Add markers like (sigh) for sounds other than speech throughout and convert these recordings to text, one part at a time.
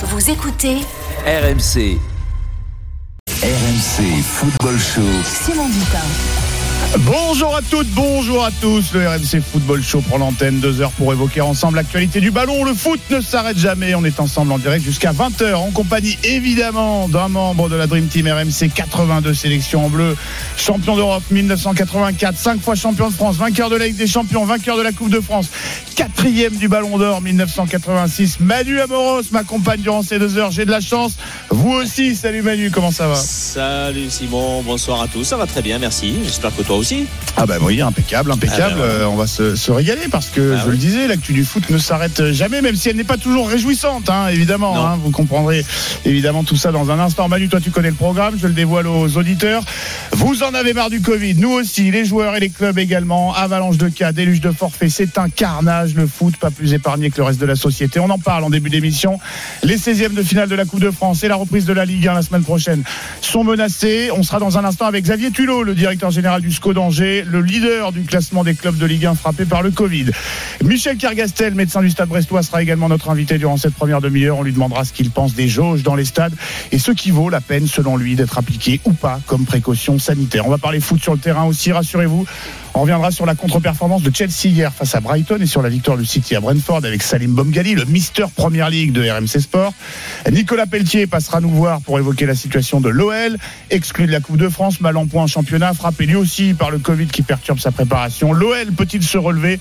Vous écoutez RMC. RMC Football Show. Simon Dutin. Bonjour à toutes, bonjour à tous. Le RMC Football Show prend l'antenne deux heures pour évoquer ensemble l'actualité du ballon. Le foot ne s'arrête jamais. On est ensemble en direct jusqu'à 20h en compagnie évidemment d'un membre de la Dream Team RMC 82 sélections en bleu, champion d'Europe 1984, cinq fois champion de France, vainqueur de la Ligue des Champions, vainqueur de la Coupe de France, quatrième du Ballon d'Or 1986. Manu Amoros m'accompagne durant ces deux heures. J'ai de la chance. Vous aussi. Salut Manu, comment ça va? Salut Simon, bonsoir à tous. Ça va très bien, merci. J'espère que toi aussi. Ah bah oui, impeccable, impeccable. Ah bah voilà. Euh, on va se, se régaler parce que Ah je le disais, l'actu du foot ne s'arrête jamais, même si elle n'est pas toujours réjouissante, hein, évidemment. Hein. vous comprendrez évidemment tout ça dans un instant. Manu, toi tu connais le programme, je le dévoile aux auditeurs. Vous en avez marre du Covid, nous aussi, les joueurs et les clubs également. Avalanche de cas, déluge de forfaits, c'est un carnage le foot, pas plus épargné que le reste de la société. On en parle en début d'émission. Les 16e de finale de la Coupe de France et la reprise de la Ligue 1 la semaine prochaine sont menacés. On sera dans un instant avec Xavier Tulot, le directeur général du SCO d'Angers, le leader du classement des clubs de Ligue 1 frappé par le Covid. Michel Cargastel, médecin du stade brestois, sera également notre invité durant cette première demi-heure. On lui demandera ce qu'il pense des jauges dans les stades et ce qui vaut la peine, selon lui, d'être appliqué ou pas comme précaution sanitaire. On va parler foot sur le terrain aussi, rassurez-vous. On reviendra sur la contre-performance de Chelsea hier face à Brighton et sur la victoire du City à Brentford avec Salim Bomgali, le Mister Première Ligue de RMC Sport. Nicolas Pelletier passera nous voir pour évoquer la situation de l'OL, exclu de la Coupe de France, mal en point en championnat, frappé lui aussi par le Covid qui perturbe sa préparation. L'OL peut-il se relever?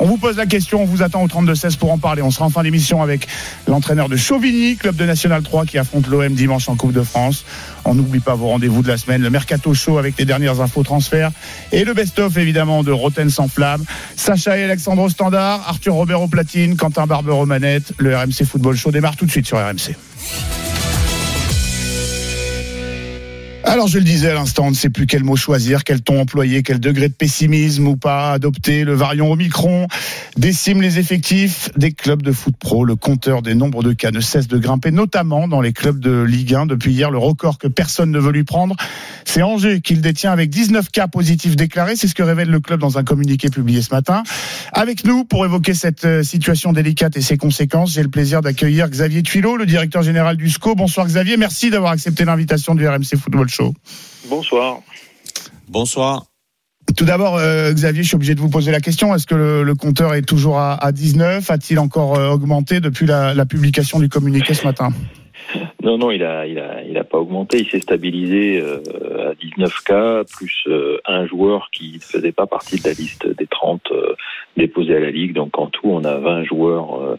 On vous pose la question, on vous attend au 32-16 pour en parler. On sera en fin d'émission avec l'entraîneur de Chauvigny, club de National 3 qui affronte l'OM dimanche en Coupe de France. On n'oublie pas vos rendez-vous de la semaine, le Mercato Show avec les dernières infos transferts et le best-of évidemment de Roten sans flamme. Sacha et Alexandre au standard, Arthur Robert au platine, Quentin Barber aux manettes. Le RMC Football Show démarre tout de suite sur RMC. Alors je le disais à l'instant, on ne sait plus quel mot choisir, quel ton employer, quel degré de pessimisme ou pas adopter. Le variant Omicron décime les effectifs des clubs de foot pro. Le compteur des nombres de cas ne cesse de grimper, notamment dans les clubs de Ligue 1. Depuis hier, le record que personne ne veut lui prendre, c'est Angers qui le détient avec 19 cas positifs déclarés. C'est ce que révèle le club dans un communiqué publié ce matin. Avec nous, pour évoquer cette euh, situation délicate et ses conséquences, j'ai le plaisir d'accueillir Xavier Tuilot, le directeur général du SCO. Bonsoir Xavier, merci d'avoir accepté l'invitation du RMC Football Show. Bonsoir. Bonsoir. Tout d'abord, euh, Xavier, je suis obligé de vous poser la question. Est-ce que le, le compteur est toujours à, à 19 A-t-il encore euh, augmenté depuis la, la publication du communiqué ce matin? Non, non, il a, il a, il a pas augmenté. Il s'est stabilisé euh, à 19 cas, plus euh, un joueur qui ne faisait pas partie de la liste des 30 euh, déposés à la Ligue. Donc, en tout, on a 20 joueurs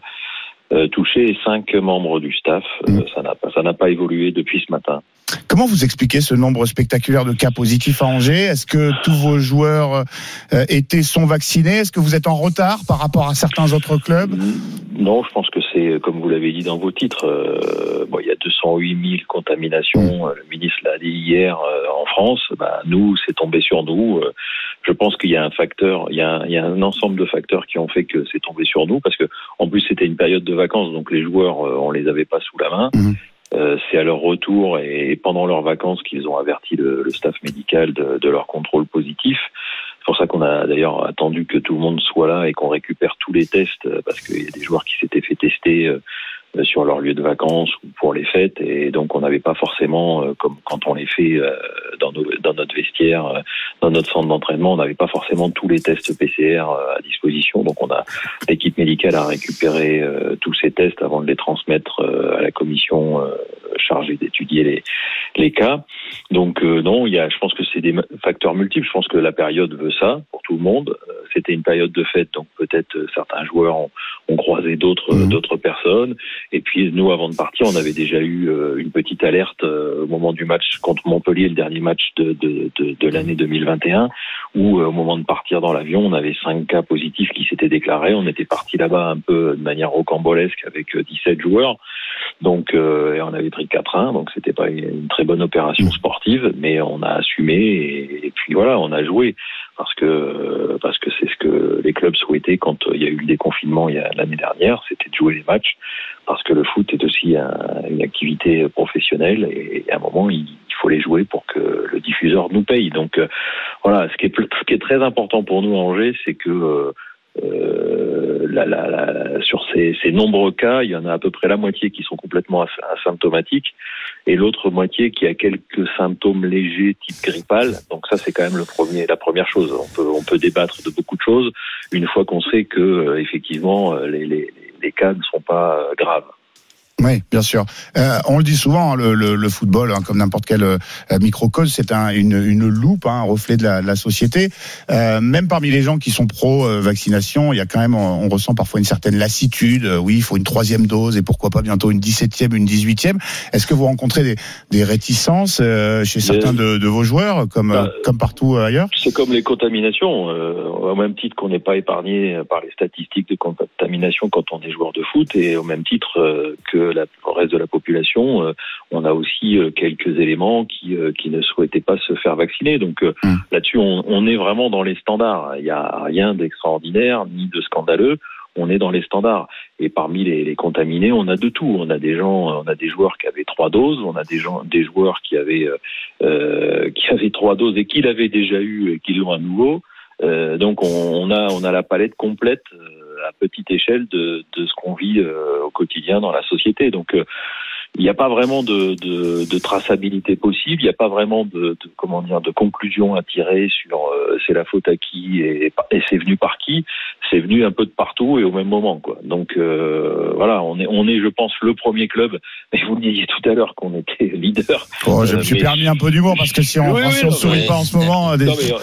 touchés et 5 membres du staff. Mm. ça n'a pas, ça n'a pas évolué depuis ce matin. Comment vous expliquez ce nombre spectaculaire de cas positifs à Angers? Est-ce que tous vos joueurs euh, étaient sont vaccinés? Est-ce que vous êtes en retard par rapport à certains autres clubs? Non, je pense que c'est, comme vous l'avez dit dans vos titres, euh, bon, il y a 208 000 contaminations. Euh, Le ministre l'a dit hier euh, en France. Bah, nous, c'est tombé sur nous. Euh, je pense qu'il y a un facteur, il y a un, il y a un ensemble de facteurs qui ont fait que c'est tombé sur nous, parce que en plus c'était une période de vacances, donc les joueurs, on les avait pas sous la main. Mhm. Euh, c'est à leur retour et pendant leurs vacances qu'ils ont averti le, le staff médical de, de leur contrôle positif. C'est pour ça qu'on a d'ailleurs attendu que tout le monde soit là et qu'on récupère tous les tests euh, parce qu'il y a des joueurs qui s'étaient fait tester euh, sur leur lieu de vacances ou pour les fêtes et donc on n'avait pas forcément euh, comme quand on les fait euh, dans, nos, dans notre vestiaire, euh, dans notre centre d'entraînement, on n'avait pas forcément tous les tests PCR euh, à disposition. Donc on a l'équipe médicale a récupéré euh, tous ces tests avant de les transmettre euh, à la commission euh, chargée d'étudier les, les cas. Donc euh, non, il y a, je pense que c'est des facteurs multiples. Je pense que la période veut ça pour tout le monde. Euh, C'était une période de fête, donc peut-être euh, certains joueurs ont, ont croisé d'autres Mhm. d'autres personnes. Et puis nous, avant de partir, on avait déjà eu euh, une petite alerte euh, au moment du match contre Montpellier, le dernier match de, de, de, de l'année 2021, où euh, au moment de partir dans l'avion, on avait cinq cas positifs qui s'étaient déclarés. On était parti là-bas un peu de manière rocambolesque avec euh, 17 joueurs. Donc, euh, et on avait pris 4-1, donc c'était pas une, une très bonne opération sportive, mais on a assumé et, et puis voilà, on a joué parce que parce que c'est ce que les clubs souhaitaient quand il y a eu le déconfinement l'année dernière, c'était de jouer les matchs parce que le foot est aussi un- une activité professionnelle et, à un moment il, faut les jouer pour que le diffuseur nous paye. Donc euh, voilà, ce qui est ce qui est très important pour nous à Angers, c'est que euh, Euh, la, la, la, sur ces, ces, nombreux cas, il y en a à peu près la moitié qui sont complètement asymptomatiques et l'autre moitié qui a quelques symptômes légers type grippal. Donc ça, c'est quand même le premier, la première chose. On peut, on peut débattre de beaucoup de choses une fois qu'on sait que euh, effectivement les, les, les cas ne sont pas euh, graves. Oui, bien sûr. Euh, on le dit souvent, hein, le, le, le football, hein, comme n'importe quel euh, microcosme, c'est un, une, une, loupe, hein, un reflet de la, la société. Euh, même parmi les gens qui sont pro-vaccination, il y a quand même, on, ressent parfois une certaine lassitude. Euh, oui, il faut une troisième dose et pourquoi pas bientôt une dix-septième, une dix-huitième. Est-ce que vous rencontrez des, des réticences euh, chez certains de, de, vos joueurs, comme, bah, comme partout ailleurs? C'est comme les contaminations. au même titre qu'on n'est pas épargné par les statistiques de contamination quand on est joueur de foot, et au même titre que la, le reste de la population, euh, on a aussi euh, quelques éléments qui, euh, qui ne souhaitaient pas se faire vacciner. Donc mmh. là-dessus, on, on, est vraiment dans les standards. Il n'y a rien d'extraordinaire ni de scandaleux. On est dans les standards. Et parmi les, les, contaminés, on a de tout. On a des gens, on a des joueurs qui avaient trois doses. On a des gens, des joueurs qui avaient euh, qui avaient trois doses et qui l'avaient déjà eu et qui l'ont à nouveau. Euh, donc on, on, a on a la palette complète à petite échelle de, de ce qu'on vit euh, au quotidien dans la société. Donc euh, il n'y a pas vraiment de, de, de traçabilité possible, il n'y a pas vraiment de, de, comment dire de conclusion à tirer sur euh, c'est la faute à qui et, et c'est venu par qui. C'est venu un peu de partout et au même moment quoi. Donc euh, voilà, on est on est je pense le premier club. Mais vous le disiez tout à l'heure qu'on était leader. Oh, je me suis permis un peu d'humour parce que si on ne si sourit pas en ce moment. Des... Non, mais,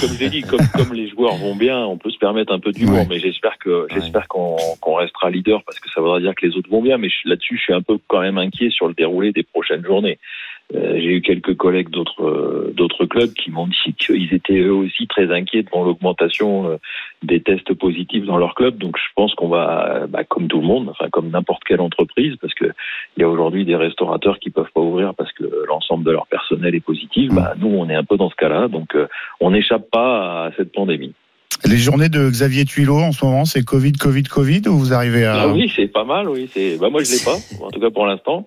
comme j'ai dit, comme, comme les joueurs vont bien, on peut se permettre un peu d'humour, mais j'espère que j'espère qu'on qu'on restera leader parce que ça voudra dire que les autres vont bien. Mais là-dessus, je suis un peu quand même inquiet sur le déroulé des prochaines journées. Euh, j'ai eu quelques collègues d'autres euh, d'autres clubs qui m'ont dit qu'ils étaient eux aussi très inquiets devant l'augmentation euh, des tests positifs dans leur club. Donc je pense qu'on va, bah, comme tout le monde, enfin comme n'importe quelle entreprise, parce que il y a aujourd'hui des restaurateurs qui peuvent pas ouvrir parce que l'ensemble de leur personnel est positif. Bah, nous, on est un peu dans ce cas-là, donc on n'échappe pas à cette pandémie. Les journées de Xavier Tuilot en ce moment, c'est Covid, Covid, Covid ou vous arrivez à... Ah oui, c'est pas mal, oui. Bah, moi, je l'ai pas, en tout cas pour l'instant.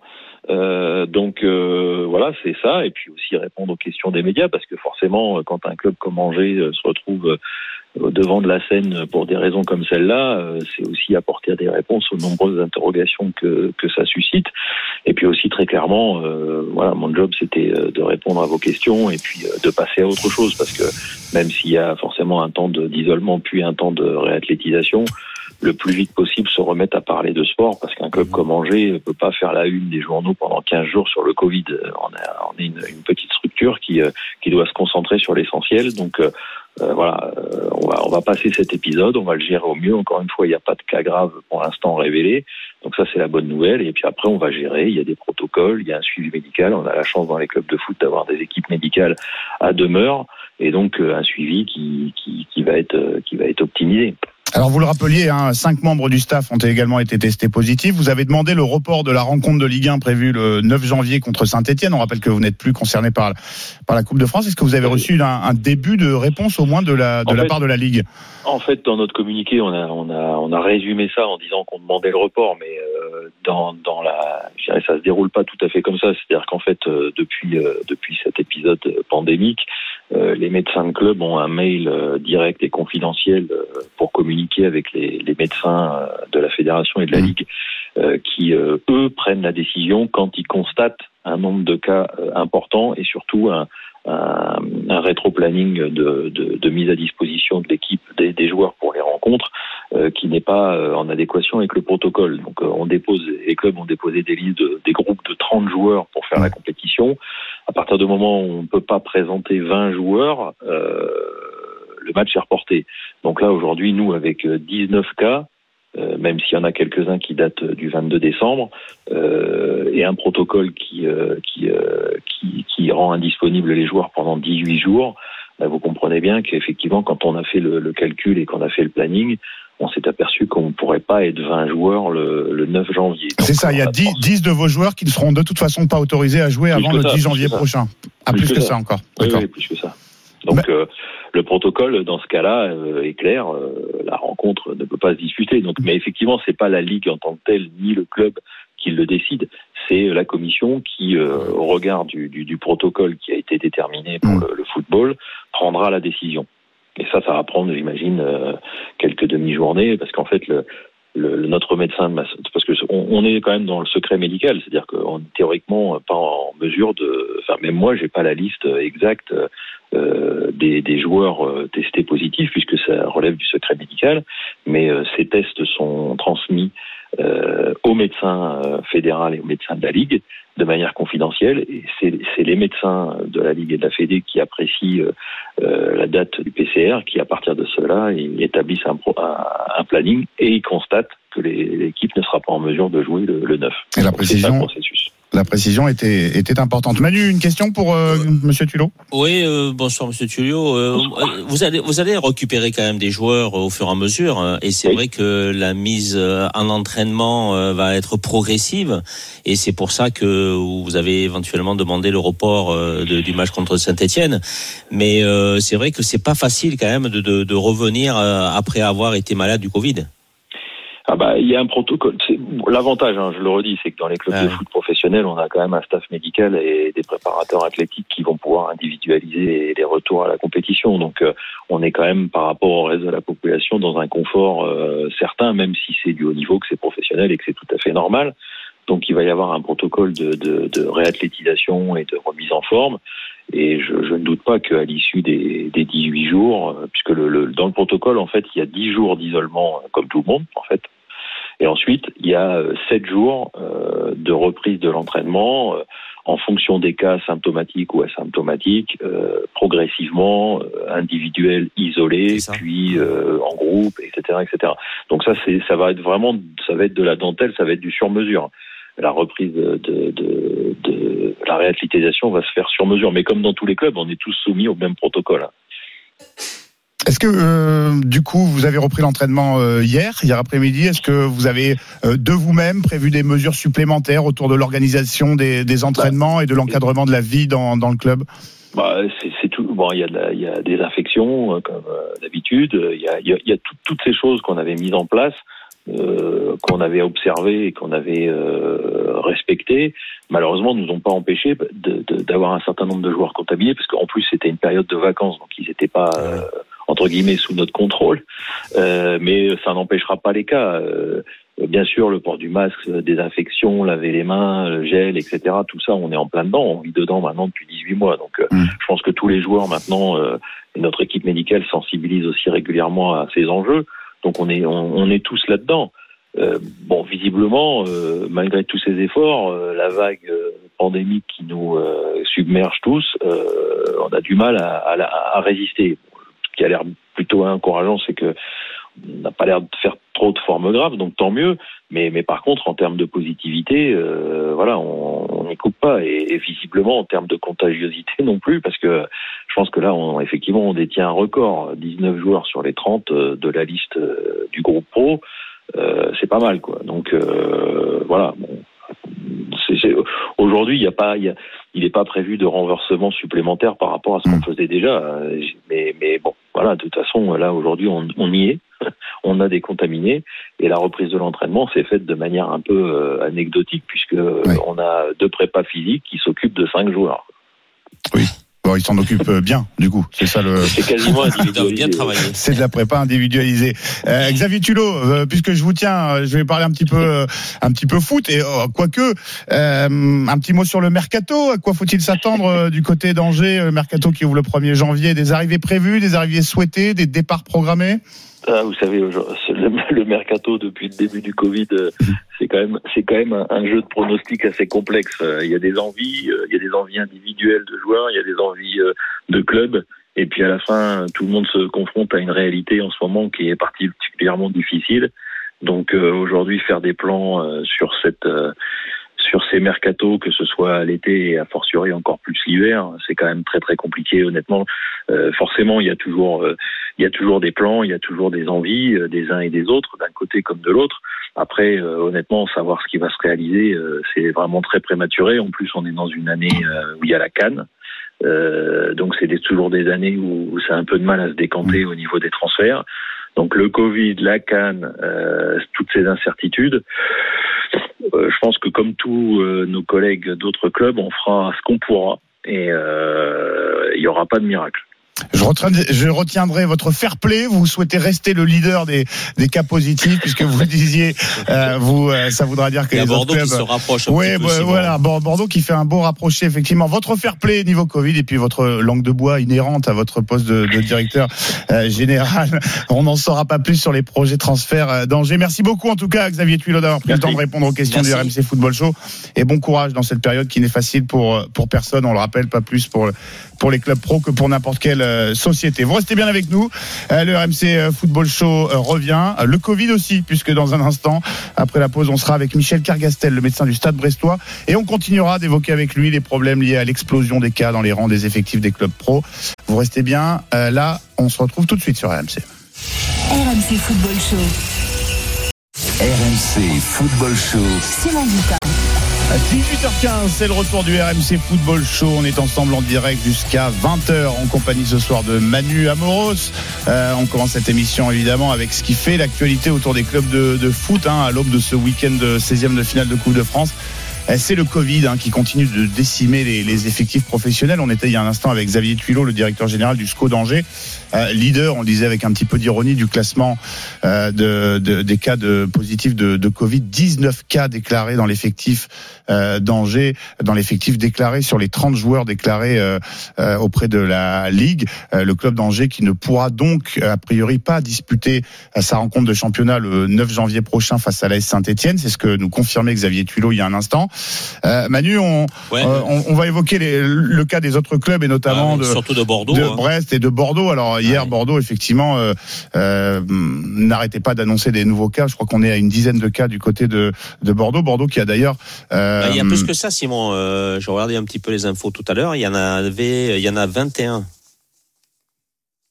Euh, donc euh, voilà, c'est ça. Et puis aussi répondre aux questions des médias, parce que forcément, quand un club comme Angers euh, se retrouve devant de la scène pour des raisons comme celle-là, c'est aussi apporter des réponses aux nombreuses interrogations que, que ça suscite. Et puis aussi très clairement, euh, voilà, mon job c'était de répondre à vos questions et puis de passer à autre chose, parce que même s'il y a forcément un temps d'isolement puis un temps de réathlétisation, le plus vite possible se remettre à parler de sport parce qu'un club comme Angers ne peut pas faire la une des journaux pendant 15 jours sur le Covid. On, a, on est une, une, petite structure qui, euh, qui doit se concentrer sur l'essentiel. Donc euh, euh voilà, euh, on va, on va passer cet épisode, on va le gérer au mieux. Encore une fois, il n'y a pas de cas grave pour l'instant révélé. Donc ça, c'est la bonne nouvelle. Et puis après, on va gérer. Il y a des protocoles, il y a un suivi médical. On a la chance dans les clubs de foot d'avoir des équipes médicales à demeure et donc un suivi qui, qui, qui va être qui va être optimisé. Alors vous le rappeliez, hein, cinq membres du staff ont également été testés positifs. Vous avez demandé le report de la rencontre de Ligue 1 prévue le 9 janvier contre Saint-Etienne. On rappelle que vous n'êtes plus concerné par, par la Coupe de France. Est-ce que vous avez reçu un, un, début de réponse au moins de la, de la part de la Ligue? En fait, dans notre communiqué, on a, on a, on a résumé ça en disant qu'on demandait le report, mais euh, dans, dans la, je dirais, ça se déroule pas tout à fait comme ça. C'est-à-dire qu'en fait, euh, depuis, euh, depuis cet épisode pandémique, euh, les médecins de club ont un mail euh, direct et confidentiel euh, pour communiquer avec les, les, médecins de la fédération et de la mmh. ligue, qui eux prennent la décision quand ils constatent un nombre de cas importants et surtout un, un, un rétro-planning de, de, de, mise à disposition de l'équipe des, des, joueurs pour les rencontres qui n'est pas euh, en adéquation avec le protocole. Donc euh, on dépose, les clubs ont déposé des listes, de, des groupes de 30 joueurs pour faire la compétition. À partir du moment où on ne peut pas présenter 20 joueurs, le match est reporté. Donc là aujourd'hui, nous avec 19 cas, euh, même s'il y en a quelques-uns qui datent du 22 décembre, euh, et un protocole qui, euh, qui, qui, qui, rend indisponibles les joueurs pendant 18 jours, bah, vous comprenez bien qu'effectivement, quand on a fait le, le calcul et qu'on a fait le planning, on s'est aperçu qu'on ne pourrait pas être 20 joueurs le, le 9 janvier. C'est ça, il y a 10, 10, de vos joueurs qui ne seront de toute façon pas autorisés à jouer avant le ça, 10 janvier prochain. Ah, plus, plus que, que, ça, encore. Oui, oui, plus que ça. Donc euh, le protocole dans ce cas-là euh, est clair, euh, la rencontre ne peut pas se disputer. Donc, mais effectivement, c'est pas la ligue en tant que telle ni le club qui le décide, c'est la commission qui, au regard du, du, du, protocole qui a été déterminé pour mm. le, le football, prendra la décision. Et ça, ça va prendre, j'imagine, quelques demi-journées, parce qu'en fait, le, le, notre médecin, parce que on, est quand même dans le secret médical, c'est-à-dire qu'on est théoriquement pas en mesure de, enfin même moi, j'ai pas la liste exacte euh, des, des, joueurs euh, testés positifs puisque ça relève du secret médical, mais euh, ces tests sont transmis euh, aux médecins fédéral et aux médecins de la ligue de manière confidentielle et c'est les médecins de la ligue et de la Fédé qui apprécient la date du PCR qui à partir de cela ils établissent un, un, planning et ils constatent que l'équipe ne sera pas en mesure de jouer le, le 9. Et la précision, la précision était, était importante. Manu, une question pour euh, Monsieur Tulot Oui, euh, bonsoir Monsieur Tulot. Euh, vous allez vous allez récupérer quand même des joueurs au fur et à mesure, hein, et c'est vrai que la mise en entraînement va être progressive, et c'est pour ça que vous avez éventuellement demandé le report du match contre Saint-Étienne. Mais c'est vrai que c'est pas facile quand même de, de, de revenir après avoir été malade du Covid. Ah bah, il y a un protocole. L'avantage, hein, je le redis, c'est que dans les clubs de foot professionnels, on a quand même un staff médical et des préparateurs athlétiques qui vont pouvoir individualiser les retours à la compétition. Donc, euh, on est quand même, par rapport au reste de la population, dans un confort euh, certain, même si c'est du haut niveau, que c'est professionnel et que c'est tout à fait normal. Donc, il va y avoir un protocole de, de, de réathlétisation et de remise en forme. Et je, je, ne doute pas qu'à l'issue des, des 18 jours, euh, puisque le, le, dans le protocole, en fait, il y a 10 jours d'isolement, comme tout le monde, en fait. Et ensuite, il y a 7 euh, jours euh, de reprise de l'entraînement en fonction des cas symptomatiques ou asymptomatiques, progressivement, individuel, isolé, puis en groupe, etc., etc. Donc ça, c'est, ça va être vraiment, ça va être de la dentelle, ça va être du sur-mesure la reprise de, de, de, la réathlétisation va se faire sur mesure. Mais comme dans tous les clubs, on est tous soumis au même protocole. Est-ce que euh, du coup vous avez repris l'entraînement euh, hier, hier après-midi? Est-ce que vous avez euh, de vous-même prévu des mesures supplémentaires autour de l'organisation des, des, entraînements et de l'encadrement de la vie dans, dans le club? Bah, c'est tout. Bon, il y, a il y a des infections comme d'habitude. Il y a, il y a toutes ces choses qu'on avait mises en place. Euh, qu'on avait observé et qu'on avait euh, respecté, malheureusement, nous ont pas empêché d'avoir un certain nombre de joueurs comptabilisés, parce qu'en plus c'était une période de vacances, donc ils n'étaient pas euh, entre guillemets sous notre contrôle. Euh, mais ça n'empêchera pas les cas. bien sûr, le port du masque, désinfection, laver les mains, le gel, etc. Tout ça, on est en plein dedans. On vit dedans maintenant depuis 18 mois. Donc, mm. je pense que tous les joueurs maintenant, et notre équipe médicale sensibilise aussi régulièrement à ces enjeux. Donc on est on, est tous là-dedans. Euh, bon, visiblement, euh, malgré tous ces efforts, euh, la vague pandémique qui nous submerge tous, on a du mal à, à, à résister. Ce qui a l'air plutôt encourageant, c'est que on n'a pas l'air de faire trop de formes graves, donc tant mieux. Mais, mais par contre, en termes de positivité, voilà, on n'y coupe pas. Et, et, visiblement, en termes de contagiosité non plus, parce que je pense que là, on, effectivement, on détient un record. 19 joueurs sur les 30 euh, de la liste euh, du groupe pro. Euh, c'est pas mal, quoi. Donc, euh, voilà. Bon, Aujourd'hui, il n'y a pas, il n'est pas prévu de renversement supplémentaire par rapport à ce qu'on mm. faisait déjà. Mais, mais bon, voilà, de toute façon, là aujourd'hui, on, on, y est. (laughs) On a des contaminés et la reprise de l'entraînement s'est faite de manière un peu anecdotique puisque on a deux prépas physiques qui s'occupent de cinq joueurs. Oui. Bon, il s'en occupe euh, bien, du coup. C'est ça le. C'est quasiment (laughs) individualisé. C'est de la prépa individualisée. Euh, Xavier Tulot, euh, puisque je vous tiens, euh, je vais parler un petit peu, un petit peu foot et oh, quoique, un petit mot sur le mercato. À quoi faut-il s'attendre du côté d'Angers, mercato qui ouvre le 1er janvier? Des arrivées prévues, des arrivées souhaitées, des départs programmés? Ah, vous savez, (laughs) le, mercato depuis le début du Covid, euh, c'est quand même, c'est quand même un, jeu de pronostic assez complexe. Euh, il y a des envies, euh, il y a des envies individuelles de joueurs, il y a des envies de clubs, et puis à la fin, tout le monde se confronte à une réalité en ce moment qui est particulièrement difficile. Donc aujourd'hui, faire des plans sur cette sur ces mercatos, que ce soit l'été et a fortiori encore plus l'hiver, c'est quand même très très compliqué honnêtement. Euh, forcément, il y a toujours euh, il y a toujours des plans, il y a toujours des envies euh, des uns et des autres, d'un côté comme de l'autre. Après, honnêtement, savoir ce qui va se réaliser, c'est vraiment très prématuré. En plus, on est dans une année où il y a la canne. donc c'est toujours des années où, où c'est un peu de mal à se décanter au niveau des transferts. Donc le Covid, la canne, toutes ces incertitudes. Euh, je pense que comme tous euh, nos collègues d'autres clubs, on fera ce qu'on pourra et euh, il n'y aura pas de miracle. Je retiendrai, je retiendrai votre fair play. Vous souhaitez rester le leader des, des cas positifs, puisque vous le disiez, euh, vous, euh, ça voudra dire que les Bordeaux qui clubs. se rapproche Oui, bah, voilà, Bor- Bordeaux qui fait un beau rapproché, effectivement. Votre fair play niveau Covid et puis votre langue de bois inhérente à votre poste de, de directeur euh, général. (laughs) On n'en saura pas plus sur les projets transferts euh, d'Angers. Merci beaucoup en tout cas, Xavier Tuilot, d'avoir pris le temps de répondre aux questions Merci. du RMC Football Show. Et bon courage dans cette période qui n'est facile pour, euh, pour personne. On le rappelle, pas plus pour, pour les clubs pro que pour n'importe quelle euh, société. Vous restez bien avec nous. Euh, Le RMC euh, Football Show euh, revient. Euh, Le Covid aussi, puisque dans un instant, après la pause, on sera avec Michel Cargastel, le médecin du Stade Brestois, et on continuera d'évoquer avec lui les problèmes liés à l'explosion des cas dans les rangs des effectifs des clubs pro. Vous restez bien. Euh, Là, on se retrouve tout de suite sur RMC. RMC Football Show. RMC Football Show. Simon Dutin. À 18h15, c'est le retour du RMC Football Show. On est ensemble en direct jusqu'à 20h en compagnie ce soir de Manu Amoros. Euh, on commence cette émission évidemment avec ce qui fait l'actualité autour des clubs de, de foot hein, à l'aube de ce week-end de 16e de finale de Coupe de France. Euh, C'est le Covid hein, qui continue de décimer les, les effectifs professionnels. On était il y a un instant avec Xavier Tuilot, le directeur général du SCO d'Angers, leader, on le disait avec un petit peu d'ironie, du classement euh, de, de- des cas de positifs de, de Covid. 19 cas déclarés dans l'effectif euh, d'Angers, dans l'effectif déclaré sur les 30 joueurs déclarés euh, euh, auprès de la Ligue. Euh, le club d'Angers qui ne pourra donc a priori pas disputer euh, sa rencontre de championnat le 9 janvier prochain face à l'AS Saint-Etienne. C'est ce que nous confirmait Xavier Tuilot il y a un instant. Euh, Manu, on, Ouais. euh, on, on va évoquer les- le cas des autres clubs et notamment Ah, de, surtout de Bordeaux. de hein. Brest et de Bordeaux. Alors hier, Ouais. Bordeaux, effectivement, euh, euh, n'arrêtait pas d'annoncer des nouveaux cas. Je crois qu'on est à une dizaine de cas du côté de, de Bordeaux. Bordeaux qui a d'ailleurs... euh, Bah, Il y a plus que ça, Simon. J'ai regardé un petit peu les infos tout à l'heure. Il y en avait, il y en a 21.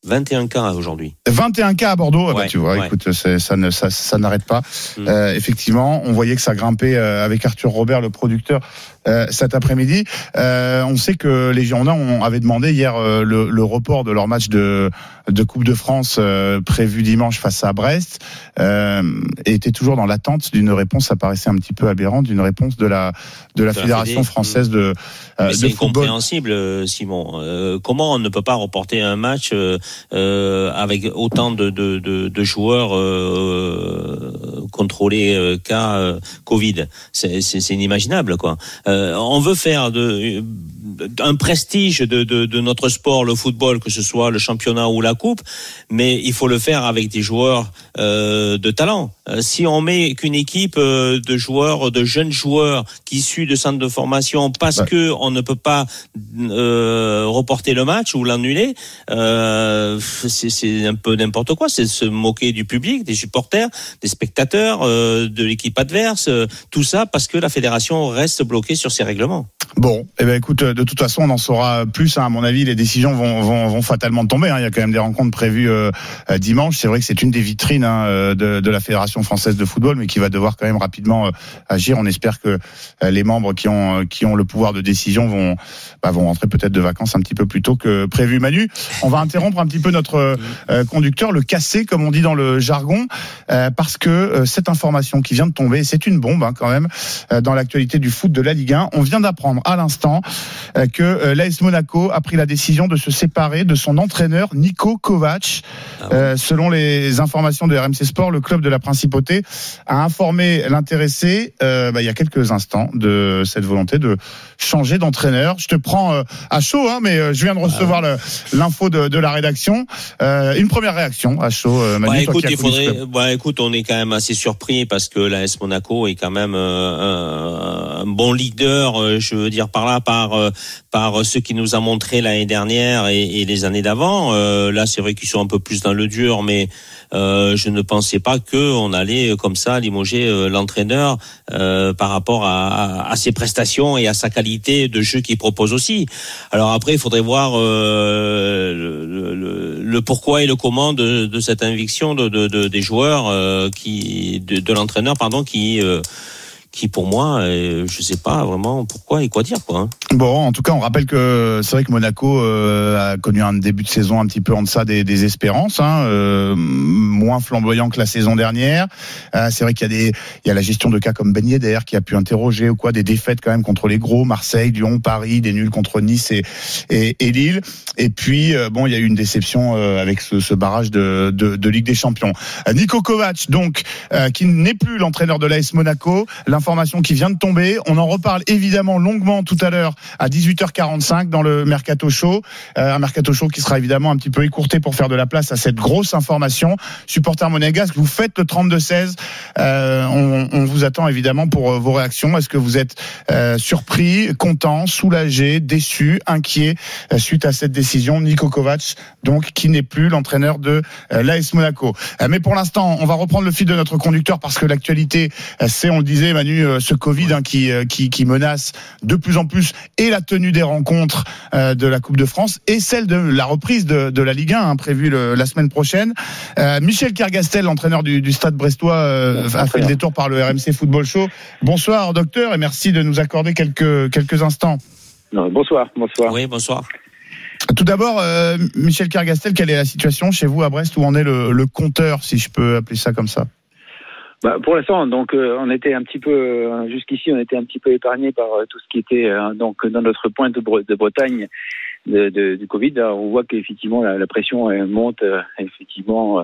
21 cas aujourd'hui. 21 cas à Bordeaux, Ah bah, tu vois, ouais. écoute, ça ne ça, ça n'arrête pas. Mm. Euh, effectivement, on voyait que ça grimpait avec Arthur Robert, le producteur, euh, cet après-midi. Euh, on sait que les Girondins avaient demandé hier euh, le, le report de leur match de, de Coupe de France euh, prévu dimanche face à Brest euh, et étaient toujours dans l'attente d'une réponse. Ça paraissait un petit peu aberrant, d'une réponse de la de la De Fédération Fédé. française de, euh, Mais de c'est football. incompréhensible, euh, Simon. Euh, comment on ne peut pas reporter un match euh, euh, avec autant de, de, de, de joueurs euh, contrôlés euh, cas euh, Covid? C'est inimaginable, quoi. Euh, on veut faire de, un prestige de, de, de notre sport, le football, que ce soit le championnat ou la coupe, mais il faut le faire avec des joueurs euh, de talent. Euh, si on met qu'une équipe euh, de joueurs, de jeunes joueurs qui issus de centres de formation parce Ouais. que on ne peut pas euh, reporter le match ou l'annuler, euh, c'est un peu n'importe quoi. C'est se moquer du public, des supporters, des spectateurs, euh, de l'équipe adverse, euh, tout ça parce que la fédération reste bloquée sur ses règlements. Bon, eh ben écoute, de toute façon, on en saura plus. hein. À mon avis, les décisions vont, vont, vont fatalement tomber. hein. Il y a quand même des rencontres prévues euh, euh, dimanche. C'est vrai que c'est une des vitrines hein, euh, de, de la Fédération française de football, mais qui va devoir quand même rapidement euh, agir. On espère que euh, les membres qui ont euh, qui ont le pouvoir de décision vont bah, vont rentrer peut-être de vacances un petit peu plus tôt que prévu. Manu, on va interrompre un petit peu notre euh, conducteur, le casser comme on dit dans le jargon, euh, parce que euh, cette information qui vient de tomber, c'est une bombe hein, quand même euh, dans l'actualité du foot de la Ligue 1. On vient d'apprendre à l'instant euh, que euh, l'AS Monaco a pris la décision de se séparer de son entraîneur Nico Kovac. Ah Euh, selon les informations de RMC Sport, le club de la Principauté a informé l'intéressé euh, bah, il y a quelques instants de cette volonté de changer d'entraîneur. Je te prends euh, à chaud, hein, mais je viens de recevoir le- l'info de, de la rédaction. Une première réaction à chaud, Manu, Bah, écoute, il faudrait. Bah, écoute, on est quand même assez surpris parce que l'AS Monaco est quand même un, un bon leader, je veux dire par là, par euh, par ce qui nous a montré l'année dernière et, les années d'avant. Euh, là, c'est vrai qu'ils sont un peu plus dans le dur, mais euh, je ne pensais pas que on allait comme ça limoger l'entraîneur par rapport à, ses prestations et à sa qualité de jeu qu'il propose aussi. Alors après, il faudrait voir le, pourquoi et le comment de, cette inviction de, de- de- des joueurs qui de, de l'entraîneur pardon qui qui pour moi, euh, je sais pas vraiment pourquoi et quoi dire quoi. hein. Bon, en tout cas, on rappelle que c'est vrai que Monaco euh, a connu un début de saison un petit peu en deçà des, des espérances, hein, euh, moins flamboyant que la saison dernière. Euh, c'est vrai qu'il y a des, il y a la gestion de cas comme Ben qui a pu interroger ou quoi, des défaites quand même contre les gros, Marseille, Lyon, Paris, des nuls contre Nice et, et, Lille. Et puis euh, bon, il y a eu une déception euh, avec ce, ce barrage de, de, de Ligue des Champions. Euh, Nico Kovac, donc, euh, qui n'est plus l'entraîneur de l'AS Monaco. L'information qui vient de tomber. On en reparle évidemment longuement tout à l'heure à 18h45 dans le Mercato Show. Euh, un Mercato Show qui sera évidemment un petit peu écourté pour faire de la place à cette grosse information. Supporter monégasque, vous faites le 32-16. Euh, on, vous attend évidemment pour euh, vos réactions. Est-ce que vous êtes surpris, content, soulagé, déçu, inquiet suite à cette décision? Nico Kovac, donc qui n'est plus l'entraîneur de l'AS Monaco. Mais pour l'instant, on va reprendre le fil de notre conducteur parce que l'actualité, c'est, on le disait, Manu, euh, ce Covid hein, qui, euh, qui, qui menace de plus en plus et la tenue des rencontres euh, de la Coupe de France et celle de la reprise de, de la Ligue 1 hein, prévue le- la semaine prochaine. Euh, Michel Kergastel, l'entraîneur du, du Stade Brestois, euh, a fait le détour par le RMC Football Show. Bonsoir, docteur, et merci de nous accorder quelques, quelques instants. Non, bonsoir, bonsoir. Oui, bonsoir. Tout d'abord, euh, Michel Kergastel, quelle est la situation chez vous à Brest? Où en est le, le compteur, si je peux appeler ça comme ça? Bah, pour l'instant, donc euh, on était un petit peu euh, jusqu'ici, on était un petit peu épargné par euh, tout ce qui était euh, donc dans notre pointe de, Bre- de Bretagne de, de- du Covid. Là, on voit qu'effectivement la, la pression elle monte euh, effectivement euh,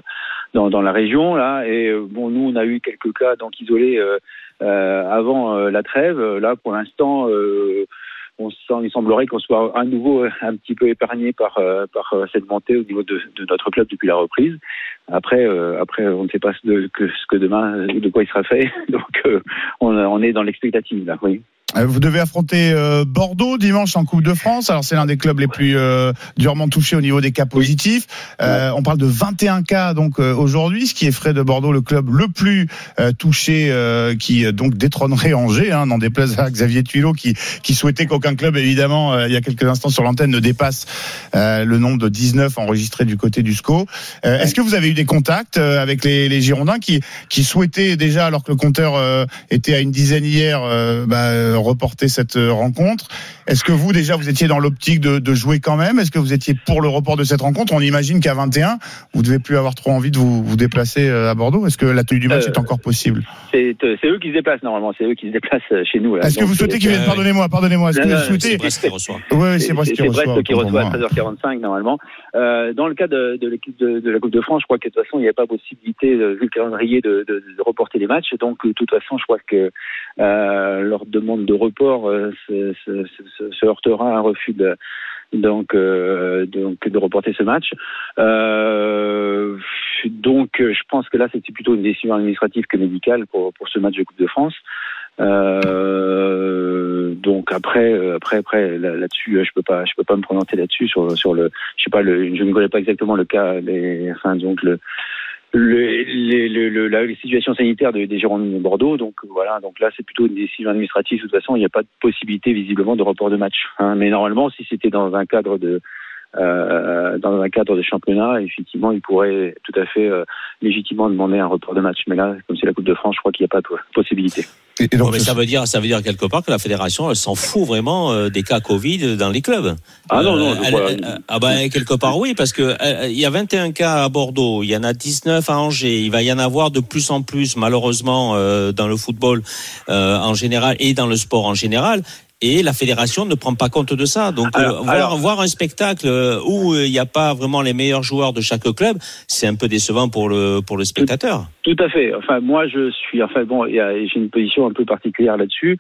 dans, dans la région là. Et bon, nous on a eu quelques cas donc isolés avant la trêve. Là, pour l'instant. On sent, il semblerait qu'on soit à nouveau euh, un petit peu épargné par, euh, par euh, cette montée au niveau de, de notre club depuis la reprise. Après, euh, après, on ne sait pas ce, que, ce que demain, de quoi il sera fait. (laughs) Donc, euh, on, on est dans l'expectative là. Oui. Euh, Vous devez affronter euh, Bordeaux dimanche en Coupe de France. Alors c'est l'un des clubs les plus euh, durement touchés au niveau des cas positifs. Euh, on parle de 21 cas donc euh, aujourd'hui, ce qui effraie de Bordeaux le club le plus euh, touché, euh, qui donc détrônerait Angers. Hein, n'en déplaise à Xavier Tuilot qui qui souhaitait qu'aucun club évidemment euh, il y a quelques instants sur l'antenne ne dépasse euh, le nombre de 19 enregistrés du côté du SCO. Euh, Est-ce que vous avez eu des contacts euh, avec les, les Girondins qui qui souhaitaient déjà alors que le compteur euh, était à une dizaine hier euh, bah, reporter cette euh, rencontre. Est-ce que vous déjà vous étiez dans l'optique de, de jouer quand même? Est-ce que vous étiez pour le report de cette rencontre? On imagine qu'à 21, vous devez plus avoir trop envie de vous, vous déplacer euh, à Bordeaux. Est-ce que la tenue du match Euh, est encore possible? C'est euh, eux qui se déplacent normalement. C'est eux qui se déplacent chez nous. Est-ce que vous souhaitez qu'ils viennent Pardonnez-moi, pardonnez-moi. Est-ce que vous souhaitez C'est Brest qui reçoit. Oui, c'est Brest qui c'est reçoit. Brest qui reçoit à moi. 13h45 normalement. Euh, dans le cas de, de l'équipe de, de la Coupe de France, je crois que de toute façon il n'y a pas possibilité, vu le calendrier, de, de, de reporter les matchs. Donc de toute façon, je crois que euh, leur demande de report euh, se, heurtera à un refus de donc euh, donc de reporter ce match. Euh, donc je pense que là c'était plutôt une décision administrative que médicale pour pour ce match de Coupe de France. Donc après, après, après, là- là-dessus, je peux pas, je peux pas me prononcer là-dessus sur sur le, je sais pas, le, je ne connais pas exactement le cas, les, enfin donc le, le, la, les situations sanitaires de- des Girondins de Bordeaux. Donc voilà, donc là c'est plutôt une décision administrative. De toute façon, il n'y a pas de possibilité visiblement de report de match. hein. Mais normalement, si c'était dans un cadre de euh, dans un cadre de championnat, effectivement, il pourrait tout à fait euh, légitimement demander un report de match. Mais là, comme c'est la Coupe de France, je crois qu'il n'y a pas de possibilité. Et- et donc, Bon, mais ça veut dire, ça veut dire quelque part que la fédération, elle s'en fout vraiment euh, des cas Covid dans les clubs. Ah non, non, Euh, elle- elle- ah ben quelque part oui, parce que euh, il y a 21 cas à Bordeaux, il y en a 19 à Angers, il va y en avoir de plus en plus malheureusement euh, dans le football euh, en général et dans le sport en général. Et la fédération ne prend pas compte de ça. Donc, euh, Alors- voir, alors- voir un spectacle où euh, il n'y a pas vraiment les meilleurs joueurs de chaque club, c'est un peu décevant pour le pour le spectateur. Tout à fait. Enfin, moi, je suis. Enfin, bon, j'ai une position un peu particulière là-dessus.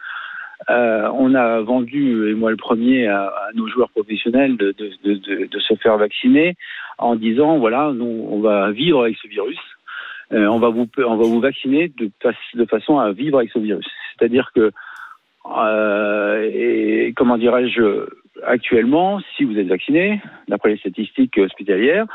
Euh, on a vendu, et moi le premier, à, à nos joueurs professionnels de, de, de, de, de se faire vacciner en disant voilà, nous, on va vivre avec ce virus. Euh, on va vous on va vous vacciner de, de façon à vivre avec ce virus. C'est-à-dire que euh, et comment dirais-je actuellement, si vous êtes vacciné, d'après les statistiques hospitalières,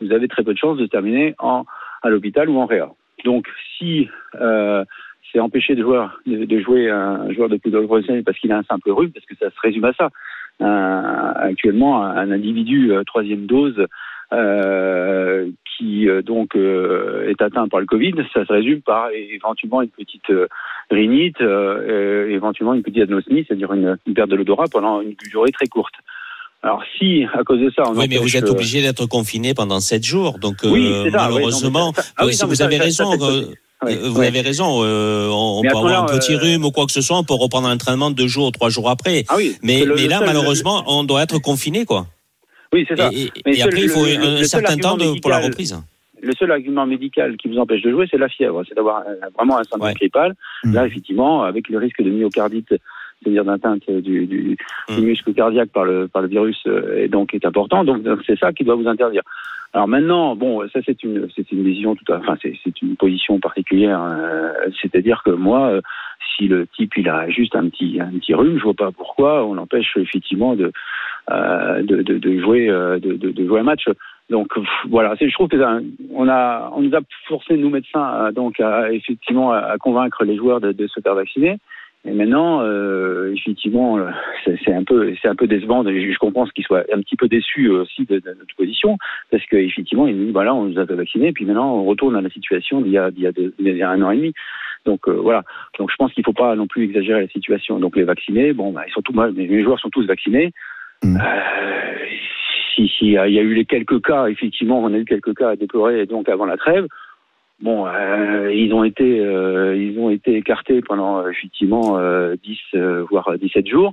vous avez très peu de chances de terminer en à l'hôpital ou en réa. Donc, si euh, c'est empêché de, de, de jouer un joueur de football professionnel parce qu'il a un simple rhume, parce que ça se résume à ça. Un- actuellement, un, individu euh, troisième dose euh, qui euh, donc euh, est atteint par le Covid, ça se résume par éventuellement une petite euh, rhinite, éventuellement une petite anosmie, c'est-à-dire une, une perte de l'odorat pendant une durée très courte. Alors si à cause de ça, on Oui, mais vous êtes obligé d'être confiné pendant sept jours. Donc, Oui, c'est ça, oui, malheureusement, non, oui, si non, vous ça- avez ça- raison, euh, vous avez raison. on peut avoir un petit rhume ou quoi que ce soit, on peut reprendre un entraînement deux jours, trois jours après. Ah oui, Mais, mais là, malheureusement, on doit être confiné, quoi. Oui c'est ça. Et, Mais et seul après, il faut le- un le certain temps argument de- pour la médical- reprise. Le seul argument médical qui vous empêche de jouer, c'est la fièvre, c'est d'avoir euh, vraiment un syndrome Ouais. grippal. Mhm. Là, effectivement, avec le risque de myocardite, c'est-à-dire d'atteinte du, du, du muscle cardiaque par le, par le virus, euh, et donc est important. Donc, c'est ça qui doit vous interdire. Alors maintenant, bon, ça c'est une, c'est une décision tout à, enfin c'est, c'est une position particulière. euh, c'est-à-dire que moi, euh, si le type il a juste un petit, un petit rhume, je vois pas pourquoi on l'empêche effectivement de, euh, de, de, de jouer, euh, de, de, jouer un match. Donc voilà, je trouve que on a, on nous a forcé nous médecins donc à, effectivement à, convaincre les joueurs de, se faire vacciner. Et maintenant, euh, effectivement, euh, c'est, un peu, c'est un peu décevant. Je, comprends qu'ils soient un petit peu déçus aussi de, de notre position, parce qu'effectivement, ils disent, voilà, on nous a fait vacciner, puis maintenant, on retourne à la situation d'il y a, d'il y a, deux- d'il y a un an et demi. Donc euh, voilà. Donc je pense qu'il faut pas non plus exagérer la situation. Donc les vaccinés, bon, bah, ils sont tous, mes joueurs sont tous vaccinés. Mm. Euh, si, si, il y a eu les quelques cas, effectivement, on a eu quelques cas à déplorer donc avant la trêve. Bon, euh, ils ont été, euh, ils ont été écartés pendant euh, effectivement euh, 10 euh, voire 17 jours.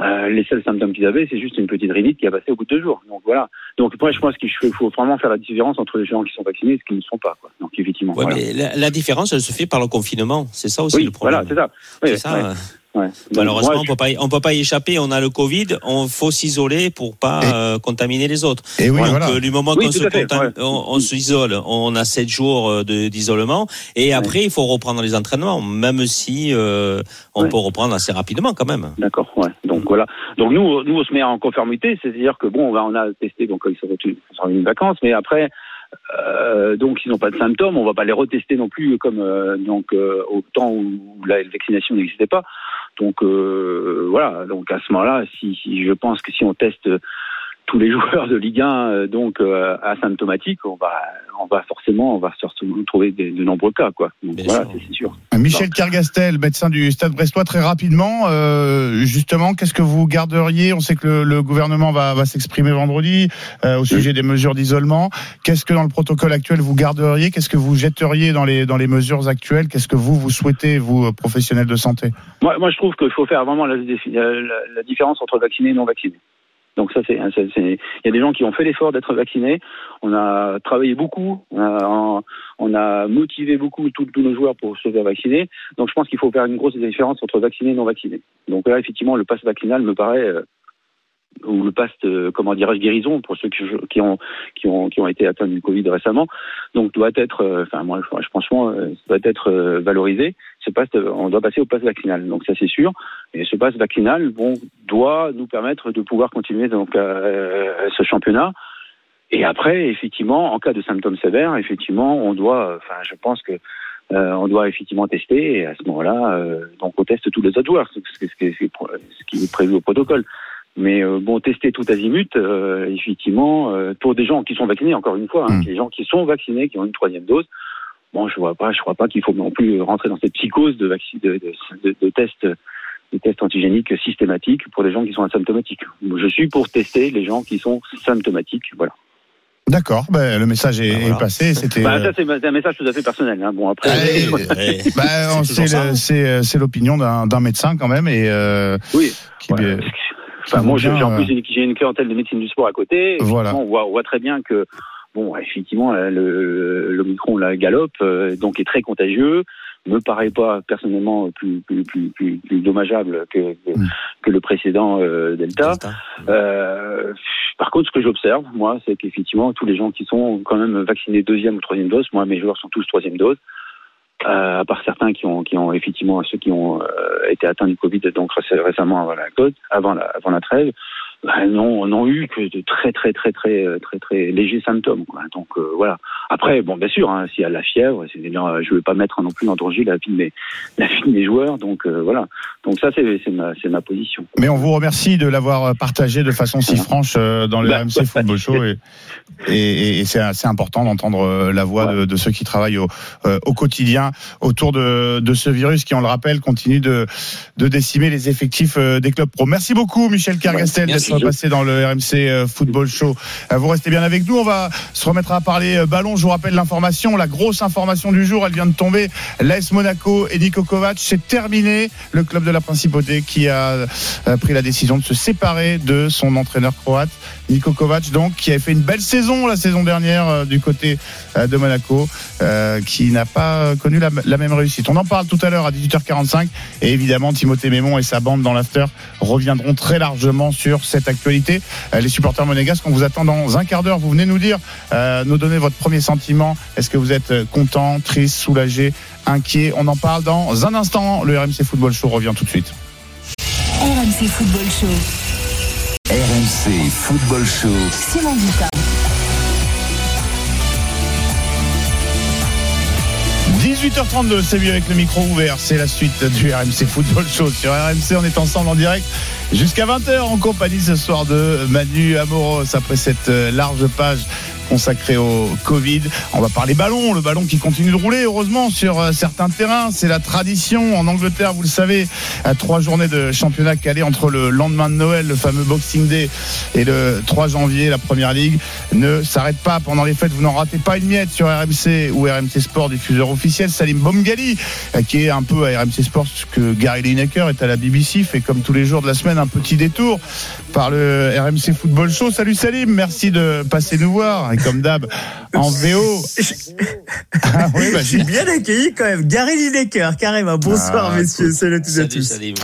Euh, les seuls symptômes qu'ils avaient, c'est juste une petite rhinite qui a passé au bout de deux jours. Donc voilà. Donc moi, je pense qu'il faut vraiment faire la différence entre les gens qui sont vaccinés et ceux qui ne le sont pas. Quoi. Donc effectivement. Ouais, voilà. mais la, la différence, elle se fait par le confinement. C'est ça aussi Oui, le problème. voilà, c'est ça. Oui, C'est ça. ouais, ouais. Donc, Malheureusement, moi, on peut pas, y- on peut pas y échapper. On a le Covid, on faut s'isoler pour pas Et- euh, contaminer les autres. Et oui, Donc, voilà. euh, du moment Oui, qu'on se fait, contam- ouais. on, on s'isole, on a sept jours euh, de- d'isolement, et après il faut reprendre les entraînements, même si euh, on Ouais. peut reprendre assez rapidement quand même. D'accord, ouais. Donc voilà. Donc nous, nous on se met en conformité, c'est-à-dire que bon, on a testé, donc ils sont revenus de vacances, mais après, euh, donc ils n'ont pas de symptômes, on va pas les retester non plus comme euh, donc euh, au temps où la vaccination n'existait pas. Donc euh, voilà. Donc à ce moment-là, si je pense que si on teste tous les (laughs) joueurs de Ligue 1 euh, donc euh, asymptomatiques, on va on va forcément on va forcément trouver des- de nombreux cas quoi. Donc voilà, c'est sûr. Michel Kergastel, médecin du Stade Brestois, très rapidement, euh, justement, qu'est-ce que vous garderiez? On sait que le, le gouvernement va, va s'exprimer vendredi euh, au sujet des mesures d'isolement. Qu'est-ce que dans le protocole actuel vous garderiez? Qu'est-ce que vous jetteriez dans les dans les mesures actuelles? Qu'est-ce que vous vous souhaitez, vous euh, professionnels de santé? Moi, moi, je trouve qu'il faut faire vraiment la, la- la différence entre vacciné et non vacciné. Donc ça, c'est, c'est- il y a des gens qui ont fait l'effort d'être vaccinés. On a travaillé beaucoup, on a, motivé beaucoup tous nos joueurs pour se faire vacciner. Donc je pense qu'il faut faire une grosse différence entre vacciné et non vacciné. Donc là, effectivement, le pass vaccinal me paraît euh, ou le pass, comment dirais-je, guérison pour ceux qui, ont qui ont qui ont été atteints du Covid récemment. Donc doit être, euh, enfin moi, je- franchement, euh, doit être euh, valorisé. Ce pass, on doit passer au pass vaccinal. Donc ça c'est sûr. Et ce pass vaccinal, bon, doit nous permettre de pouvoir continuer donc euh, ce championnat. Et après, effectivement, en cas de symptômes sévères, effectivement, on doit, enfin, je pense que euh, on doit effectivement tester. Et à ce moment-là, euh, donc on teste tous les autres joueurs, ce qui est prévu au protocole. Mais euh, bon, tester tout azimut, euh, effectivement, euh, pour des gens qui sont vaccinés, encore une fois, hein, Mm. les gens qui sont vaccinés, qui ont une troisième dose, bon, je vois pas, je crois pas qu'il faut non plus rentrer dans cette psychose de, de, de, de, de tests des tests antigéniques systématiques pour les gens qui sont asymptomatiques. Je suis pour tester les gens qui sont symptomatiques. Voilà. D'accord, ben, le message est, Ah, voilà. est passé. C'était. Bah, euh, ça, c'est un message tout à fait personnel. Hein. Bon, après. (laughs) Ouais. bah, C'est euh, l'opinion d'un d'un médecin quand même et euh, oui. qui, Voilà. euh, Enfin, moi, j'ai bien, j'ai en plus une- j'ai une clientèle de médecine du sport à côté. Voilà. On voit, on voit très bien que, bon, effectivement, euh, le, le micron, la galope, euh, donc est très contagieux. Me paraît pas personnellement plus plus plus plus, plus dommageable que que, Mm. que le précédent euh, Delta. Euh, par contre, ce que j'observe, moi, c'est qu'effectivement, tous les gens qui sont quand même vaccinés deuxième ou troisième dose, moi, mes joueurs sont tous troisième dose, euh, à part certains qui ont, qui ont effectivement, ceux qui ont euh, été atteints du Covid, donc réc- récemment avant la avant la, avant la trêve, bah, n'ont n'ont eu que de très très très très très très, très légers symptômes. Quoi. Donc euh, voilà. Après, bon, bien sûr, hein, s'il y a de la fièvre, c'est, je ne veux pas mettre non plus en danger la vie de mes, (laughs) la vie de mes joueurs. Donc euh, voilà. Donc ça, c'est, c'est, ma, c'est ma position. Mais on vous remercie de l'avoir partagé de façon si franche euh, dans le Bah, RMC Football Show et, et, et c'est assez important d'entendre euh, la voix de, de ceux qui travaillent au, euh, au quotidien autour de, de ce virus qui, on le rappelle, continue de, de décimer les effectifs euh, des clubs pro. Merci beaucoup, Michel Cargastel, Merci. D'être passé dans le RMC euh, Football Show. Euh, Vous restez bien avec nous. On va se remettre à parler euh, ballon. Je vous rappelle l'information, la grosse information du jour. Elle vient de tomber. L'AS Monaco et Niko Kovac, c'est terminé. Le club de la Principauté qui a pris la décision de se séparer de son entraîneur croate, Niko Kovac, donc, qui avait fait une belle saison la saison dernière euh, du côté euh, de Monaco, euh, qui n'a pas connu la, la même réussite. On en parle tout à l'heure à 18h45 et évidemment Timothée Mémon et sa bande dans l'after reviendront très largement sur cette actualité. Euh, les supporters monégasques, on vous attend dans un quart d'heure. Vous venez nous dire, euh, nous donner votre premier sentiment. Est-ce que vous êtes euh, content, triste, soulagé, inquiet? On en parle dans un instant. Le RMC Football Show revient tout de suite. RMC Football Show. RMC Football Show. Simon Dutin. 18h32, c'est lui avec le micro ouvert. C'est la suite du RMC Football Show. Sur RMC, on est ensemble en direct jusqu'à 20h en compagnie ce soir de Manu Amoros après cette euh, large page consacrée au Covid. On va parler ballon, le ballon qui continue de rouler, heureusement, sur euh, certains terrains. C'est la tradition. En Angleterre, vous le savez, à trois journées de championnat calées entre le lendemain de Noël, le fameux Boxing Day, et le 3 janvier, la première ligue ne s'arrête pas pendant les fêtes. Vous n'en ratez pas une miette sur RMC ou RMC Sport, diffuseur officiel. Salim Bomgali, euh, qui est un peu à RMC Sport ce que Gary Lineker est à la BBC, fait comme tous les jours de la semaine un petit détour par le RMC Football Show. Salut Salim, merci de passer nous voir. Et comme d'hab, en VO. Ah oui, bah, Je suis bien accueilli quand même. Gary Lineker, carrément. Bonsoir, Ah, messieurs. Salut à tous et à Salut, tous. Salim.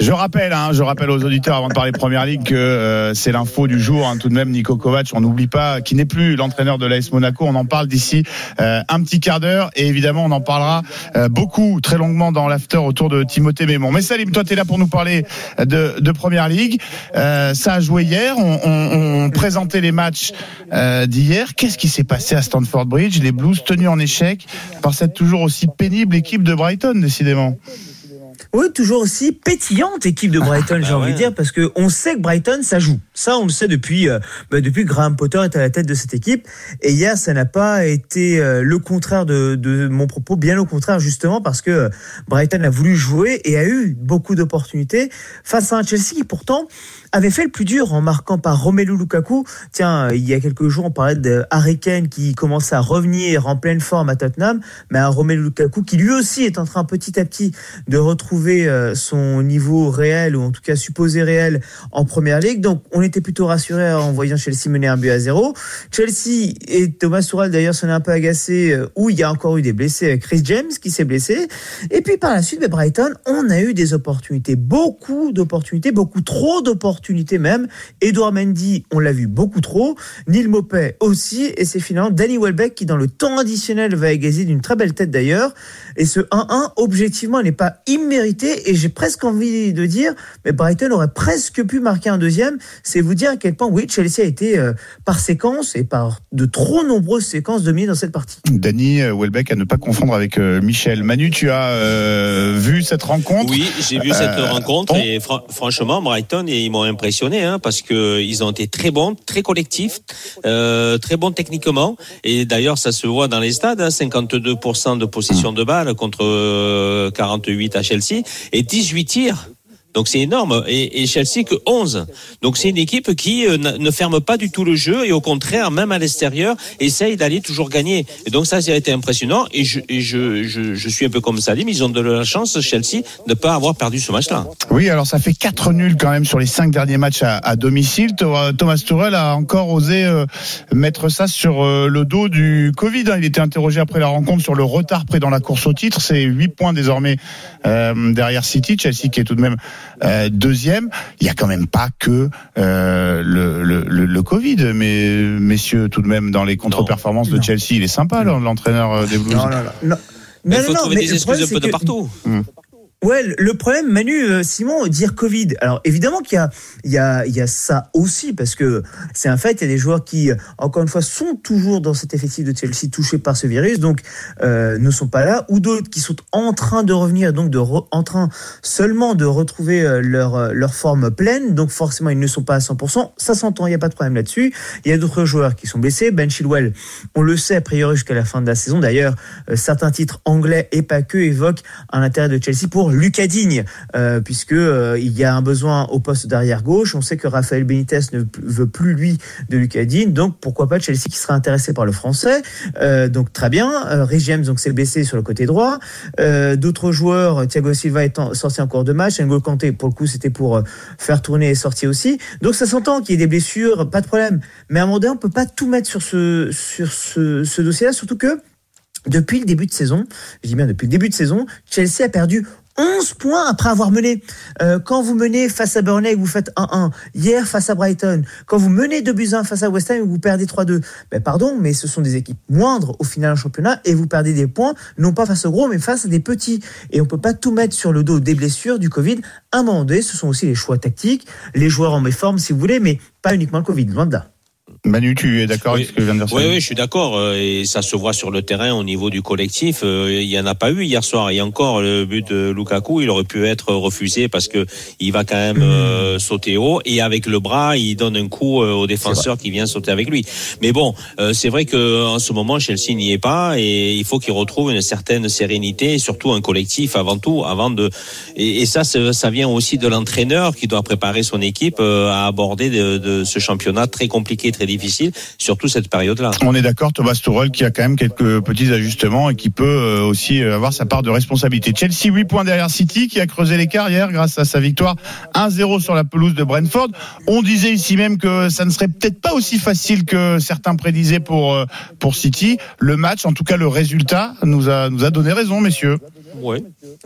Je rappelle, hein, je rappelle aux auditeurs avant de parler Première Ligue que euh, c'est l'info du jour. hein, tout de même, Nico Kovac, on n'oublie pas, qui n'est plus l'entraîneur de l'AS Monaco. On en parle d'ici euh, un petit quart d'heure et évidemment, on en parlera euh, beaucoup, très longuement dans l'after autour de Timothée Mémon. Mais Salim, toi, tu es là pour nous parler de, de Première Ligue. Euh, ça a joué hier. On, on, on présentait les matchs euh, Qu'est-ce qui s'est passé à Stamford Bridge? Les Blues tenus en échec par cette toujours aussi pénible équipe de Brighton, décidément. Oui, toujours aussi pétillante équipe de Brighton, j'ai bah envie ouais. de dire, parce que on sait que Brighton, ça joue. Ça, on le sait depuis, euh, bah, depuis que Graham Potter est à la tête de cette équipe. Et hier, ça n'a pas été euh, le contraire de, de mon propos, bien au contraire, justement, parce que euh, Brighton a voulu jouer et a eu beaucoup d'opportunités face à un Chelsea qui, pourtant, avait fait le plus dur en marquant par Romelu Lukaku. Tiens, il y a quelques jours, on parlait de Harry Kane qui commence à revenir en pleine forme à Tottenham, mais un Romelu Lukaku qui lui aussi est en train petit à petit de retrouver euh, son niveau réel, ou en tout cas supposé réel, en première ligue. Donc, on était plutôt rassurés en voyant Chelsea mener un but à zéro. Chelsea et Thomas Tuchel d'ailleurs s'en est un peu agacé, euh, où il y a encore eu des blessés. Chris James qui s'est blessé. Et puis par la suite, ben, Brighton, on a eu des opportunités, beaucoup d'opportunités, beaucoup trop d'opportunités même. Edouard Mendy, on l'a vu beaucoup trop. Neil Mopet aussi. Et c'est finalement Danny Welbeck qui, dans le temps additionnel, va égayer d'une très belle tête d'ailleurs. Et ce 1-1, objectivement, n'est pas immérité. Et j'ai presque envie de dire, mais Brighton aurait presque pu marquer un deuxième. C'est vous dire à quel point, oui, Chelsea a été euh, par séquence et par de trop nombreuses séquences dominé dans cette partie. Danny euh, Welbeck à ne pas confondre avec euh, Michel. Manu, tu as euh, vu cette rencontre? Oui, j'ai vu cette rencontre on- et fran- franchement, Brighton, ils m'ont impressionné hein, parce que ils ont été très bons, très collectifs, euh, très bons techniquement. Et d'ailleurs, ça se voit dans les stades, hein, 52% de possession de balle contre euh, 48 à Chelsea et 18 tirs. Donc c'est énorme. Et, et Chelsea que 11. Donc c'est une équipe qui euh, ne ferme pas du tout le jeu et au contraire, même à l'extérieur, essaye d'aller toujours gagner. Et donc ça, ça a été impressionnant. Et je, et je, je, je suis un peu comme Salim, ils ont de la chance, Chelsea, de ne pas avoir perdu ce match-là. Oui, alors ça fait 4 nuls quand même sur les 5 derniers matchs à, à domicile. Tho- Thomas Tuchel a encore osé euh, mettre ça sur euh, le dos du Covid. hein. Il était interrogé après la rencontre sur le retard pris dans la course au titre. C'est 8 points désormais derrière City, Chelsea qui est tout de même euh, deuxième. Il y a quand même pas que euh, le, le, le, le Covid, mais messieurs, tout de même dans les contre-performances de Non. Chelsea, il est sympa l'entraîneur euh, des Blues. Non, non, non. non. Mais il faut non, trouver mais des excuses un peu de que- partout. Ouais, le problème, Manu, euh, Simon, dire Covid. Alors évidemment qu'il y a, il y a, il y a ça aussi parce que c'est un fait. Il y a des joueurs qui, euh, encore une fois, sont toujours dans cet effectif de Chelsea touchés par ce virus, donc euh, ne sont pas là, ou d'autres qui sont en train de revenir, donc de re- en train seulement de retrouver leur leur forme pleine. Donc forcément, ils ne sont pas à 100%. Ça s'entend, il n'y a pas de problème là-dessus. Il y a d'autres joueurs qui sont blessés. Ben Chilwell, on le sait a priori jusqu'à la fin de la saison. D'ailleurs, certains titres anglais et pas que évoquent un intérêt de Chelsea pour Lucas Digne, euh, puisque euh, il y a un besoin au poste d'arrière gauche. On sait que Raphaël Benitez ne veut plus lui de Lucas Digne, donc pourquoi pas Chelsea qui sera intéressé par le français. Euh, donc très bien. James donc c'est blessé sur le côté droit. D'autres joueurs, Thiago Silva est en- sorti en cours de match. N'Golo Kanté pour le coup c'était pour faire tourner et sortir aussi. Donc ça s'entend qu'il y ait des blessures, pas de problème. Mais à un moment donné, on peut pas tout mettre sur ce dossier-là, surtout que depuis le début de saison, je dis bien depuis le début de saison, Chelsea a perdu 11 points après avoir mené. Euh, quand vous menez face à Burnley, vous faites 1-1. Hier, face à Brighton. Quand vous menez 2 buts 1 face à West Ham, vous perdez 3-2. Ben, pardon, mais ce sont des équipes moindres au final en championnat et vous perdez des points, non pas face aux gros, mais face à des petits. Et on peut pas tout mettre sur le dos des blessures, du Covid. À un moment donné, ce sont aussi les choix tactiques, les joueurs en méforme, si vous voulez, mais pas uniquement le Covid. Loin de là. Manu, tu es d'accord Oui. avec ce que je viens de dire Oui, oui, je suis d'accord. euh, Et ça se voit sur le terrain au niveau du collectif. euh, Il y en a pas eu hier soir. Et encore le but de Lukaku, il aurait pu être refusé parce que il va quand même euh, sauter haut et avec le bras, il donne un coup au défenseur qui vient sauter avec lui. Mais bon, euh, c'est vrai que en ce moment Chelsea n'y est pas et il faut qu'il retrouve une certaine sérénité, et surtout un collectif avant tout, avant de. Et, et ça, ça vient aussi de l'entraîneur qui doit préparer son équipe à aborder de, de ce championnat très compliqué, très difficile, surtout cette période-là. On est d'accord, Thomas Tuchel qui a quand même quelques petits ajustements et qui peut euh, aussi euh, avoir sa part de responsabilité. Chelsea 8 points derrière City qui a creusé l'écart hier grâce à sa victoire 1-0 sur la pelouse de Brentford. On disait ici même que ça ne serait peut-être pas aussi facile que certains prédisaient pour euh, pour City. Le match, en tout cas le résultat, nous a nous a donné raison, messieurs.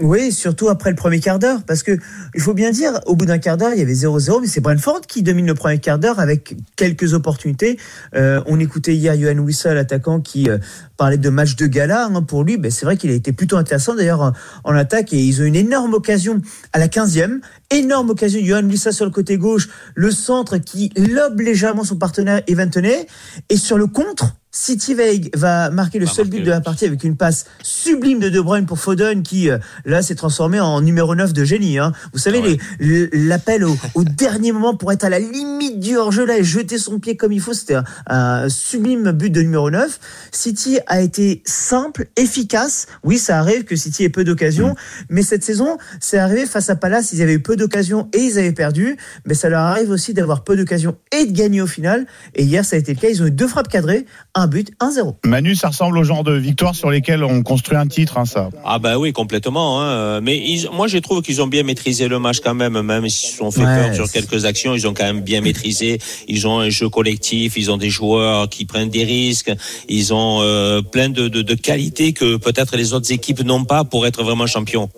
Oui, surtout après le premier quart d'heure, parce que il faut bien dire, au bout d'un quart d'heure, il y avait 0-0, mais c'est Brentford qui domine le premier quart d'heure avec quelques opportunités. Euh, on écoutait hier Johan Wissel, l'attaquant, qui euh, parlait de match de gala hein, pour lui. Ben, c'est vrai qu'il a été plutôt intéressant d'ailleurs en, en attaque et ils ont une énorme occasion à la 15e. Énorme occasion, Johan Wissel sur le côté gauche, le centre qui lobe légèrement son partenaire Evan Toney. Et sur le contre, City va, va marquer le Va seul marquer but de la partie avec une passe sublime de De Bruyne pour Foden qui euh, là s'est transformé en numéro 9 de génie. Hein. Vous savez Ouais. les- l'appel au, (laughs) au dernier moment pour être à la limite du hors-jeu là et jeter son pied comme il faut, c'était un, un sublime but de numéro 9. City a été simple, efficace. Oui, ça arrive que City ait peu d'occasions, mais cette saison, c'est arrivé face à Palace, ils avaient eu peu d'occasions et ils avaient perdu, mais ça leur arrive aussi d'avoir peu d'occasions et de gagner au final. Et hier, ça a été le cas, ils ont eu deux frappes cadrées, un but, 1-0. Manu, ça ressemble au genre de victoire sur lesquelles on construit un titre, hein, ça. Ah bah oui, complètement. Hein. Mais ils, moi, je trouve qu'ils ont bien maîtrisé le match quand même, même s'ils se sont fait Ouais, peur sur quelques actions, ils ont quand même bien maîtrisé. Ils ont un jeu collectif, ils ont des joueurs qui prennent des risques, ils ont euh, plein de, de, de qualités que peut-être les autres équipes n'ont pas pour être vraiment champions.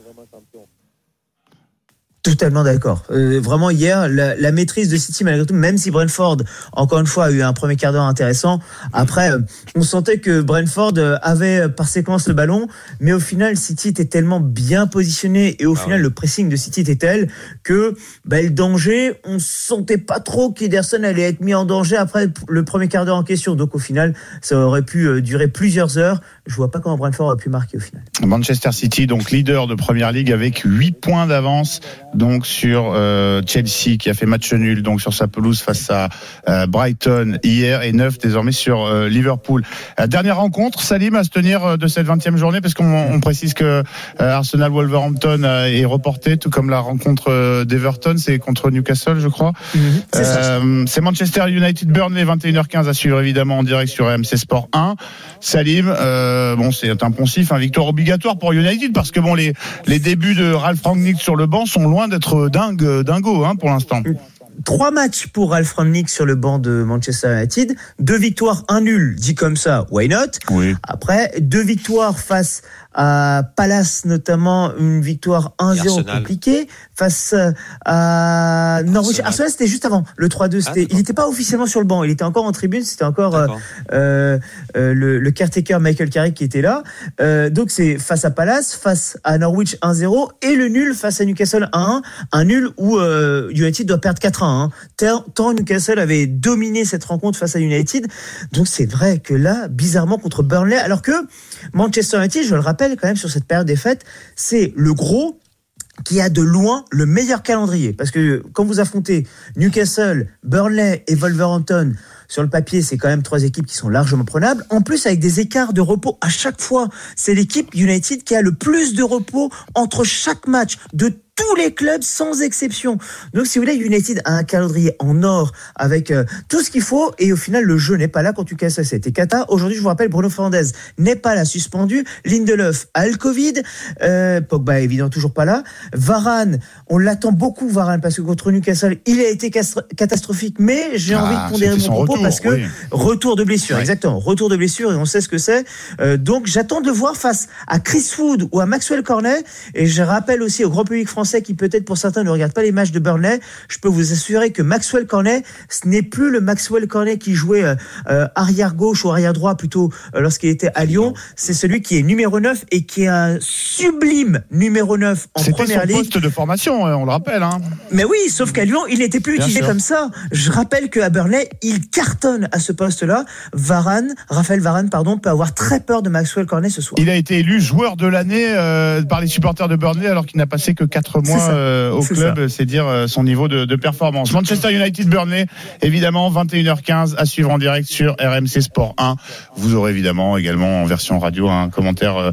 Totalement d'accord. Euh, vraiment hier, la, la maîtrise de City malgré tout, même si Brentford, encore une fois, a eu un premier quart d'heure intéressant. Après, euh, on sentait que Brentford euh, avait euh, par séquence le ballon, mais au final, City était tellement bien positionné et au Ah final, ouais. le pressing de City était tel que bah, le danger, on sentait pas trop qu'Ederson allait être mis en danger après le premier quart d'heure en question. Donc au final, ça aurait pu durer plusieurs heures. Je vois pas comment Brentford aurait pu marquer au final. Manchester City, donc leader de Première Ligue avec 8 points d'avance donc sur euh, Chelsea qui a fait match nul donc sur sa pelouse face à euh, Brighton hier et 9 désormais sur euh, Liverpool. Dernière rencontre, Salim à se tenir de cette 20e journée parce qu'on on précise que Arsenal Wolverhampton est reporté tout comme la rencontre d'Everton, c'est contre Newcastle je crois. Euh, c'est Manchester United Burnley 21h15 à suivre évidemment en direct sur RMC Sport 1. Salim, euh, bon c'est un poncif, un victoire obligatoire pour United parce que bon les les débuts de Ralph Rangnick sur le banc sont loin d'être dingue dingo hein, pour l'instant. trois matchs pour Ralph Rangnick sur le banc de Manchester United, deux victoires, un nul, dit comme ça, why not? Oui. Après, deux victoires face à Palace, notamment une victoire 1-0 Arsenal. compliquée, face à Norwich. Arsenal. C'était juste avant, le 3-2. C'était, d'accord. il n'était pas officiellement sur le banc, il était encore en tribune, c'était encore euh, euh, euh, le, le caretaker Michael Carrick qui était là. Euh, donc c'est face à Palace, face à Norwich 1-0 et le nul face à Newcastle 1-1. Un nul où euh, United doit perdre 4-1. Hein. Tant, tant Newcastle avait dominé cette rencontre face à United. Donc c'est vrai que là, bizarrement contre Burnley, alors que Manchester United, je le rappelle quand même sur cette période des fêtes, c'est le gros qui a de loin le meilleur calendrier. Parce que quand vous affrontez Newcastle, Burnley et Wolverhampton, sur le papier, c'est quand même trois équipes qui sont largement prenables. En plus, avec des écarts de repos à chaque fois. C'est l'équipe United qui a le plus de repos entre chaque match de tous les clubs sans exception. Donc si vous voulez, United a un calendrier en or avec euh, tout ce qu'il faut et au final le jeu n'est pas là quand tu casses C'était Kata. Aujourd'hui, je vous rappelle, Bruno Fernandez n'est pas là, suspendu. Lindelof a le Covid. Euh, Pogba évidemment toujours pas là. Varane, on l'attend beaucoup Varane parce que contre Newcastle, il a été catastrophique. Mais j'ai Ah, envie de pondérer mon propos retour, parce que oui. retour de blessure, exactement. Retour de blessure et on sait ce que c'est. Euh, donc j'attends de le voir face à Chris Wood ou à Maxwell Cornet. Et je rappelle aussi au grand public français qui peut-être pour certains ne regarde pas les matchs de Burnley, je peux vous assurer que Maxwell Cornet, ce n'est plus le Maxwell Cornet qui jouait euh, euh, arrière gauche ou arrière droit plutôt euh, lorsqu'il était à Lyon. C'est celui qui est numéro 9 et qui est un sublime numéro 9 en première son ligue. poste de formation, euh, on le rappelle. Hein. Mais oui, sauf qu'à Lyon, il n'était plus Bien utilisé sûr. comme ça. Je rappelle qu'à Burnley, il cartonne à ce poste-là. Varane, Raphaël Varane, pardon, peut avoir très peur de Maxwell Cornet ce soir. Il a été élu joueur de l'année euh, par les supporters de Burnley alors qu'il n'a passé que 4 mois C'est ça. euh, au club, c'est dire euh, son niveau de, de performance. Manchester United Burnley, évidemment 21h15 à suivre en direct sur RMC Sport 1. Vous aurez évidemment également en version radio un commentaire euh,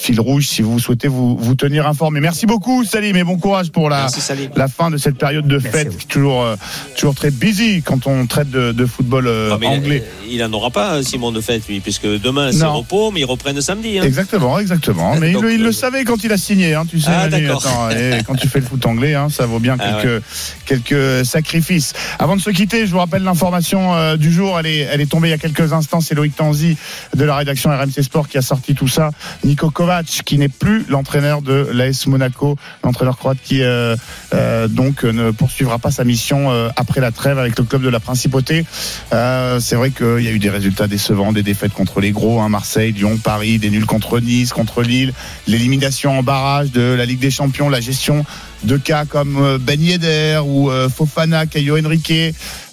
fil rouge si vous souhaitez vous, vous tenir informé. Merci beaucoup Salim et bon courage pour la Merci la fin de cette période de Merci fête vous. qui est toujours euh, toujours très busy quand on traite de, de football euh, anglais. euh, Il n'en aura pas, Simon de fête, lui, puisque demain c'est repos, mais ils reprennent samedi. hein. Exactement, exactement. Mais il, Donc, le- il euh, le savait quand il a signé, hein, tu sais. Ah, Manu, attends, et quand tu fais le foot anglais, hein, ça vaut bien Ah, quelques, quelques sacrifices. Avant de se quitter, je vous rappelle l'information euh, du jour. Elle est, elle est tombée il y a quelques instants. C'est Loïc Tanzi de la rédaction RMC Sport qui a sorti tout ça. Nico Kovac, qui n'est plus l'entraîneur de l'AS Monaco, l'entraîneur croate qui euh, euh, donc ne poursuivra pas sa mission euh, après la trêve avec le club de la Principauté. Euh, c'est vrai qu'il y a eu des résultats décevants, des défaites contre les gros, hein, Marseille, Lyon, Paris, des nuls contre Nice, contre Lille, l'élimination en barrage de la Ligue des Champions, la gestion de cas comme euh, Ben Yedder ou euh, Fofana, Caio Henrique,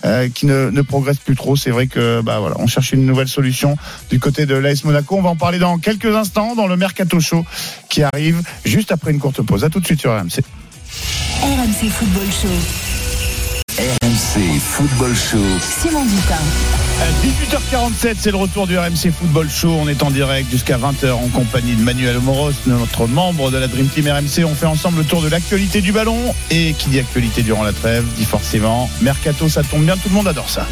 euh, qui ne, ne progressent plus trop. C'est vrai que bah voilà, on cherche une nouvelle solution du côté de l'AS Monaco. On va en parler dans quelques instants dans le Mercato Show qui arrive juste après une courte pause. À tout de suite sur RMC. RMC Football Show. RMC Football Show. Simon Dutin. À 18h47, c'est le retour du RMC Football Show. On est en direct jusqu'à 20h en compagnie de Manuel Moros, notre membre de la Dream Team RMC. On fait ensemble le tour de l'actualité du ballon. Et qui dit actualité durant la trêve, dit forcément Mercato, ça tombe bien, tout le monde adore ça.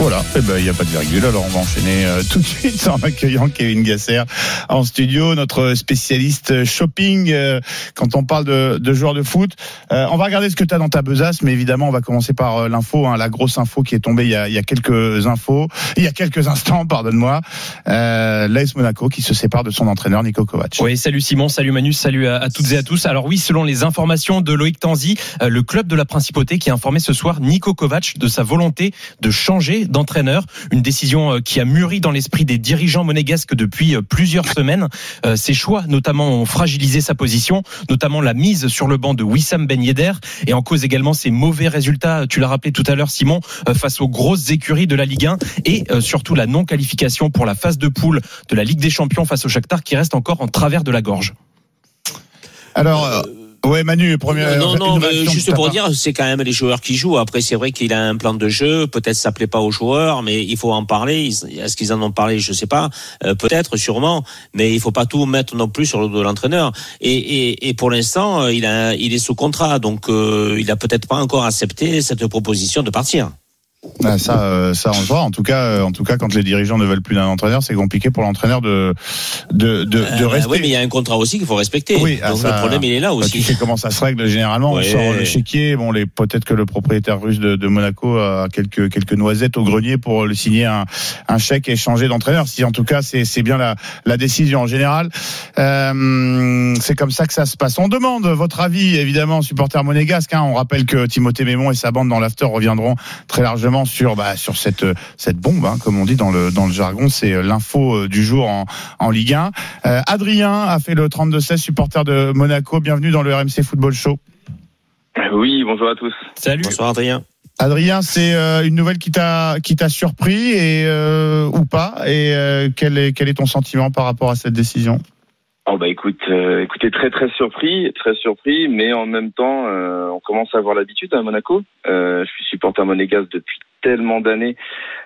Voilà, eh ben, il n'y a pas de virgule, alors on va enchaîner euh, tout de suite en accueillant Kevin Gasser en studio, notre spécialiste shopping euh, quand on parle de, de joueurs de foot. Euh, on va regarder ce que tu as dans ta besace, mais évidemment, on va commencer par euh, l'info, hein, la grosse info qui est tombée il y a, y a quelques infos, il y a quelques instants, pardonne-moi. Euh, L'AS Monaco qui se sépare de son entraîneur Nico Kovac. Oui, salut Simon, salut Manu, salut à, à toutes et à tous. Alors oui, selon les informations de Loïc Tanzi, euh, le club de la Principauté qui a informé ce soir Nico Kovac de sa volonté de changer d'entraîneur, une décision euh, qui a mûri dans l'esprit des dirigeants monégasques depuis euh, plusieurs semaines. Euh, Ses choix notamment ont fragilisé sa position, notamment la mise sur le banc de Wissam Ben Yedder et en cause également ses mauvais résultats, tu l'as rappelé tout à l'heure Simon, face aux grosses écuries de la Ligue 1 et surtout la non-qualification pour la phase de poule de la Ligue des Champions face au Shakhtar qui reste encore en travers de la gorge. Alors, euh, ouais, Manu, première. Non, non, mais juste pour dire, c'est quand même les joueurs qui jouent. Après, c'est vrai qu'il a un plan de jeu. Peut-être ça plaît pas aux joueurs, mais il faut en parler. Est-ce qu'ils en ont parlé? Je sais pas. Euh, Peut-être, sûrement, mais il faut pas tout mettre non plus sur le dos de l'entraîneur. Et, et, et pour l'instant, euh, il a, il est sous contrat, donc euh, il a peut-être pas encore accepté cette proposition de partir. Ah, ça, euh, ça, on le voit. En tout cas, euh, en tout cas, quand les dirigeants ne veulent plus d'un entraîneur, c'est compliqué pour l'entraîneur de de de, de Euh, rester. oui, mais il y a un contrat aussi qu'il faut respecter. Oui, ah, Donc ça- le problème, il est là Bah, aussi. tu sais comment ça se règle généralement. Ouais. On sort le chéquier. Bon, les peut-être que le propriétaire russe de, de Monaco a quelques quelques noisettes au grenier pour le signer un, un chèque et changer d'entraîneur. Si en tout cas c'est c'est bien la la décision en général. C'est comme ça que ça se passe. On demande votre avis évidemment, supporter monégasque. Hein. On rappelle que Timothée Mémon et sa bande dans l'after reviendront très largement sur bah, sur cette cette bombe, hein, comme on dit dans le dans le jargon. C'est euh, l'info euh, du jour en en Ligue 1. Euh, Adrien a fait le 32-16, supporter de Monaco. Bienvenue dans le RMC Football Show. Oui, bonjour à tous. Salut. Bonsoir Adrien. Adrien, c'est euh, une nouvelle qui t'a qui t'a surpris et euh, ou pas? Et euh, quel est quel est ton sentiment par rapport à cette décision? Oh bah écoute, euh, écoutez, très très surpris, très surpris, mais en même temps, euh, on commence à avoir l'habitude à Monaco. Euh, je suis supporter monégasque depuis tellement d'années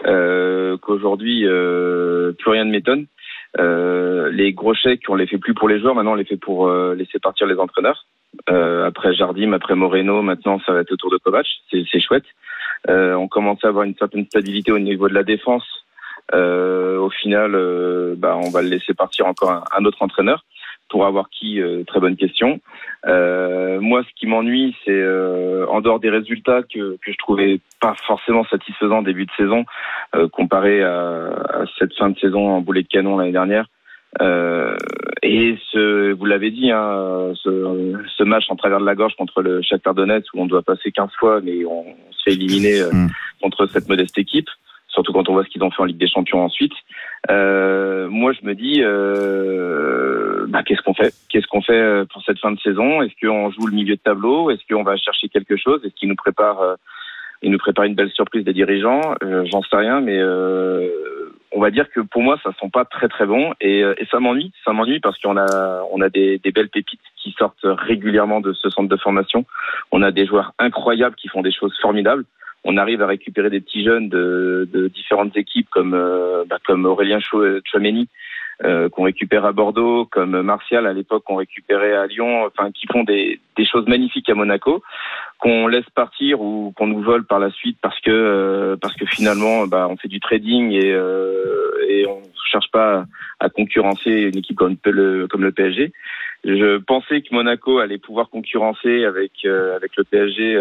euh, qu'aujourd'hui, euh, plus rien ne m'étonne. Euh, les gros chèques, on les fait plus pour les joueurs, maintenant on les fait pour laisser partir les entraîneurs. Après Jardim, après Moreno, maintenant ça va être autour de Kovac, c'est chouette. On commence à avoir une certaine stabilité au niveau de la défense. Euh, au final, euh, bah, on va le laisser partir encore un, un autre entraîneur pour avoir qui euh, Très bonne question. Euh, moi, ce qui m'ennuie, c'est euh, en dehors des résultats que, que je trouvais pas forcément satisfaisants début de saison, euh, comparé à, à cette fin de saison en boulet de canon l'année dernière. Euh, et ce, vous l'avez dit, hein, ce, ce match en travers de la gorge contre le Shakhtar Donetsk où on doit passer 15 fois, mais on, se fait éliminer euh, Mm. contre cette modeste équipe. Surtout quand on voit ce qu'ils ont fait en Ligue des Champions ensuite. Euh, moi, je me dis, euh, bah, qu'est-ce qu'on fait? Qu'est-ce qu'on fait euh, pour cette fin de saison? Est-ce qu'on joue le milieu de tableau? Est-ce qu'on va chercher quelque chose? Est-ce qu'il nous prépare euh, il nous prépare une belle surprise des dirigeants? Euh, J'en sais rien, mais on va dire que pour moi, ça sent pas très très bon et, et ça m'ennuie. Ça m'ennuie parce qu'on a on a des, des belles pépites qui sortent régulièrement de ce centre de formation. On a des joueurs incroyables qui font des choses formidables. On arrive à récupérer des petits jeunes de, de différentes équipes comme euh, bah, comme Aurélien Chou- Chouameni euh, qu'on récupère à Bordeaux, comme Martial à l'époque qu'on récupérait à Lyon, enfin qui font des, des choses magnifiques à Monaco, qu'on laisse partir ou qu'on nous vole par la suite parce que euh, parce que finalement bah, on fait du trading et euh, et on cherche pas à concurrencer une équipe comme le comme le PSG. Je pensais que Monaco allait pouvoir concurrencer avec euh, avec le PSG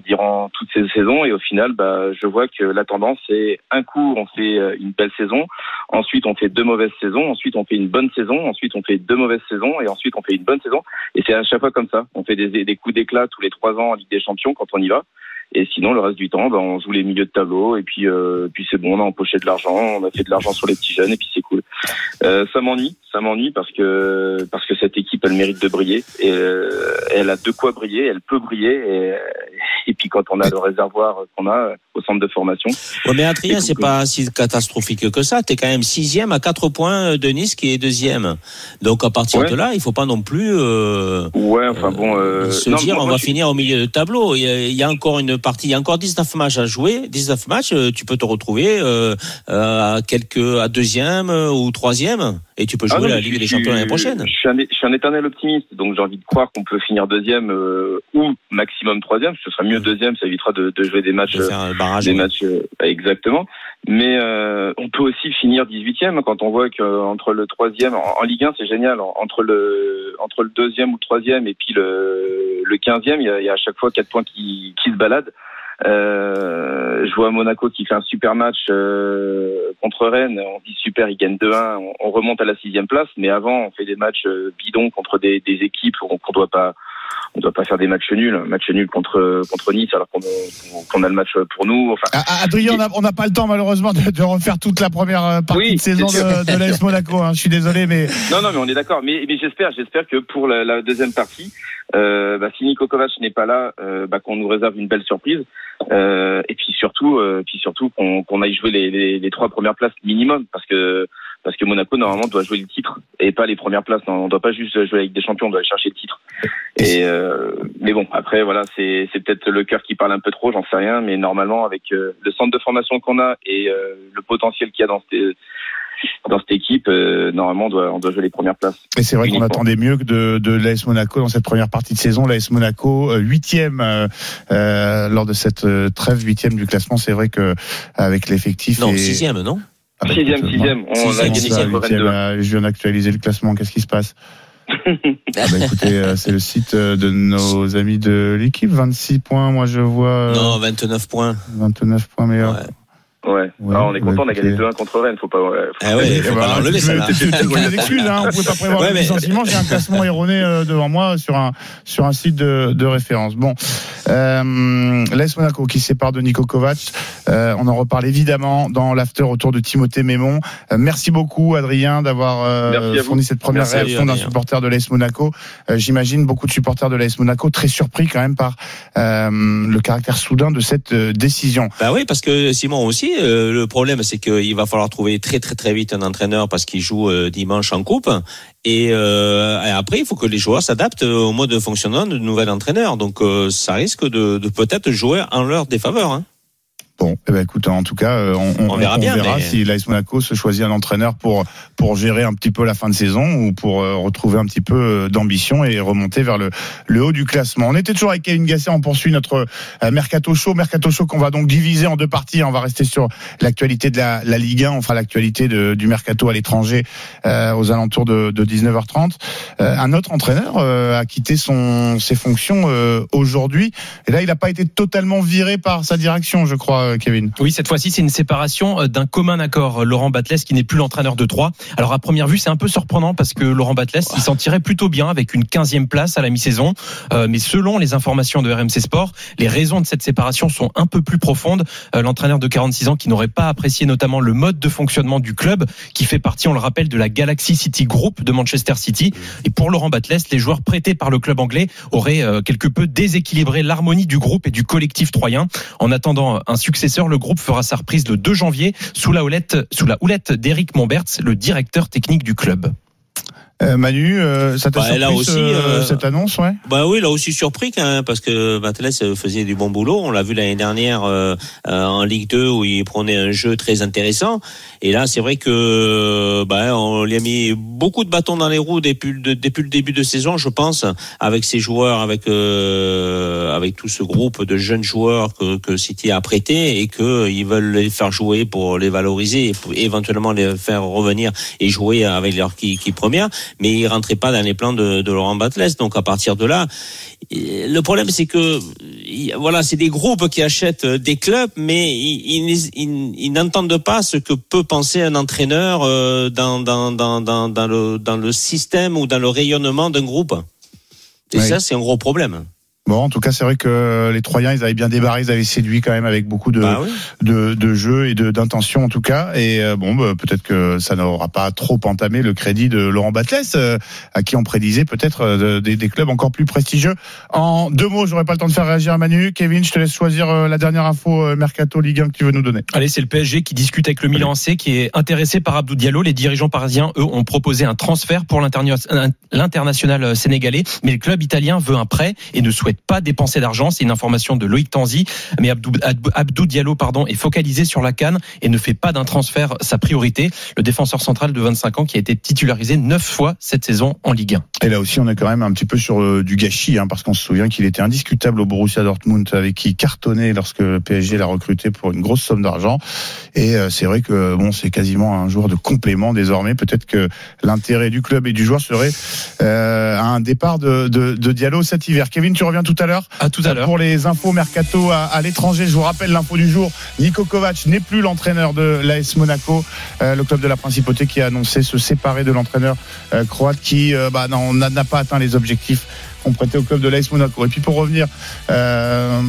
durant toutes ces saisons. Et au final bah, je vois que la tendance c'est un coup on fait euh, une belle saison, ensuite on fait deux mauvaises saisons, ensuite on fait une bonne saison, ensuite on fait deux mauvaises saisons. Et ensuite on fait une bonne saison. Et c'est à chaque fois comme ça. On fait des, des coups d'éclat tous les trois ans en Ligue des Champions quand on y va. Et sinon, le reste du temps, ben, on joue les milieux de tableau et puis, euh, puis c'est bon, on a empoché de l'argent, on a fait de l'argent sur les petits jeunes et puis c'est cool. Euh, ça m'ennuie, ça m'ennuie parce que parce que cette équipe, elle mérite de briller et euh, elle a de quoi briller, elle peut briller et, et puis quand on a le réservoir qu'on a au centre de formation, Ouais, mais Adrien, c'est donc, pas si catastrophique que ça. T'es quand même sixième à quatre points de Nice qui est deuxième. Donc à partir Ouais. de là, il faut pas non plus euh, ouais, enfin bon, euh, se non, dire moi, on va je- finir au milieu de tableau. Il y, a, il y a encore une partie, il y a encore 19 matchs à jouer. 19 matchs, euh, tu peux te retrouver euh, euh, à quelques à deuxième ou troisième et tu peux jouer Ah la Ligue des Champions l'année prochaine. Je suis, un, je suis un éternel optimiste, donc j'ai envie de croire qu'on peut finir deuxième euh, ou maximum troisième. Ce sera mieux deuxième, ça évitera de, de jouer des matchs, le barrage. des ouais. matchs euh, exactement. Mais euh, on peut aussi finir 18e quand on voit qu'entre le troisième en, en Ligue 1 c'est génial. En- Entre le entre le deuxième ou le troisième et puis le le quinzième, il y a, y a à chaque fois quatre points qui qui se baladent. Euh, je vois Monaco qui fait un super match euh, contre Rennes. On dit super, ils gagnent 2-1. On, on remonte à la sixième place, mais avant, on fait des matchs euh, bidons contre des, des équipes qu'on qu'on doit pas, on doit pas faire des matchs nuls. Match nul contre contre Nice alors qu'on qu'on a le match pour nous. Enfin, Ah, ah, Adrien, on a- on n'a pas le temps malheureusement de, de refaire toute la première euh, partie Oui, de saison de, de l'AS Monaco. hein. Je suis désolé, mais (laughs) Non, non, mais on est d'accord. Mais, mais j'espère, j'espère que pour la, la deuxième partie, euh, bah, si Nico Kovac n'est pas là, euh, bah, qu'on nous réserve une belle surprise. Euh, et puis surtout, euh, puis surtout qu'on qu'on aille jouer les, les, les trois premières places minimum, parce que parce que Monaco normalement doit jouer le titre et pas les premières places. Non, on doit pas juste jouer avec des champions, on doit aller chercher le titre. Et euh, mais bon, après voilà, c'est c'est peut-être le cœur qui parle un peu trop, j'en sais rien. Mais normalement, avec euh, le centre de formation qu'on a et euh, le potentiel qu'il y a dans ces dans cette équipe, euh, normalement, on doit, on doit jouer les premières places. Et c'est vrai qu'on attendait mieux que de, de l'AS Monaco dans cette première partie de saison. L'AS Monaco, euh, huitième euh, euh, lors de cette euh, trêve, huitième du classement. C'est vrai que avec l'effectif. Non, sixième, non? Ah bah, Sixième, sixième. On Sixième, a gagné sixième, ça, 82. huitième, euh, je viens d'actualiser le classement. Qu'est-ce qui se passe (laughs) Ah bah, Écoutez, euh, c'est le site euh, de nos amis de l'équipe. 26 points. Moi, je vois euh, Non, 29 points. 29 points meilleurs. Ouais. Ouais. Ouais, Ah, on est content, on a gagné écoutez. 2-1 contre Rennes. Faut pas. faut Ah ouais, il faut pas l'enlever, des excuses, hein, on pouvait pas prévoir Ouais, le mais-. J'ai un classement erroné euh, devant moi sur un sur un site de, de référence. Bon, euh, l'AS Monaco qui sépare de Nico Kovac. Euh, on en reparle évidemment dans l'after autour de Timothée Mémon. Euh, merci beaucoup Adrien d'avoir euh, fourni cette première Merci réaction d'un supporter de l'AS Monaco. Euh, J'imagine beaucoup de supporters de l'AS Monaco très surpris quand même par euh, le caractère soudain de cette euh, décision. Bah oui, parce que Simon aussi, euh, le problème c'est qu'il va falloir trouver très très très vite un entraîneur parce qu'il joue euh, dimanche en coupe. Et, euh, et après, il faut que les joueurs s'adaptent au mode de fonctionnement de nouvel entraîneur. Donc ça risque de, de peut-être jouer en leur défaveur. Hein. Bon, eh ben, écoute, en tout cas, euh, on, On verra bien, mais- si l'AS Monaco se choisit un entraîneur pour pour gérer un petit peu la fin de saison ou pour euh, retrouver un petit peu euh, d'ambition et remonter vers le le haut du classement. On était toujours avec Kevin Gasset, on poursuit notre euh, mercato show, mercato show qu'on va donc diviser en deux parties. On va rester sur l'actualité de la, la Ligue 1, on fera l'actualité du mercato à l'étranger euh, aux alentours de, de 19h30. Euh, un autre entraîneur a quitté son ses fonctions aujourd'hui et là il n'a pas été totalement viré par sa direction, je crois, euh, Kevin? Oui, cette fois-ci, c'est une séparation euh, d'un commun accord. Laurent Batles, qui n'est plus l'entraîneur de Troyes. Alors, à première vue, c'est un peu surprenant parce que Laurent Batles, il s'en tirait plutôt bien avec une 15e place à la mi-saison. Euh, mais selon les informations de RMC Sport, les raisons de cette séparation sont un peu plus profondes. Euh, l'entraîneur de 46 ans qui n'aurait pas apprécié notamment le mode de fonctionnement du club, qui fait partie, on le rappelle, de la Galaxy City Group de Manchester City. Et pour Laurent Batles, les joueurs prêtés par le club anglais auraient euh, quelque peu déséquilibré l'harmonie du groupe et du collectif troyen. En attendant un successeur, le groupe fera sa reprise le 2 janvier sous la houlette, sous la houlette d'Éric Momberts, le directeur technique du club. Euh, Manu, euh, ça t'a Bah, surpris là aussi, ce- euh, cette annonce, ouais? Bah oui, là aussi surpris quand même, parce que Batles faisait du bon boulot. On l'a vu l'année dernière euh, euh, en Ligue 2 où il prenait un jeu très intéressant. Et là, c'est vrai que bah, on lui a mis beaucoup de bâtons dans les roues depuis, le- depuis le début de saison, je pense, avec ses joueurs, avec euh, avec tout ce groupe de jeunes joueurs que, que City a prêté et que ils veulent les faire jouer pour les valoriser et éventuellement les faire revenir et jouer avec leur qui, qui première mais il rentrait pas dans les plans de, de Laurent Batles. Donc à partir de là, euh, le problème c'est que il- voilà, c'est des groupes qui achètent euh, des clubs, mais ils, ils- ils- ils n'entendent pas ce que peut penser un entraîneur euh, dans, dans, dans, dans, dans le, dans le système ou dans le rayonnement d'un groupe. Et Oui. ça, c'est un gros problème. Bon, en tout cas, c'est vrai que les Troyens, ils avaient bien débarré, ils avaient séduit quand même avec beaucoup de Bah oui. de, de jeu et de d'intention en tout cas. Et euh, bon, bah, peut-être que ça n'aura pas trop entamé le crédit de Laurent Batles, euh, à qui on prédisait peut-être euh, de- des, des clubs encore plus prestigieux. En deux mots, j'aurais pas le temps de faire réagir à Manu. Kevin, je te laisse choisir la dernière info mercato Ligue 1 que tu veux nous donner. Allez, c'est le PSG qui discute avec le Milan AC, qui est intéressé par Abdou Diallo. Les dirigeants parisiens, eux, ont proposé un transfert pour l'interna- l'international sénégalais, mais le club italien veut un prêt et ne souhaite pas dépenser d'argent. C'est une information de Loïc Tanzi. Mais Abdou, Diallo, pardon, est focalisé sur la canne et ne fait pas d'un transfert sa priorité. Le défenseur central de 25 ans qui a été titularisé neuf fois cette saison en Ligue 1. Et là aussi, on est quand même un petit peu sur euh, du gâchis, hein, parce qu'on se souvient qu'il était indiscutable au Borussia Dortmund, avec qui cartonnait lorsque le PSG l'a recruté pour une grosse somme d'argent. Et euh, c'est vrai que bon, c'est quasiment un joueur de complément désormais. Peut-être que l'intérêt du club et du joueur serait euh, un départ de Diallo cet hiver. Kevin, tu reviens tout à l'heure À tout à l'heure. pour les infos mercato à, à l'étranger. Je vous rappelle l'info du jour. Nico Kovac n'est plus l'entraîneur de l'AS Monaco, euh, le club de la principauté qui a annoncé se séparer de l'entraîneur euh, croate qui euh, bah, n'a pas atteint les objectifs qu'on prêtait au club de l'AS Monaco. Et puis pour revenir euh,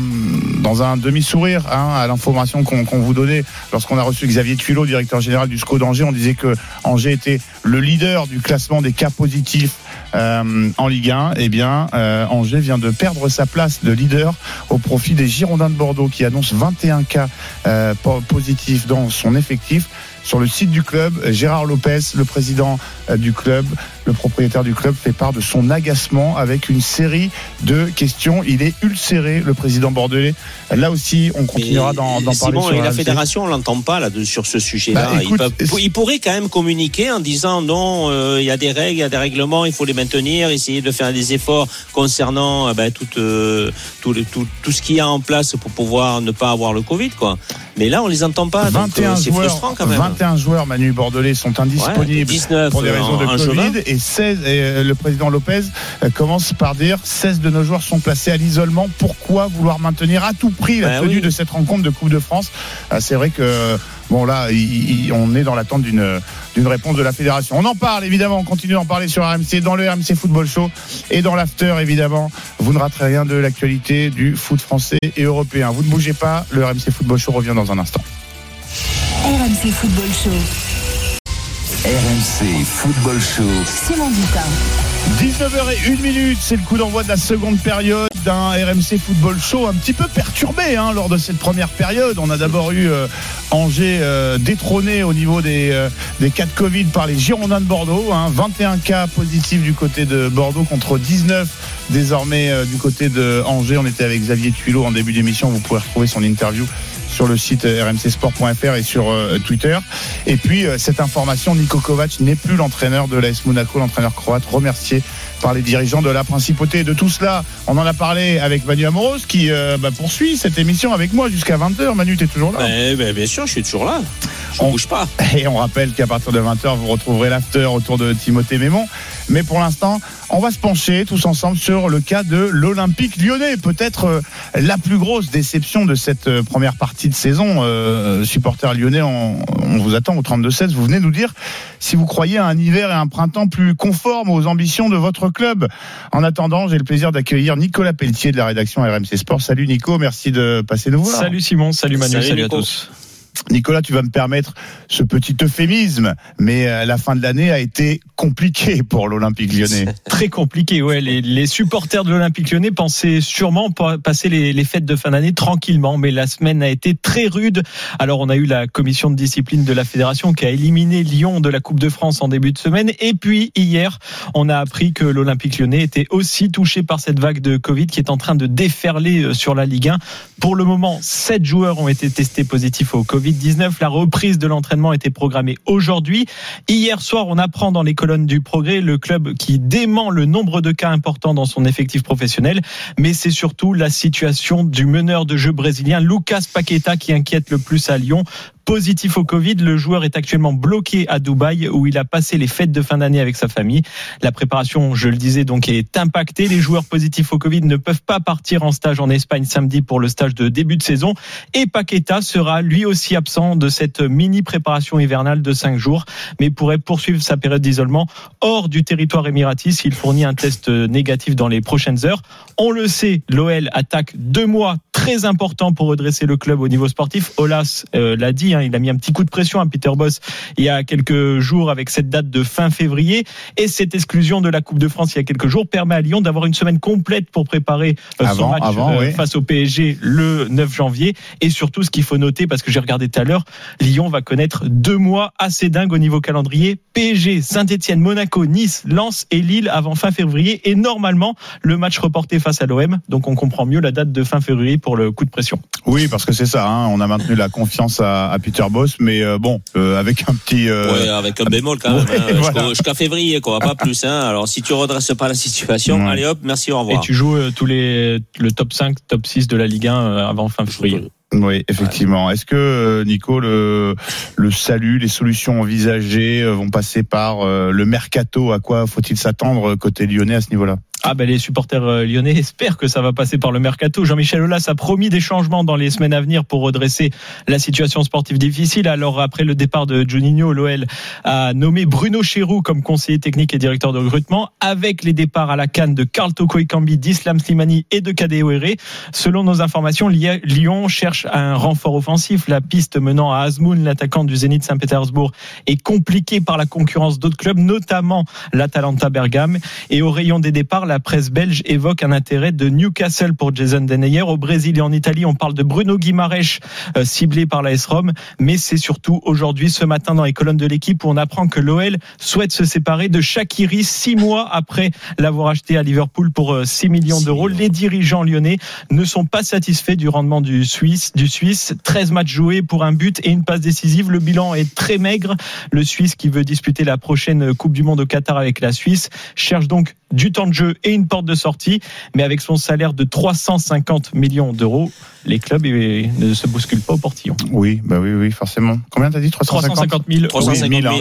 dans un demi-sourire hein, à l'information qu'on vous donnait lorsqu'on a reçu Xavier Tuilot, directeur général du SCO d'Angers, on disait que Angers était le leader du classement des cas positifs euh, en Ligue 1. Eh bien, euh, Angers vient de perdre sa place de leader au profit des Girondins de Bordeaux qui annoncent 21 cas euh, po- positifs dans son effectif. Sur le site du club, Gérard Lopez, le président du club, le propriétaire du club, fait part de son agacement avec une série de questions. Il est ulcéré, le président bordelais. Là aussi, on continuera d'en parler Simon, sur et la fédération, on l'entend pas là de- sur ce sujet-là. Bah, ils pourraient quand même communiquer en disant non, euh, il y a des règles, il y a des règlements, il faut les maintenir, essayer de faire des efforts concernant euh, ben, tout, euh, tout, le- tout, tout ce qu'il y a en place pour pouvoir ne pas avoir le Covid, quoi. Mais là, on les entend pas, donc 21 euh, c'est joueurs, frustrant quand même. 21 joueurs, Manu Bordelais, sont indisponibles Ouais, 19 pour des raisons de Covid. Et 16 et euh, le président Lopez euh, commence par dire 16 de nos joueurs sont placés à l'isolement. Pourquoi vouloir maintenir à tout prix la Bah tenue oui. de cette rencontre de Coupe de France? Ah, C'est vrai que bon là, il- il- on est dans l'attente d'une d'une réponse de la fédération. On en parle évidemment, on continue d'en parler sur RMC dans le RMC Football Show et dans l'after évidemment. Vous ne raterez rien de l'actualité du foot français et européen. Vous ne bougez pas, le RMC Football Show revient dans un instant. RMC Football Show. RMC Football Show. Simon Dutin. 19h01 minute, c'est le coup d'envoi de la seconde période d'un RMC Football Show un petit peu perturbé hein, lors de cette première période. On a d'abord eu euh, Angers euh, détrôné au niveau des, euh, des cas de Covid par les Girondins de Bordeaux. hein. 21 cas positifs du côté de Bordeaux contre 19 désormais euh, du côté de Angers. On était avec Xavier Tuilot en début d'émission. Vous pouvez retrouver son interview sur le site euh, rmcsport.fr et sur euh, Twitter. Et puis euh, cette information, Niko Kovac n'est plus l'entraîneur de l'AS Monaco, l'entraîneur croate, remercié par les dirigeants de la principauté. De tout cela, on en a parlé avec Manu Amoros qui euh, bah, poursuit cette émission avec moi jusqu'à 20h. Manu, tu es toujours là ben, bien sûr, je suis toujours là. Je ne On- bouge pas. (laughs) et on rappelle qu'à partir de 20h, vous retrouverez l'after autour de Timothée Mémon. Mais pour l'instant, on va se pencher tous ensemble sur le cas de l'Olympique lyonnais. Peut-être euh, la plus grosse déception de cette euh, première partie de saison. Euh, supporters lyonnais, on, on vous attend au 32-16. Vous venez nous dire si vous croyez à un hiver et un printemps plus conformes aux ambitions de votre club. En attendant, j'ai le plaisir d'accueillir Nicolas Pelletier de la rédaction RMC Sport. Salut Nico, merci de passer nous voir. Salut Simon, salut Manu, Salut, salut, à tous. Nicolas, tu vas me permettre ce petit euphémisme, mais euh, la fin de l'année a été compliquée pour l'Olympique lyonnais. (laughs) Très compliqué, ouais. Les, supporters de l'Olympique lyonnais pensaient sûrement pa- passer les, les fêtes de fin d'année tranquillement, mais la semaine a été très rude. Alors on a eu la commission de discipline de la fédération qui a éliminé Lyon de la Coupe de France en début de semaine, et puis hier, on a appris que l'Olympique lyonnais était aussi touché par cette vague de Covid qui est en train de déferler euh, sur la Ligue 1. Pour le moment, sept joueurs ont été testés positifs au Covid-19. La reprise de l'entraînement était programmée aujourd'hui. Hier soir, on apprend dans les colonnes du Progrès le club qui dément le nombre de cas importants dans son effectif professionnel, mais c'est surtout la situation du meneur de jeu brésilien Lucas Paqueta qui inquiète le plus à Lyon. Positif au Covid, le joueur est actuellement bloqué à Dubaï où il a passé les fêtes de fin d'année avec sa famille. La préparation, je le disais, donc est impactée. Les joueurs positifs au Covid ne peuvent pas partir en stage en Espagne samedi pour le stage de début de saison. Et Paqueta sera lui aussi absent de cette mini préparation hivernale de cinq jours, mais pourrait poursuivre sa période d'isolement hors du territoire émirati s'il fournit un test négatif dans les prochaines heures. On le sait, l'OL attaque deux mois très importants pour redresser le club au niveau sportif. Olas euh, l'a dit, hein, il a mis un petit coup de pression à Peter Boss il y a quelques jours avec cette date de fin février et cette exclusion de la Coupe de France il y a quelques jours permet à Lyon d'avoir une semaine complète pour préparer euh, son match avant, euh, oui. face au PSG le 9 janvier et surtout ce qu'il faut noter parce que j'ai regardé tout à l'heure Lyon va connaître deux mois assez dingues au niveau calendrier PSG, Saint-Etienne, Monaco, Nice, Lens et Lille avant fin février et normalement le match reporté face à l'OM donc on comprend mieux la date de fin février pour le coup de pression Oui, parce que c'est ça, hein, on a maintenu la confiance à, à Peter Boss, mais euh, bon, euh, avec un petit... euh, Ouais, avec un bémol quand même. Ouais, hein, voilà. Jusqu'à février, quoi, pas plus. Hein. Alors, si tu redresses pas la situation, Ouais. allez hop, merci, au et revoir. tu joues euh, tous les le top 5 top 6 de la Ligue 1 euh, avant fin février Oui, effectivement. Est-ce que, Nico, le, le salut, les solutions envisagées vont passer par le mercato? À quoi faut-il s'attendre côté lyonnais à ce niveau-là? Ah ben les supporters euh, lyonnais espèrent que ça va passer par le mercato. Jean-Michel Aulas a promis des changements dans les semaines à venir pour redresser la situation sportive difficile. Alors après le départ de Juninho, l'OL a nommé Bruno Chéroux comme conseiller technique et directeur de recrutement avec les départs à la canne de Karl Toko Ekambi, d'Islam Slimani et de Ouéré. Selon nos informations, Lyon cherche un renfort offensif. La piste menant à Azmoun, l'attaquant du Zénith Saint-Pétersbourg, est compliquée par la concurrence d'autres clubs, notamment l'Atalanta Bergame. Et au rayon des départs, la presse belge évoque un intérêt de Newcastle pour Jason Denayer. Au Brésil et en Italie, on parle de Bruno Guimaraes euh, ciblé par la S-Rom. Mais c'est surtout aujourd'hui, ce matin, dans les colonnes de l'équipe, où on apprend que l'OL souhaite se séparer de Shakiri six mois après l'avoir acheté à Liverpool pour 6 millions d'euros. Les dirigeants lyonnais ne sont pas satisfaits du rendement du Suisse. Du Suisse, 13 matchs joués pour un but et une passe décisive. Le bilan est très maigre. Le Suisse qui veut disputer la prochaine Coupe du Monde au Qatar avec la Suisse cherche donc du temps de jeu et une porte de sortie, mais avec son salaire de 350 millions d'euros, les clubs ne se bousculent pas au portillon. Oui, bah oui, oui, forcément. Combien t'as dit 350 000 350 000.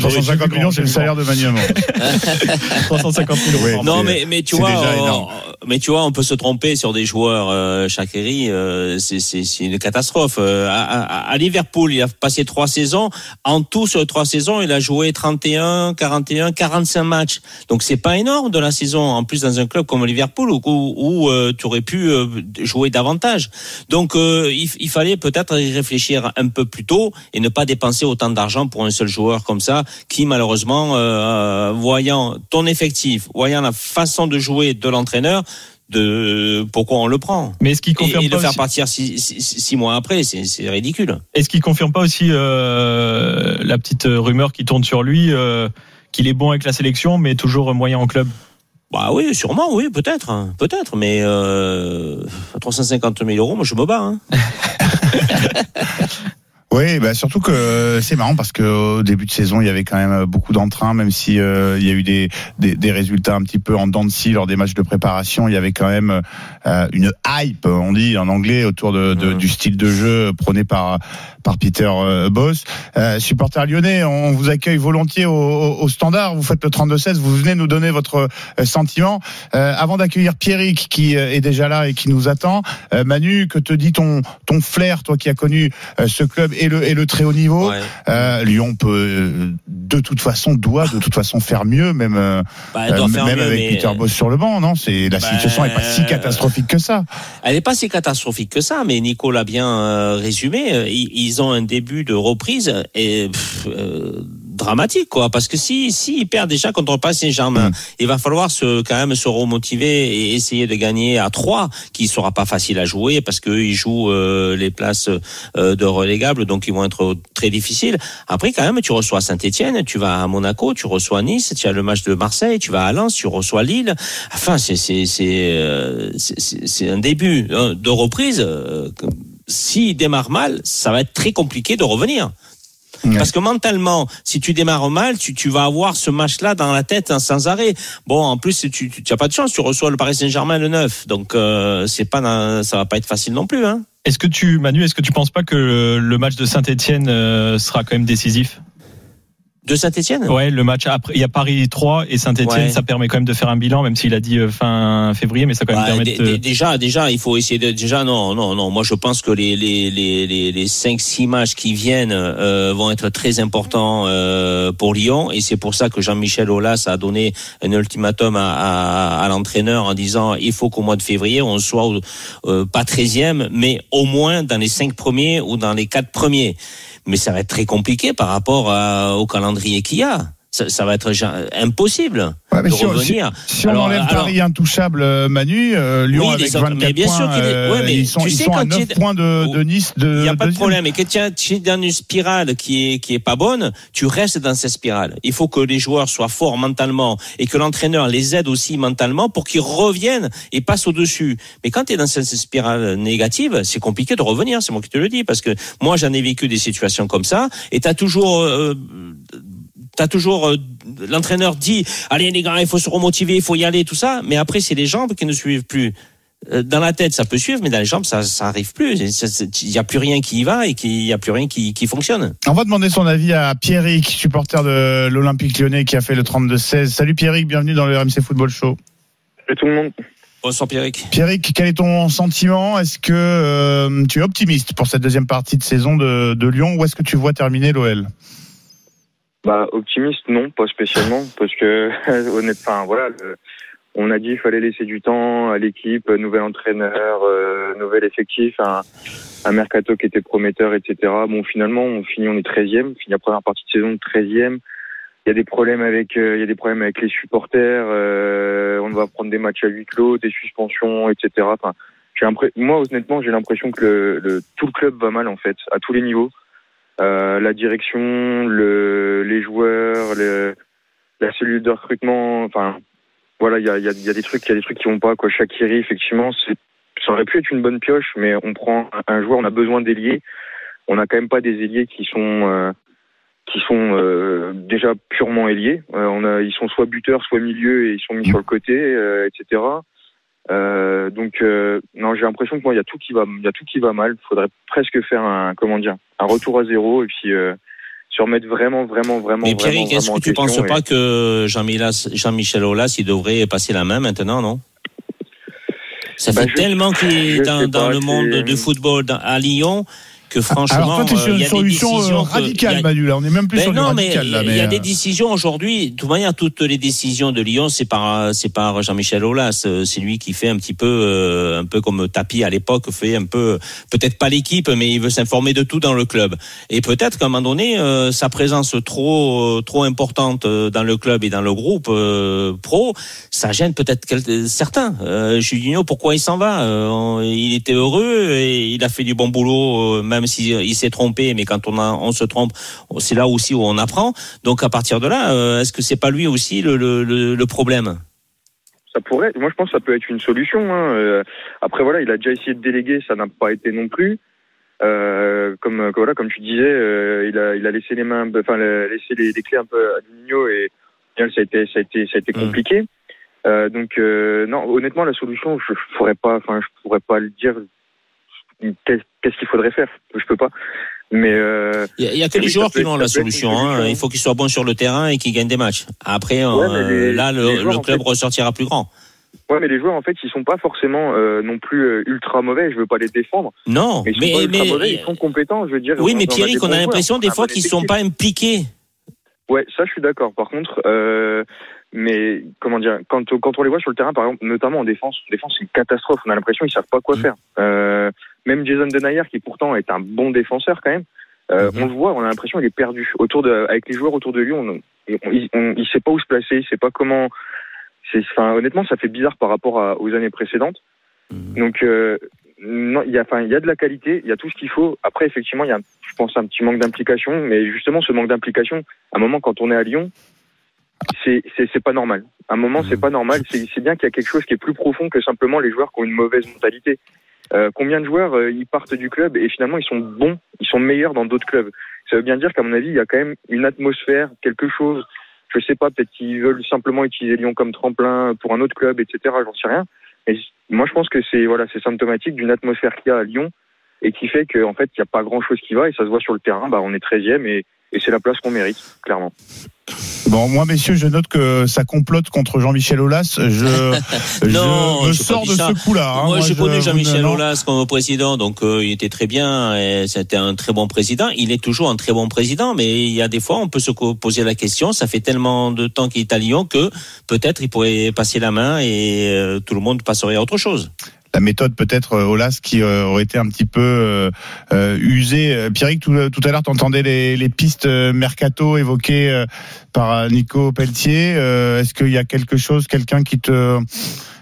350 millions, c'est le salaire de Manu (laughs) 350 000 euros. Non, mais, mais tu vois, mais tu vois, on peut se tromper sur des joueurs. Euh, Chakiri, euh, c'est une catastrophe. Euh, à, à, Liverpool, il a passé trois saisons. En tout, sur trois saisons, il a joué 31, 41, 45 matchs. Donc c'est pas énorme de la saison. En plus, dans un club comme Liverpool où, où, euh, tu aurais pu euh, jouer davantage. Donc il, il, fallait peut-être y réfléchir un peu plus tôt et ne pas dépenser autant d'argent pour un seul joueur comme ça, qui malheureusement, voyant ton effectif, voyant la façon de jouer de l'entraîneur, de pourquoi on le prend. Mais est-ce qu'il confirme et, pas le faire partir six, six, mois après, c'est ridicule. Est-ce qu'il confirme pas aussi euh, la petite rumeur qui tourne sur lui euh, qu'il est bon avec la sélection, mais toujours moyen en club? Bah oui, sûrement, oui, peut-être, hein, peut-être, mais euh, 350 000 euros, moi je me bats. Hein. (laughs) Oui, bah surtout que c'est marrant parce que au début de saison, il y avait quand même beaucoup d'entrain, même si euh, il y a eu des, des, des, résultats un petit peu en dents de scie lors des matchs de préparation. Il y avait quand même euh, une hype, on dit en anglais, autour de, de, du style de jeu prôné par par Peter euh, Boss. Euh, supporter lyonnais, on vous accueille volontiers au, au, standard. Vous faites le 32-16, vous venez nous donner votre sentiment. avant d'accueillir Pierrick qui est déjà là et qui nous attend, Manu, que te dit ton ton flair, toi qui as connu ce club et le, et le très haut niveau. Euh, Lyon peut euh, de toute façon doit de toute façon faire mieux, même euh, bah, même avec Peter Boss sur le banc, non? C'est la bah, situation n'est pas si catastrophique que ça. Elle n'est pas si catastrophique que ça, mais Nico l'a bien résumé. Ils, ont un début de reprise et dramatique quoi parce que si si ils perdent déjà contre Paris Saint-Germain, mm. il va falloir se quand même se remotiver et essayer de gagner à 3 qui sera pas facile à jouer parce que ils jouent euh, les places euh, de relégables donc ils vont être très difficiles. Après quand même tu reçois Saint-Étienne, tu vas à Monaco, tu reçois Nice, tu as le match de Marseille, tu vas à Lens, tu reçois Lille. Enfin c'est c'est c'est euh, c'est un début hein, de reprise s'il démarre mal, ça va être très compliqué de revenir. Parce que mentalement, si tu démarres mal, tu, tu vas avoir ce match-là dans la tête hein, sans arrêt. Bon, en plus, tu, tu, as pas de chance. Tu reçois le Paris Saint-Germain le 9. Donc, euh, c'est pas, ça va pas être facile non plus. Hein. Est-ce que tu, Manu, est-ce que tu penses pas que le match de Saint-Etienne euh, sera quand même décisif? De Saint-Etienne Ouais, le match après, il y a Paris 3 et Saint-Etienne, ça permet quand même de faire un bilan, même s'il a dit euh, fin février, mais ça quand même bah, permet de... Déjà, déjà, il faut essayer de. Déjà, non, non, non. Moi, je pense que les les les les, les 5-6 matchs qui viennent euh, vont être très importants euh, pour Lyon, et c'est pour ça que Jean-Michel Aulas a donné un ultimatum à, à, à l'entraîneur en disant il faut qu'au mois de février on soit euh, pas 13e, mais au moins dans les 5 premiers ou dans les 4 premiers mais ça va être très compliqué par rapport au calendrier qu'il y a. Ça, ça va être impossible de si revenir. On, si, on enlève Paris intouchable, euh, Manu, euh, Lyon avec 24 mais bien points, sûr euh, mais ils sont, tu ils sais, sont à 9 points de, de Nice. Il n'y a pas de problème. Et quand tu es dans une spirale qui est, qui est pas bonne, tu restes dans cette spirale. Il faut que les joueurs soient forts mentalement et que l'entraîneur les aide aussi mentalement pour qu'ils reviennent et passent au-dessus. Mais quand tu es dans cette spirale négative, c'est compliqué de revenir. C'est moi qui te le dis parce que moi j'en ai vécu des situations comme ça et tu as toujours euh, t'as toujours euh, l'entraîneur dit allez les gars il faut se remotiver il faut y aller tout ça. Mais après c'est les jambes qui ne suivent plus. Euh, dans la tête ça peut suivre mais dans les jambes ça ça arrive plus. Il y a plus rien qui y va et il y a plus rien qui, qui fonctionne. On va demander son avis à Pierrick supporter de l'Olympique Lyonnais qui a fait le 32-16 salut Pierrick bienvenue dans le RMC Football Show. Salut tout le monde. Bonsoir Pierrick. Pierrick, quel est ton sentiment? Est-ce que euh, tu es optimiste pour cette deuxième partie de saison de, de Lyon? Ou est-ce que tu vois terminer l'OL bah, optimiste, non, pas spécialement, parce que (laughs) honnêtement, voilà, on a dit qu'il fallait laisser du temps à l'équipe, nouvel entraîneur, euh, nouvel effectif, un, un, mercato qui était prometteur, etc. Bon, finalement, on finit, on est 13e, finit la première partie de saison 13e. il y a des problèmes avec, euh, il y a des problèmes avec les supporters. euh, on va prendre des matchs à huis clos, des suspensions, etc. Enfin, moi honnêtement, j'ai l'impression que le, le- tout le club va mal en fait, à tous les niveaux. Euh, la direction, le, les joueurs, le, la cellule de recrutement. Enfin, voilà, il y a, y, a, y a des trucs, il y a des trucs qui vont pas. Quoi, Shakiri, effectivement, ça aurait pu être une bonne pioche, mais on prend un, joueur, on a besoin d'ailiers. On n'a quand même pas des ailiers qui sont euh, qui sont euh, déjà purement ailiers. Euh, on a, ils sont soit buteurs, soit milieu, et ils sont mis sur le côté, euh, etc. Euh, donc euh, non, j'ai l'impression que moi il y a tout qui va, il y a tout qui va mal. Il faudrait presque faire un comment dire, un retour à zéro et puis euh, se remettre vraiment, vraiment, vraiment. Mais Pierrick, est-ce que tu en penses pas que Jean-Michel Aulas, il devrait passer la main maintenant, non? Ça Bah, fait je- tellement qu'il est dans, dans le monde du football dans- à Lyon que franchement, Alors toi, sur euh, une solution euh, que- a- Manu. Là, on est même plus Ben sur mais là, il y a mais, des euh, décisions aujourd'hui. De toute manière, toutes les décisions de Lyon, c'est par c'est par Jean-Michel Aulas. Euh, C'est lui qui fait un petit peu, euh, un peu comme Tapi à l'époque fait un peu, peut-être pas l'équipe, mais il veut s'informer de tout dans le club. Et peut-être qu'à un moment donné, euh, sa présence trop euh, trop importante euh, dans le club et dans le groupe euh, pro, ça gêne peut-être certains. Euh, pourquoi il s'en va? Euh, Il était heureux et il a fait du bon boulot, euh, même s'il il s'est trompé. Mais quand on, a, on se trompe, c'est là aussi où on apprend. Donc à partir de là, euh, est-ce que c'est pas lui aussi le, le, problème? Ça pourrait. Moi, je pense que ça peut être une solution. hein. Euh, Après, voilà, il a déjà essayé de déléguer, ça n'a pas été non plus. Euh, comme euh, voilà, comme tu disais, euh, il a il a laissé les mains, enfin la- laissé les, les clés un peu à Juninho et final, ça a été ça a été ça a été Mm. compliqué. Euh, donc euh, non, honnêtement, la solution, je, je pourrais pas, enfin, je pourrais pas le dire. Qu'est- Qu'est-ce qu'il faudrait faire? Je peux pas. Mais euh, Il y a, que les joueurs qui ont la solution. Hein. solution. Il faut qu'ils soient bons sur le terrain et qu'ils gagnent des matchs. Après, Ouais, euh, les- là, le, les joueurs, le en club fait- ressortira plus grand. ouais, mais les joueurs en fait, ils sont pas forcément euh, non plus ultra mauvais. Je veux pas les défendre. Non, Mais ils sont mais, pas ultra mais- mauvais, ils sont compétents, je veux dire. oui, mais des on a l'impression des fois qu'ils sont pas impliqués. Ouais, ça je suis d'accord. Par contre, euh, mais comment dire, quand, on- quand on les voit sur le terrain, par exemple, notamment en défense, en défense c'est une catastrophe. On a l'impression qu'ils savent pas quoi Mm. faire. Euh, même Jason Denayer, qui pourtant est un bon défenseur quand même, euh, Mhm. on le voit, on a l'impression qu'il est perdu. Autour de, avec les joueurs autour de lui, on, on- il, on- il sait pas où se placer, il sait pas comment. Enfin, honnêtement, ça fait bizarre par rapport à- aux années précédentes. Mhm. Donc, euh, non, il y a, enfin, il y a de la qualité, il y a tout ce qu'il faut. Après, effectivement, il y a, je pense, un petit manque d'implication. Mais justement, ce manque d'implication, à un moment, quand on est à Lyon, c'est, c'est, c'est pas normal. À un moment, c'est pas normal. C'est, c'est bien qu'il y a quelque chose qui est plus profond que simplement les joueurs qui ont une mauvaise mentalité. Euh, combien de joueurs euh, ils partent du club et finalement ils sont bons, ils sont meilleurs dans d'autres clubs? Ça veut bien dire qu'à mon avis, il y a quand même une atmosphère, quelque chose. Je sais pas, peut-être qu'ils veulent simplement utiliser Lyon comme tremplin pour un autre club, etc. J'en sais rien. Mais moi, je pense que c'est voilà, c'est symptomatique d'une atmosphère qu'il y a à Lyon et qui fait qu'en fait, il n'y a pas grand-chose qui va et ça se voit sur le terrain. Bah, on est 13e et, et c'est la place qu'on mérite, clairement. Bon, moi, messieurs, je note que ça complote contre Jean-Michel Aulas. Je, (laughs) Non, je me sors de ça. ce coup-là. hein. Moi, je connais Jean-Michel. Aulas comme président, donc euh, il était très bien. et C'était un très bon président. Il est toujours un très bon président, mais il y a des fois, on peut se poser la question. Ça fait tellement de temps qu'il est à Lyon que peut-être il pourrait passer la main et euh, tout le monde passerait à autre chose. La méthode peut-être euh, Olas qui euh, aurait été un petit peu euh, usée. Pierrick, tout, tout à l'heure, tu entendais les, les pistes mercato évoquées par Nico Pelletier. Est-ce qu'il y a quelque chose, quelqu'un qui te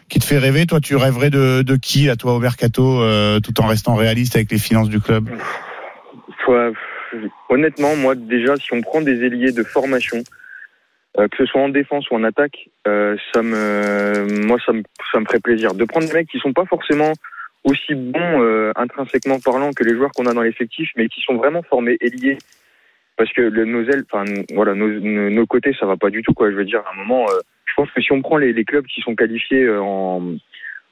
qui te fait rêver? Toi, tu rêverais de, de qui, à toi, au mercato, euh, tout en restant réaliste avec les finances du club? Honnêtement, moi, déjà, si on prend des ailiers de formation, euh, que ce soit en défense ou en attaque, euh, ça me, moi, ça me, ça me ferait plaisir. De prendre des mecs qui sont pas forcément aussi bons euh, intrinsèquement parlant que les joueurs qu'on a dans l'effectif, mais qui sont vraiment formés ailiers. Parce que le, nos ailes, enfin, voilà, nos, nos, côtés, ça va pas du tout, quoi. Je veux dire, à un moment, euh, je pense que si on prend les, les clubs qui sont qualifiés euh, en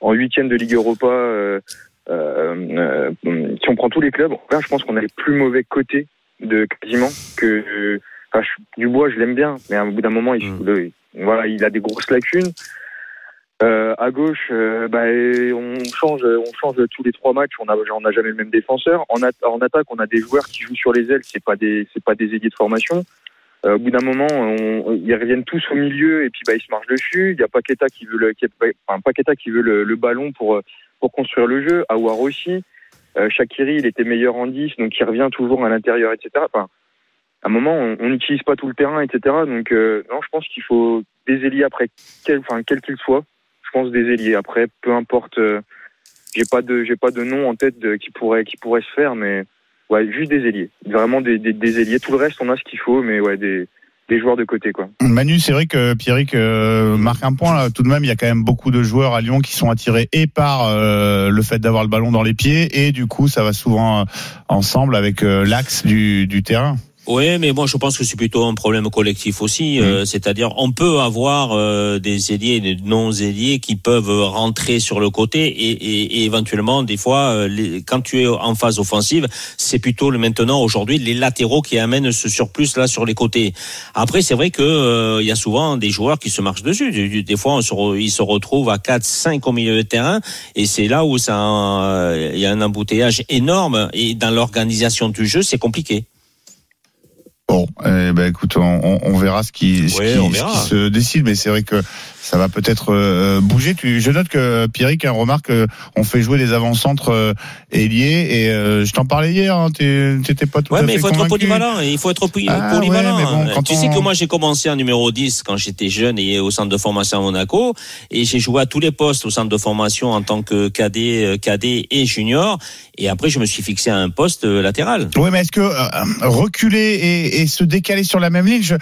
en huitième de Ligue Europa, euh, euh, euh, si on prend tous les clubs, là, je pense qu'on a les plus mauvais côtés de quasiment que. Enfin, Dubois, je l'aime bien, mais à bout d'un moment, il, Mm. le- voilà, il a des grosses lacunes. Euh, à gauche, euh, bah, on change, on change tous les trois matchs. On n'a jamais le même défenseur. En, at- en attaque, on a des joueurs qui jouent sur les ailes. C'est pas des, c'est pas des ailiers de formation. Euh, au bout d'un moment, on- ils reviennent tous au milieu et puis bah, ils se marchent dessus. Il y a Paqueta qui veut le, qui, enfin, Paqueta qui veut le, le ballon pour pour construire le jeu. Awar aussi. Euh, Shakiri, il était meilleur en 10, donc il revient toujours à l'intérieur, etc. Enfin, à un moment, on n'utilise pas tout le terrain, etc. Donc, euh, non, je pense qu'il faut des ailiers après, quel, enfin, quel qu'il soit. Je pense des ailiers après, peu importe. euh, j'ai pas de, j'ai pas de nom en tête de, qui pourrait, qui pourrait se faire, mais ouais, juste des ailiers. Vraiment des, des, des ailiers. Tout le reste, on a ce qu'il faut, mais ouais, des, des joueurs de côté, quoi. Manu, c'est vrai que Pierrick euh, marque un point là. Tout de même, il y a quand même beaucoup de joueurs à Lyon qui sont attirés et par euh, le fait d'avoir le ballon dans les pieds et du coup, ça va souvent euh, ensemble avec euh, l'axe du, du terrain. Oui, mais moi je pense que c'est plutôt un problème collectif aussi. euh, C'est-à-dire, on peut avoir euh, des ailiers et des non-ailiers qui peuvent rentrer sur le côté et, et- et éventuellement, des fois, euh, les- quand tu es en phase offensive, c'est plutôt le maintenant aujourd'hui les latéraux qui amènent ce surplus là sur les côtés. Après, c'est vrai que euh, il y a souvent des joueurs qui se marchent dessus. Des fois, on se re- ils se retrouvent à 4, 5 au milieu de terrain et c'est là où ça, euh, il y a un embouteillage énorme et dans l'organisation du jeu, c'est compliqué. Bon, eh ben écoute, on, on- on verra ce qui, ce Ouais, qui- on ce verra. qui se décide, mais c'est vrai que ça va peut-être euh, bouger. Tu, je note que Pierrick a remarque euh, on fait jouer des avant-centres euh, ailiers et euh, je t'en parlais hier. Hein, T'étais pas tout Ouais, à mais fait il faut être convaincu. polyvalent. Il faut être Ah, polyvalent. ouais, mais bon, quand tu sais que moi, j'ai commencé en numéro 10 quand j'étais jeune et au centre de formation à Monaco. Et j'ai joué à tous les postes au centre de formation en tant que cadet, euh, cadet et junior. Et après, je me suis fixé à un poste latéral. Oui, mais est-ce que euh, reculer et, et se décaler sur la même ligne, je,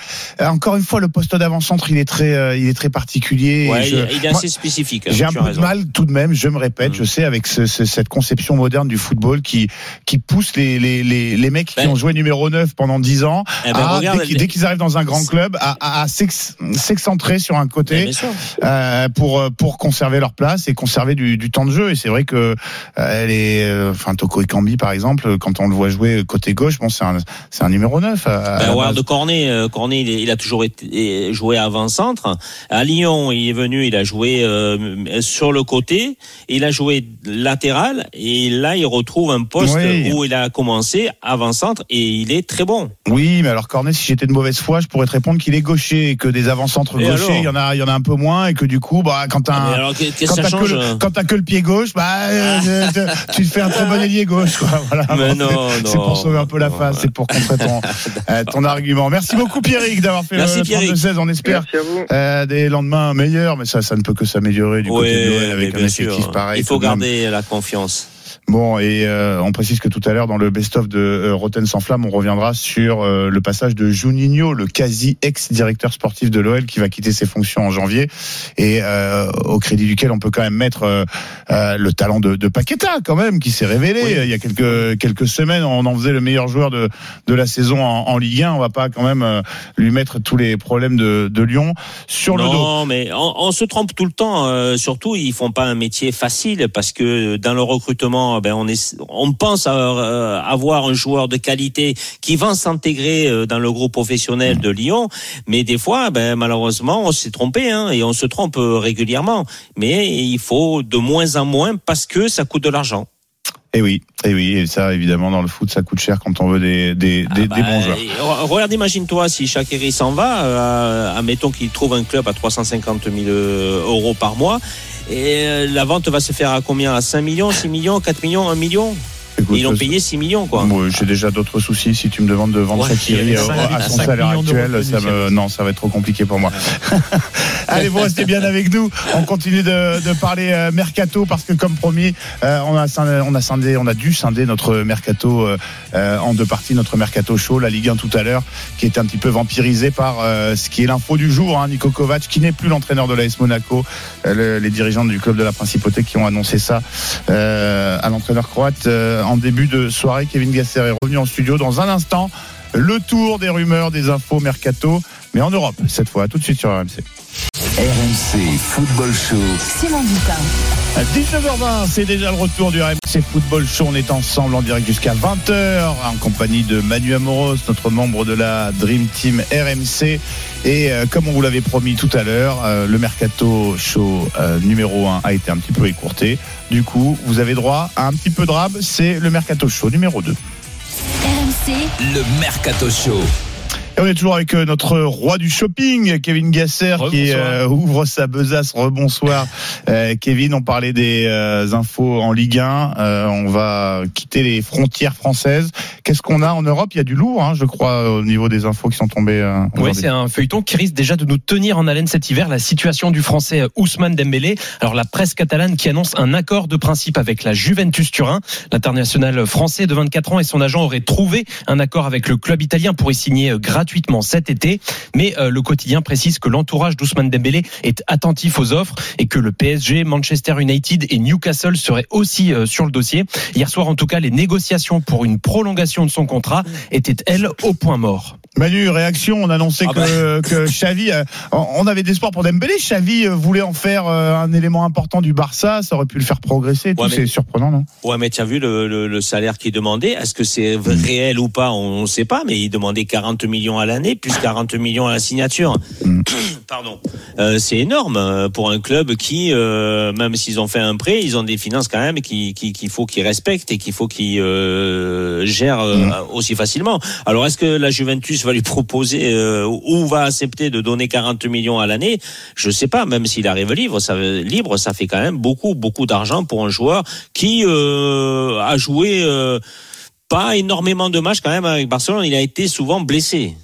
encore une fois, le poste d'avant-centre, il est très, euh, il est très particulier. Et Ouais, je- il, est moi, assez spécifique. hein, J'ai un peu de mal tout de même, je me répète, Mm. je sais, avec ce- ce- cette conception moderne du football qui, qui pousse les, les, les, les mecs qui Ben. ont joué numéro 9 pendant 10 ans, Eh ben, à, regarde, dès qu'ils- arrivent dans un grand club, à, à, à s'ex- s'excentrer sur un côté sûr. euh, pour, euh, pour conserver leur place et conserver du, du temps de jeu. Et c'est vrai que euh, est, euh, enfin Toko Ekambi par exemple, quand on le voit jouer côté gauche, bon c'est un, un numéro 9. à- à Ben, la Ward base. Cornet, euh, Cornet, il, a toujours été joué avant-centre. À Lyon, il est venu, il a joué euh, sur le côté, il a joué latéral, et là, il retrouve un poste Oui. où il a commencé avant-centre, et il est très bon. Oui, mais alors Cornet, si j'étais de mauvaise foi, je pourrais te répondre qu'il est gaucher et que des avant-centres gauchers, il y en a, il y en a un peu moins et que du coup, bah, quand t'as Ah, alors, que quand ça t'as que, change le, quand t'as que le pied gauche, bah, euh, te- tu te fais un très bon ailier gauche, quoi. (laughs) Voilà. Mais non, C'est pour sauver un peu la face, c'est pour contrer ton, (laughs) euh, ton argument. Merci beaucoup, Pierrick, d'avoir fait Merci, le Pierrick. 32-16. On espère Merci à vous. euh, des lendemains meilleurs, mais ça, ça ne peut que s'améliorer du côté de l'OL avec un effectif pareil. Il faut de même. garder la confiance. Bon, et euh, on précise que tout à l'heure, dans le best-of de euh, Rotten sans flamme, on reviendra sur euh, le passage de Juninho, le quasi ex-directeur sportif de l'OL, qui va quitter ses fonctions en janvier, et euh, au crédit duquel on peut quand même mettre euh, euh, le talent de, de Paqueta, quand même, qui s'est révélé. Oui. Il y a quelques quelques semaines, on en faisait le meilleur joueur de, de la saison en, en Ligue 1. On va pas quand même euh, lui mettre tous les problèmes de, de Lyon sur le dos. Non, mais on, on se trompe tout le temps. euh, surtout, ils font pas un métier facile parce que dans le recrutement, ben on est, on pense à, euh, avoir un joueur de qualité qui va s'intégrer euh, dans le groupe professionnel de Lyon. Mais des fois, ben malheureusement, on s'est trompé hein, et on se trompe euh, régulièrement. Mais il faut de moins en moins parce que ça coûte de l'argent. Et oui, et oui, et ça évidemment dans le foot, ça coûte cher quand on veut des des, Ah des, bah, des bons joueurs. Regarde, imagine-toi si Shaqiri s'en va, euh, admettons qu'il trouve un club à 350 000 euros par mois, et euh, la vente va se faire à combien? À 5 millions, 6 millions, 4 millions, 1 million? Écoute, Ils l'ont payé 6 millions, quoi. J'ai déjà d'autres soucis. Si tu me demandes de vendre Ouais, euh, à son salaire actuel, ça me, non, ça va être trop compliqué pour moi. (laughs) Allez, vous restez bien avec nous. On continue de, de parler euh, mercato parce que, comme promis, euh, on a scindé- on a scindé, on a dû scinder notre mercato euh, en deux parties, notre mercato chaud, la Ligue 1 tout à l'heure, qui est un petit peu vampirisé par ce qui est l'info du jour. Hein, Nico Kovac, qui n'est plus l'entraîneur de l'AS Monaco, le- les dirigeants du club de la Principauté qui ont annoncé ça à l'entraîneur croate euh, en début de soirée. Kevin Gasser est revenu en studio dans un instant. Le tour des rumeurs, des infos mercato, mais en Europe cette fois. Tout de suite sur RMC. RMC Football Show. Simon Dutin. À 19h20, c'est déjà le retour du RMC Football Show. On est ensemble en direct jusqu'à 20h en compagnie de Manu Amoros, notre membre de la Dream Team RMC. Et euh, comme on vous l'avait promis tout à l'heure, euh, le Mercato Show euh, numéro 1 a été un petit peu écourté. Du coup, vous avez droit à un petit peu de rab. C'est le Mercato Show numéro 2. RMC, Le Mercato Show. Et on est toujours avec euh, notre roi du shopping, Kevin Gasser, qui euh, ouvre sa besace. Rebonsoir, (laughs) euh, Kevin. On parlait des euh, infos en Ligue 1. Euh, on va quitter les frontières françaises. Qu'est-ce qu'on a en Europe? Il y a du lourd, hein, je crois, au niveau des infos qui sont tombées. euh, Oui, c'est un feuilleton qui risque déjà de nous tenir en haleine cet hiver. La situation du Français Ousmane Dembélé. Alors la presse catalane qui annonce un accord de principe avec la Juventus Turin. L'international français de 24 ans et son agent auraient trouvé un accord avec le club italien pour y signer euh, gratuitement cet été. Mais euh, le quotidien précise que l'entourage d'Ousmane Dembélé est attentif aux offres et que le PSG, Manchester United et Newcastle seraient aussi euh, sur le dossier. Hier soir, en tout cas, les négociations pour une prolongation de son contrat étaient elles au point mort. Manu, réaction, on annonçait Ah que, (laughs) que Xavi, euh, on avait des espoirs pour Dembélé. Xavi voulait en faire un élément important du Barça, ça aurait pu le faire progresser. Ouais, C'est surprenant, non? Ouais, mais tu as vu le, le, le salaire qu'il demandait. Est-ce que c'est réel ou pas? On ne sait pas, mais il demandait 40 millions à l'année, plus (laughs) 40 millions à la signature. Mm. (coughs) Pardon. Euh, c'est énorme euh, pour un club qui, euh, même s'ils ont fait un prêt, ils ont des finances quand même qu'il qui, faut qu'ils respectent et qu'il faut qu'ils euh, gèrent Mm. aussi facilement. Alors, est-ce que la Juventus va lui proposer ou va accepter de donner 40 millions à l'année? Je sais pas. Même s'il arrive libre, ça, libre, ça fait quand même beaucoup, beaucoup d'argent pour un joueur qui a joué pas énormément de matchs quand même avec Barcelone. Il a été souvent blessé.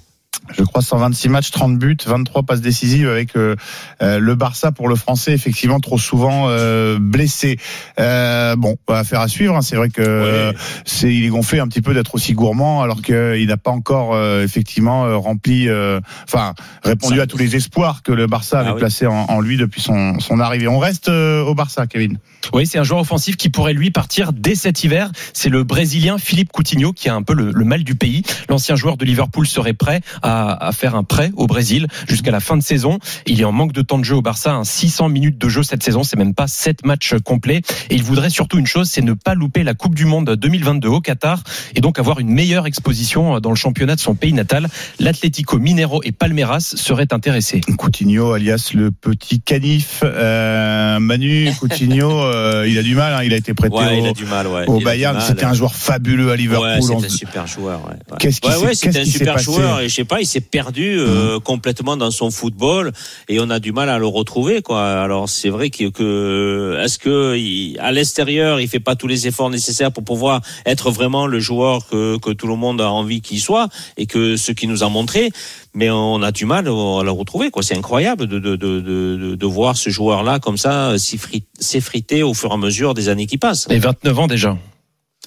Je crois 126 matchs, 30 buts, 23 passes décisives avec euh, euh, le Barça pour le français effectivement trop souvent euh, blessé. Euh, bon, affaire à suivre. hein. C'est vrai que euh, c'est il est gonflé un petit peu d'être aussi gourmand alors qu'il n'a pas encore euh, effectivement euh, rempli, euh, enfin répondu Ça- à tous les espoirs que le Barça avait Ah oui. placés en, en lui depuis son, son arrivée. On reste au Barça, Kevin. Oui, c'est un joueur offensif qui pourrait lui partir dès cet hiver. C'est le Brésilien Philippe Coutinho qui a un peu le, le mal du pays. L'ancien joueur de Liverpool serait prêt à, à faire un prêt au Brésil jusqu'à la fin de saison. Il est en manque de temps de jeu au Barça, un 600 minutes de jeu cette saison, c'est même pas 7 matchs complets. Et il voudrait surtout une chose, c'est ne pas louper la Coupe du Monde 2022 au Qatar et donc avoir une meilleure exposition dans le championnat de son pays natal. L'Atlético Minero et Palmeiras seraient intéressés. Coutinho, alias le petit canif. Euh, Manu (laughs) Coutinho, euh, il a du mal. hein. Il a été prêté Ouais, au, il a du mal. Ouais. au Il a du Bayern. C'était un joueur fabuleux à Liverpool. Ouais, c'est un super joueur. Qu'est-ce qui s'est- c'était un qui super joueur et je sais pas, il s'est perdu euh, complètement dans son football et on a du mal à le retrouver quoi. Alors c'est vrai que, que est-ce que il- à l'extérieur il fait pas tous les efforts nécessaires pour pouvoir être vraiment le joueur que, que tout le monde a envie qu'il soit et que ce qu'il nous a montré, mais on a du mal à le retrouver quoi. C'est incroyable de, de, de, de, de voir ce joueur là comme ça s'effri- s'effriter au fur et à mesure des années qui passent. Et 29 ans déjà.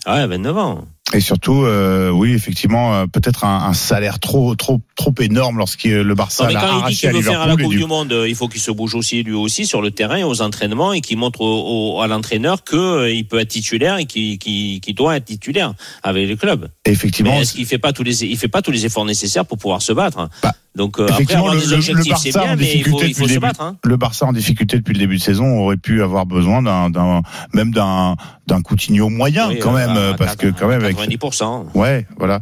Ah ouais, 29 ans. Et surtout, euh, oui, effectivement, euh, peut-être un, un salaire trop, trop, trop énorme lorsque le Barça Non, mais quand il dit qu'il veut faire à la Coupe du- Monde, euh, il faut qu'il se bouge aussi lui aussi sur le terrain, aux entraînements, et qu'il montre au- au- à l'entraîneur que euh, peut être titulaire et qu'il qu'il- qu'il doit être titulaire avec le club. Effectivement, Mais est-ce qu'il fait pas tous les il fait pas tous les efforts nécessaires pour pouvoir se battre? Bah, Donc euh, après effectivement, avoir le, des le- le objectifs c'est Barça bien, en mais il faut, difficulté il depuis faut le se début. battre. Hein. Le Barça en difficulté depuis le début de saison aurait pu avoir besoin d'un, d'un même d'un, d'un Coutinho moyen Oui, quand euh, même, à- euh, parce que quand même avec 90%. Ouais, voilà.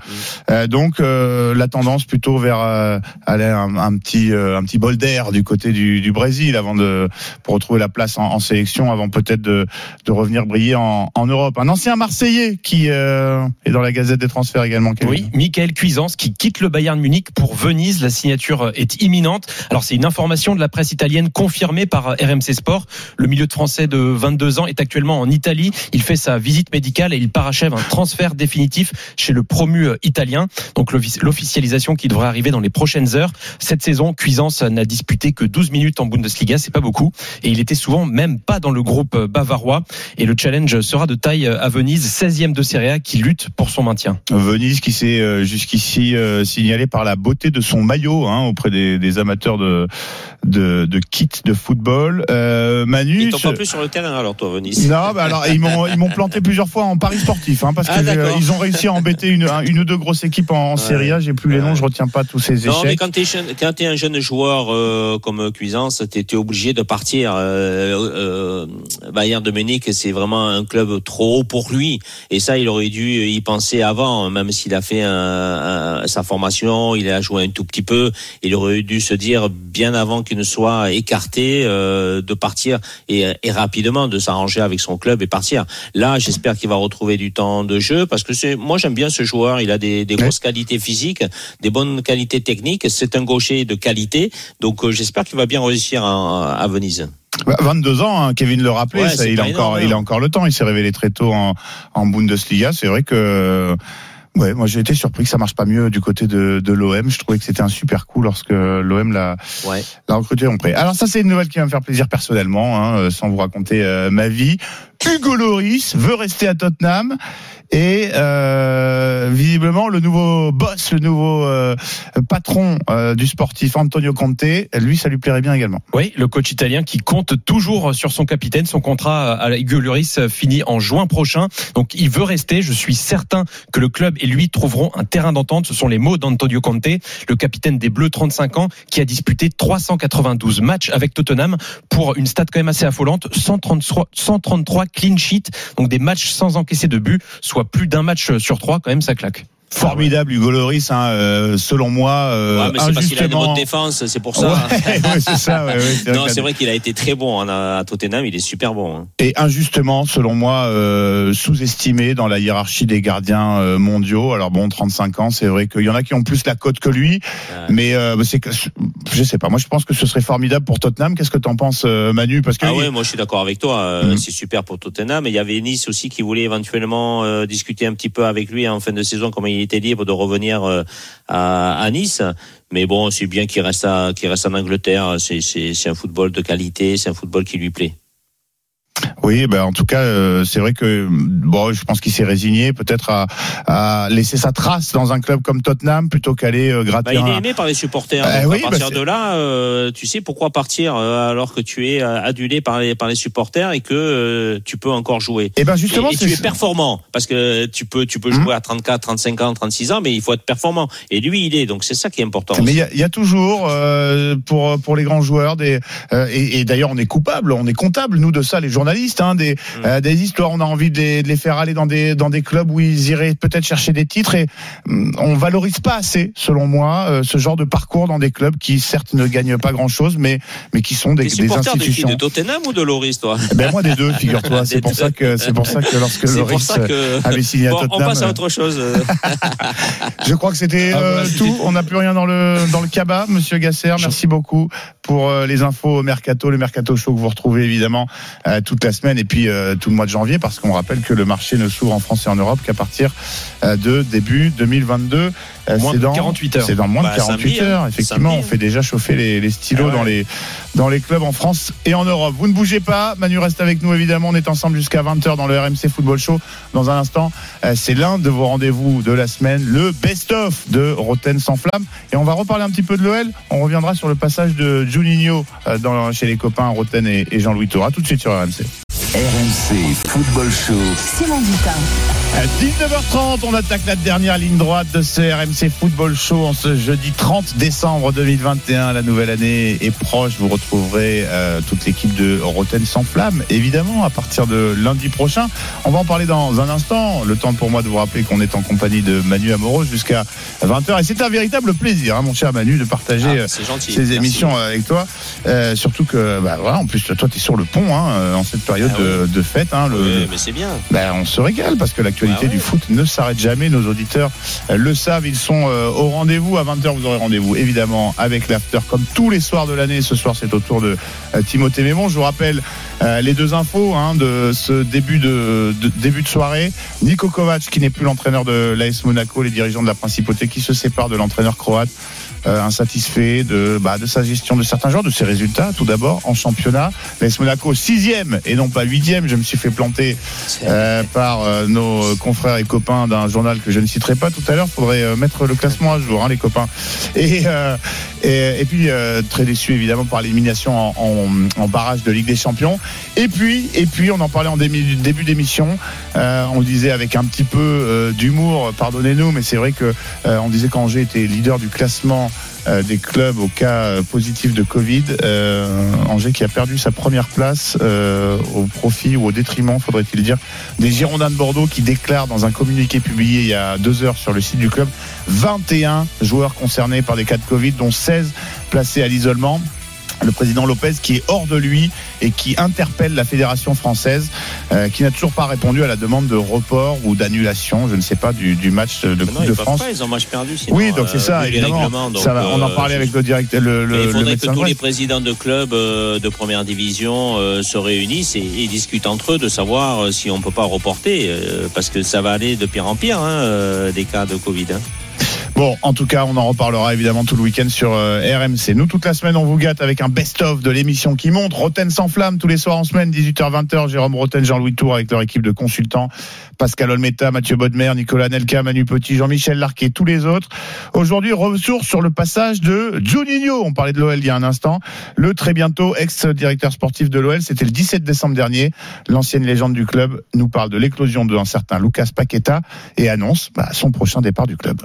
Euh, donc euh, la tendance plutôt vers euh, aller un, un petit euh, un petit bol d'air du côté du, du Brésil avant de pour retrouver la place en, en sélection avant peut-être de, de revenir briller en, en Europe. Un ancien Marseillais qui euh, est dans la Gazette des transferts également. Kevin. Oui, Michael Cuisance qui quitte le Bayern Munich pour Venise. La signature est imminente. Alors c'est une information de la presse italienne confirmée par RMC Sport. Le milieu de français de 22 ans est actuellement en Italie. Il fait sa visite médicale et il parachève un transfert définitif chez le promu euh, italien. Donc l'offici- l'officialisation qui devrait arriver dans les prochaines heures. Cette saison, Cuisance n'a disputé que 12 minutes en Bundesliga, c'est pas beaucoup. Et il était souvent même pas dans le groupe bavarois. Et le challenge sera de taille à Venise, 16e de Serie A qui lutte pour son maintien. Venise qui s'est euh, jusqu'ici euh, signalé par la beauté de son maillot hein, auprès des, des amateurs de, de, de kits de football. Euh, Manu, Ils t'ont pas plus sur le terrain alors toi Venise. Non, bah alors ils m'ont ils m'ont planté plusieurs fois en paris sportif, hein, parce Ah, d'accord. euh, ont réussi à embêter une, un- une ou deux grosses équipes en. Serie A. J'ai plus les noms, je retiens pas tous ces Non, mais échecs. quand quand t'es un jeune joueur euh, comme Cuisance, t'es t'es obligé de partir. Euh, euh, Bayern de Munich, c'est vraiment un club trop haut pour lui, et ça, il aurait dû y penser avant, même s'il a fait un- un- sa formation, il a joué un tout petit peu, que il aurait dû se dire bien avant qu'il ne soit écarté euh, de partir et, et rapidement de s'arranger avec son club et partir. Là, j'espère qu'il va retrouver du temps de jeu parce que c'est moi j'aime bien ce joueur. Il a des, des grosses qualités physiques, des bonnes qualités techniques. C'est un gaucher de qualité, donc euh, j'espère qu'il va bien réussir à, à Venise. Bah, 22 ans, hein, Kevin le rappelait, Ouais, ça, c'est il, a encore, énorme, il a encore le temps. Il s'est révélé très tôt en, en Bundesliga. C'est vrai que. Ouais, moi j'ai été surpris que ça marche pas mieux du côté de, de l'OM. Je trouvais que c'était un super coup lorsque l'OM l'a Ouais. l'a recruté en prêt. Alors ça c'est une nouvelle qui va me faire plaisir personnellement, hein, euh, sans vous raconter euh, ma vie. Hugo Loris veut rester à Tottenham et euh, visiblement le nouveau boss, le nouveau euh, patron euh, du sportif Antonio Conte, lui ça lui plairait bien également. Oui, le coach italien qui compte toujours sur son capitaine. Son contrat à Hugo Lloris finit en juin prochain. Donc il veut rester. Je suis certain que le club et lui trouveront un terrain d'entente. Ce sont les mots d'Antonio Conte, le capitaine des Bleus, 35 ans, qui a disputé 392 matchs avec Tottenham pour une stat quand même assez affolante. 133, 133 clean sheets, donc des matchs sans encaisser de but, soit plus d'un match sur trois. Quand même, ça claque. Formidable Hugo Loris, hein, euh, selon moi. euh, Ouais, mais c'est parce qu'il a une injustement- bonne défense, c'est pour ça. Ouais, (laughs) ouais, c'est ça. non, c'est vrai qu'il a été très bon hein, à Tottenham. Il est super bon. hein. et injustement, selon moi, euh, sous-estimé dans la hiérarchie des gardiens euh, mondiaux. Alors bon, 35 ans, c'est vrai qu'il y en a qui ont plus la cote que lui, mais c'est que je sais pas. Moi, je pense que ce serait formidable pour Tottenham. Qu'est-ce que t'en penses, Manu? Parce que Ah ouais, moi je suis d'accord avec toi. Mhm. C'est super pour Tottenham. Et il y avait Nice aussi qui voulait éventuellement discuter un petit peu avec lui en fin de saison, comme il était libre de revenir euh, à, Nice. Mais bon, c'est bien qu'il reste reste en Angleterre. C'est un football de qualité, c'est un football qui lui plaît. Oui, ben en tout cas, euh, c'est vrai que bon, je pense qu'il s'est résigné peut-être à, à laisser sa trace dans un club comme Tottenham plutôt qu'aller euh, Bah, gratter. il est un- aimé par les supporters. Bah Donc, oui, à bah, partir de là, euh, tu sais pourquoi partir euh, alors que tu es euh, adulé par les par les supporters et que euh, tu peux encore jouer. Et ben justement, et, et tu es performant parce que tu peux tu peux Mhm. jouer à 34, 35 ans, 36 ans, mais il faut être performant. Et lui, il est donc c'est ça qui est important. Mais il y a, il y a toujours euh, pour pour les grands joueurs des euh, et, et d'ailleurs on est coupable, on est comptable nous de ça les journalistes hein, des Mm. euh, des histoires on a envie de les, de les faire aller dans des dans des clubs où ils iraient peut-être chercher des titres et hum, on valorise pas assez selon moi euh, ce genre de parcours dans des clubs qui certes ne gagnent pas grand chose mais mais qui sont des, des supporter de qui institutions. De Tottenham ou de Loris, toi? Eh Ben moi des deux figure-toi (laughs) c'est pour ça que c'est pour ça que lorsque Loris que. avait signé à Bon, on Tottenham passe à euh, autre chose. (laughs) je crois que c'était Ah, voilà, euh, c'était tout. On n'a plus rien dans le dans le cabas, Monsieur Gasser. Merci beaucoup pour euh, les infos au mercato, le mercato show que vous retrouvez évidemment euh, toute la semaine et puis euh, tout le mois de janvier, parce qu'on rappelle que le marché ne s'ouvre en France et en Europe qu'à partir euh, de début 2022. Euh, Moins c'est de dans 48 heures. C'est dans moins Bah, de 48 samedi, hein. heures. Effectivement, Samedi, on fait déjà chauffer les, les stylos Ah ouais. dans les dans les clubs en France et en Europe. Vous ne bougez pas. Manu reste avec nous évidemment. On est ensemble jusqu'à 20h dans le RMC Football Show. Dans un instant, c'est l'un de vos rendez-vous de la semaine, le best-of de Roten sans flamme. Et on va reparler un petit peu de l'OL. On reviendra sur le passage de Juninho dans, chez les copains Roten et, et Jean-Louis Toura. Tout de suite sur RMC. RMC Football Show. Simon Dutin. À 19h30, on attaque la dernière ligne droite de ce RMC Football Show en ce jeudi 30 décembre 2021. La nouvelle année est proche. Vous retrouverez euh, toute l'équipe de Roten sans flamme, évidemment, à partir de lundi prochain. On va en parler dans un instant. Le temps pour moi de vous rappeler qu'on est en compagnie de Manu Amoros jusqu'à 20h. Et c'est un véritable plaisir, hein, mon cher Manu, de partager Ah, euh, gentil. ces Merci. émissions avec toi. Euh, surtout que, bah, voilà, en plus, toi, tu es sur le pont hein, euh, en cette période Ah de, de fête. Hein, le, mais c'est bien. ben, on se régale parce que l'actualité Ah ouais. du foot ne s'arrête jamais. Nos auditeurs euh, le savent. Ils sont euh, au rendez-vous. À 20h, vous aurez rendez-vous évidemment avec l'after comme tous les soirs de l'année. Ce soir, c'est au tour de euh, Timothée Mémon. Je vous rappelle les deux infos hein, de ce début de, de- début de soirée. Nico Kovac, qui n'est plus l'entraîneur de l'AS Monaco, les dirigeants de la principauté qui se séparent de l'entraîneur croate. Euh, insatisfait de, bah, de sa gestion de certains joueurs, de ses résultats, tout d'abord en championnat. L'AS Monaco sixième et non pas huitième. Je me suis fait planter euh, par euh, nos confrères et copains d'un journal que je ne citerai pas tout à l'heure. Faudrait euh, mettre le classement à jour, hein, les copains. Et, euh, et, et puis euh, très déçu évidemment par l'élimination en, en- en barrage de Ligue des Champions. Et puis, et puis, on en parlait en début, début d'émission. Euh, on le disait avec un petit peu euh, d'humour. Pardonnez-nous, mais c'est vrai que euh, on disait qu'Angers était leader du classement euh, des clubs au cas euh, positif de Covid. Euh, Angers qui a perdu sa première place au profit ou au détriment, faudrait-il dire, des Girondins de Bordeaux qui déclarent dans un communiqué publié il y a deux heures sur le site du club 21 joueurs concernés par des cas de Covid, dont 16 placés à l'isolement le président Lopez qui est hors de lui et qui interpelle la fédération française euh, qui n'a toujours pas répondu à la demande de report ou d'annulation, je ne sais pas, du, du match de Coupe de France. pas, ils ont match perdu. sinon, Oui, donc c'est euh, ça, évidemment. Ça va, on en euh, parlait avec le directeur, le, le, il le faudrait que tous les présidents de clubs euh, de première division euh, se réunissent et, et discutent entre eux de savoir si on peut pas reporter, euh, parce que ça va aller de pire en pire, hein, euh, des cas de Covid. hein. Bon, en tout cas, on en reparlera évidemment tout le week-end sur euh, RMC. Nous, toute la semaine, on vous gâte avec un best-of de l'émission qui monte. Roten sans flamme tous les soirs en semaine, 18h-20h. Jérôme Roten, Jean-Louis Tour avec leur équipe de consultants. Pascal Olmeta, Mathieu Bodmer, Nicolas Nelka, Manu Petit, Jean-Michel Larquet, tous les autres. Aujourd'hui, retour sur le passage de Juninho. On parlait de l'OL il y a un instant. Le très bientôt ex-directeur sportif de l'OL. C'était le 17 décembre dernier. L'ancienne légende du club nous parle de l'éclosion d'un certain Lucas Paqueta et annonce bah, son prochain départ du club.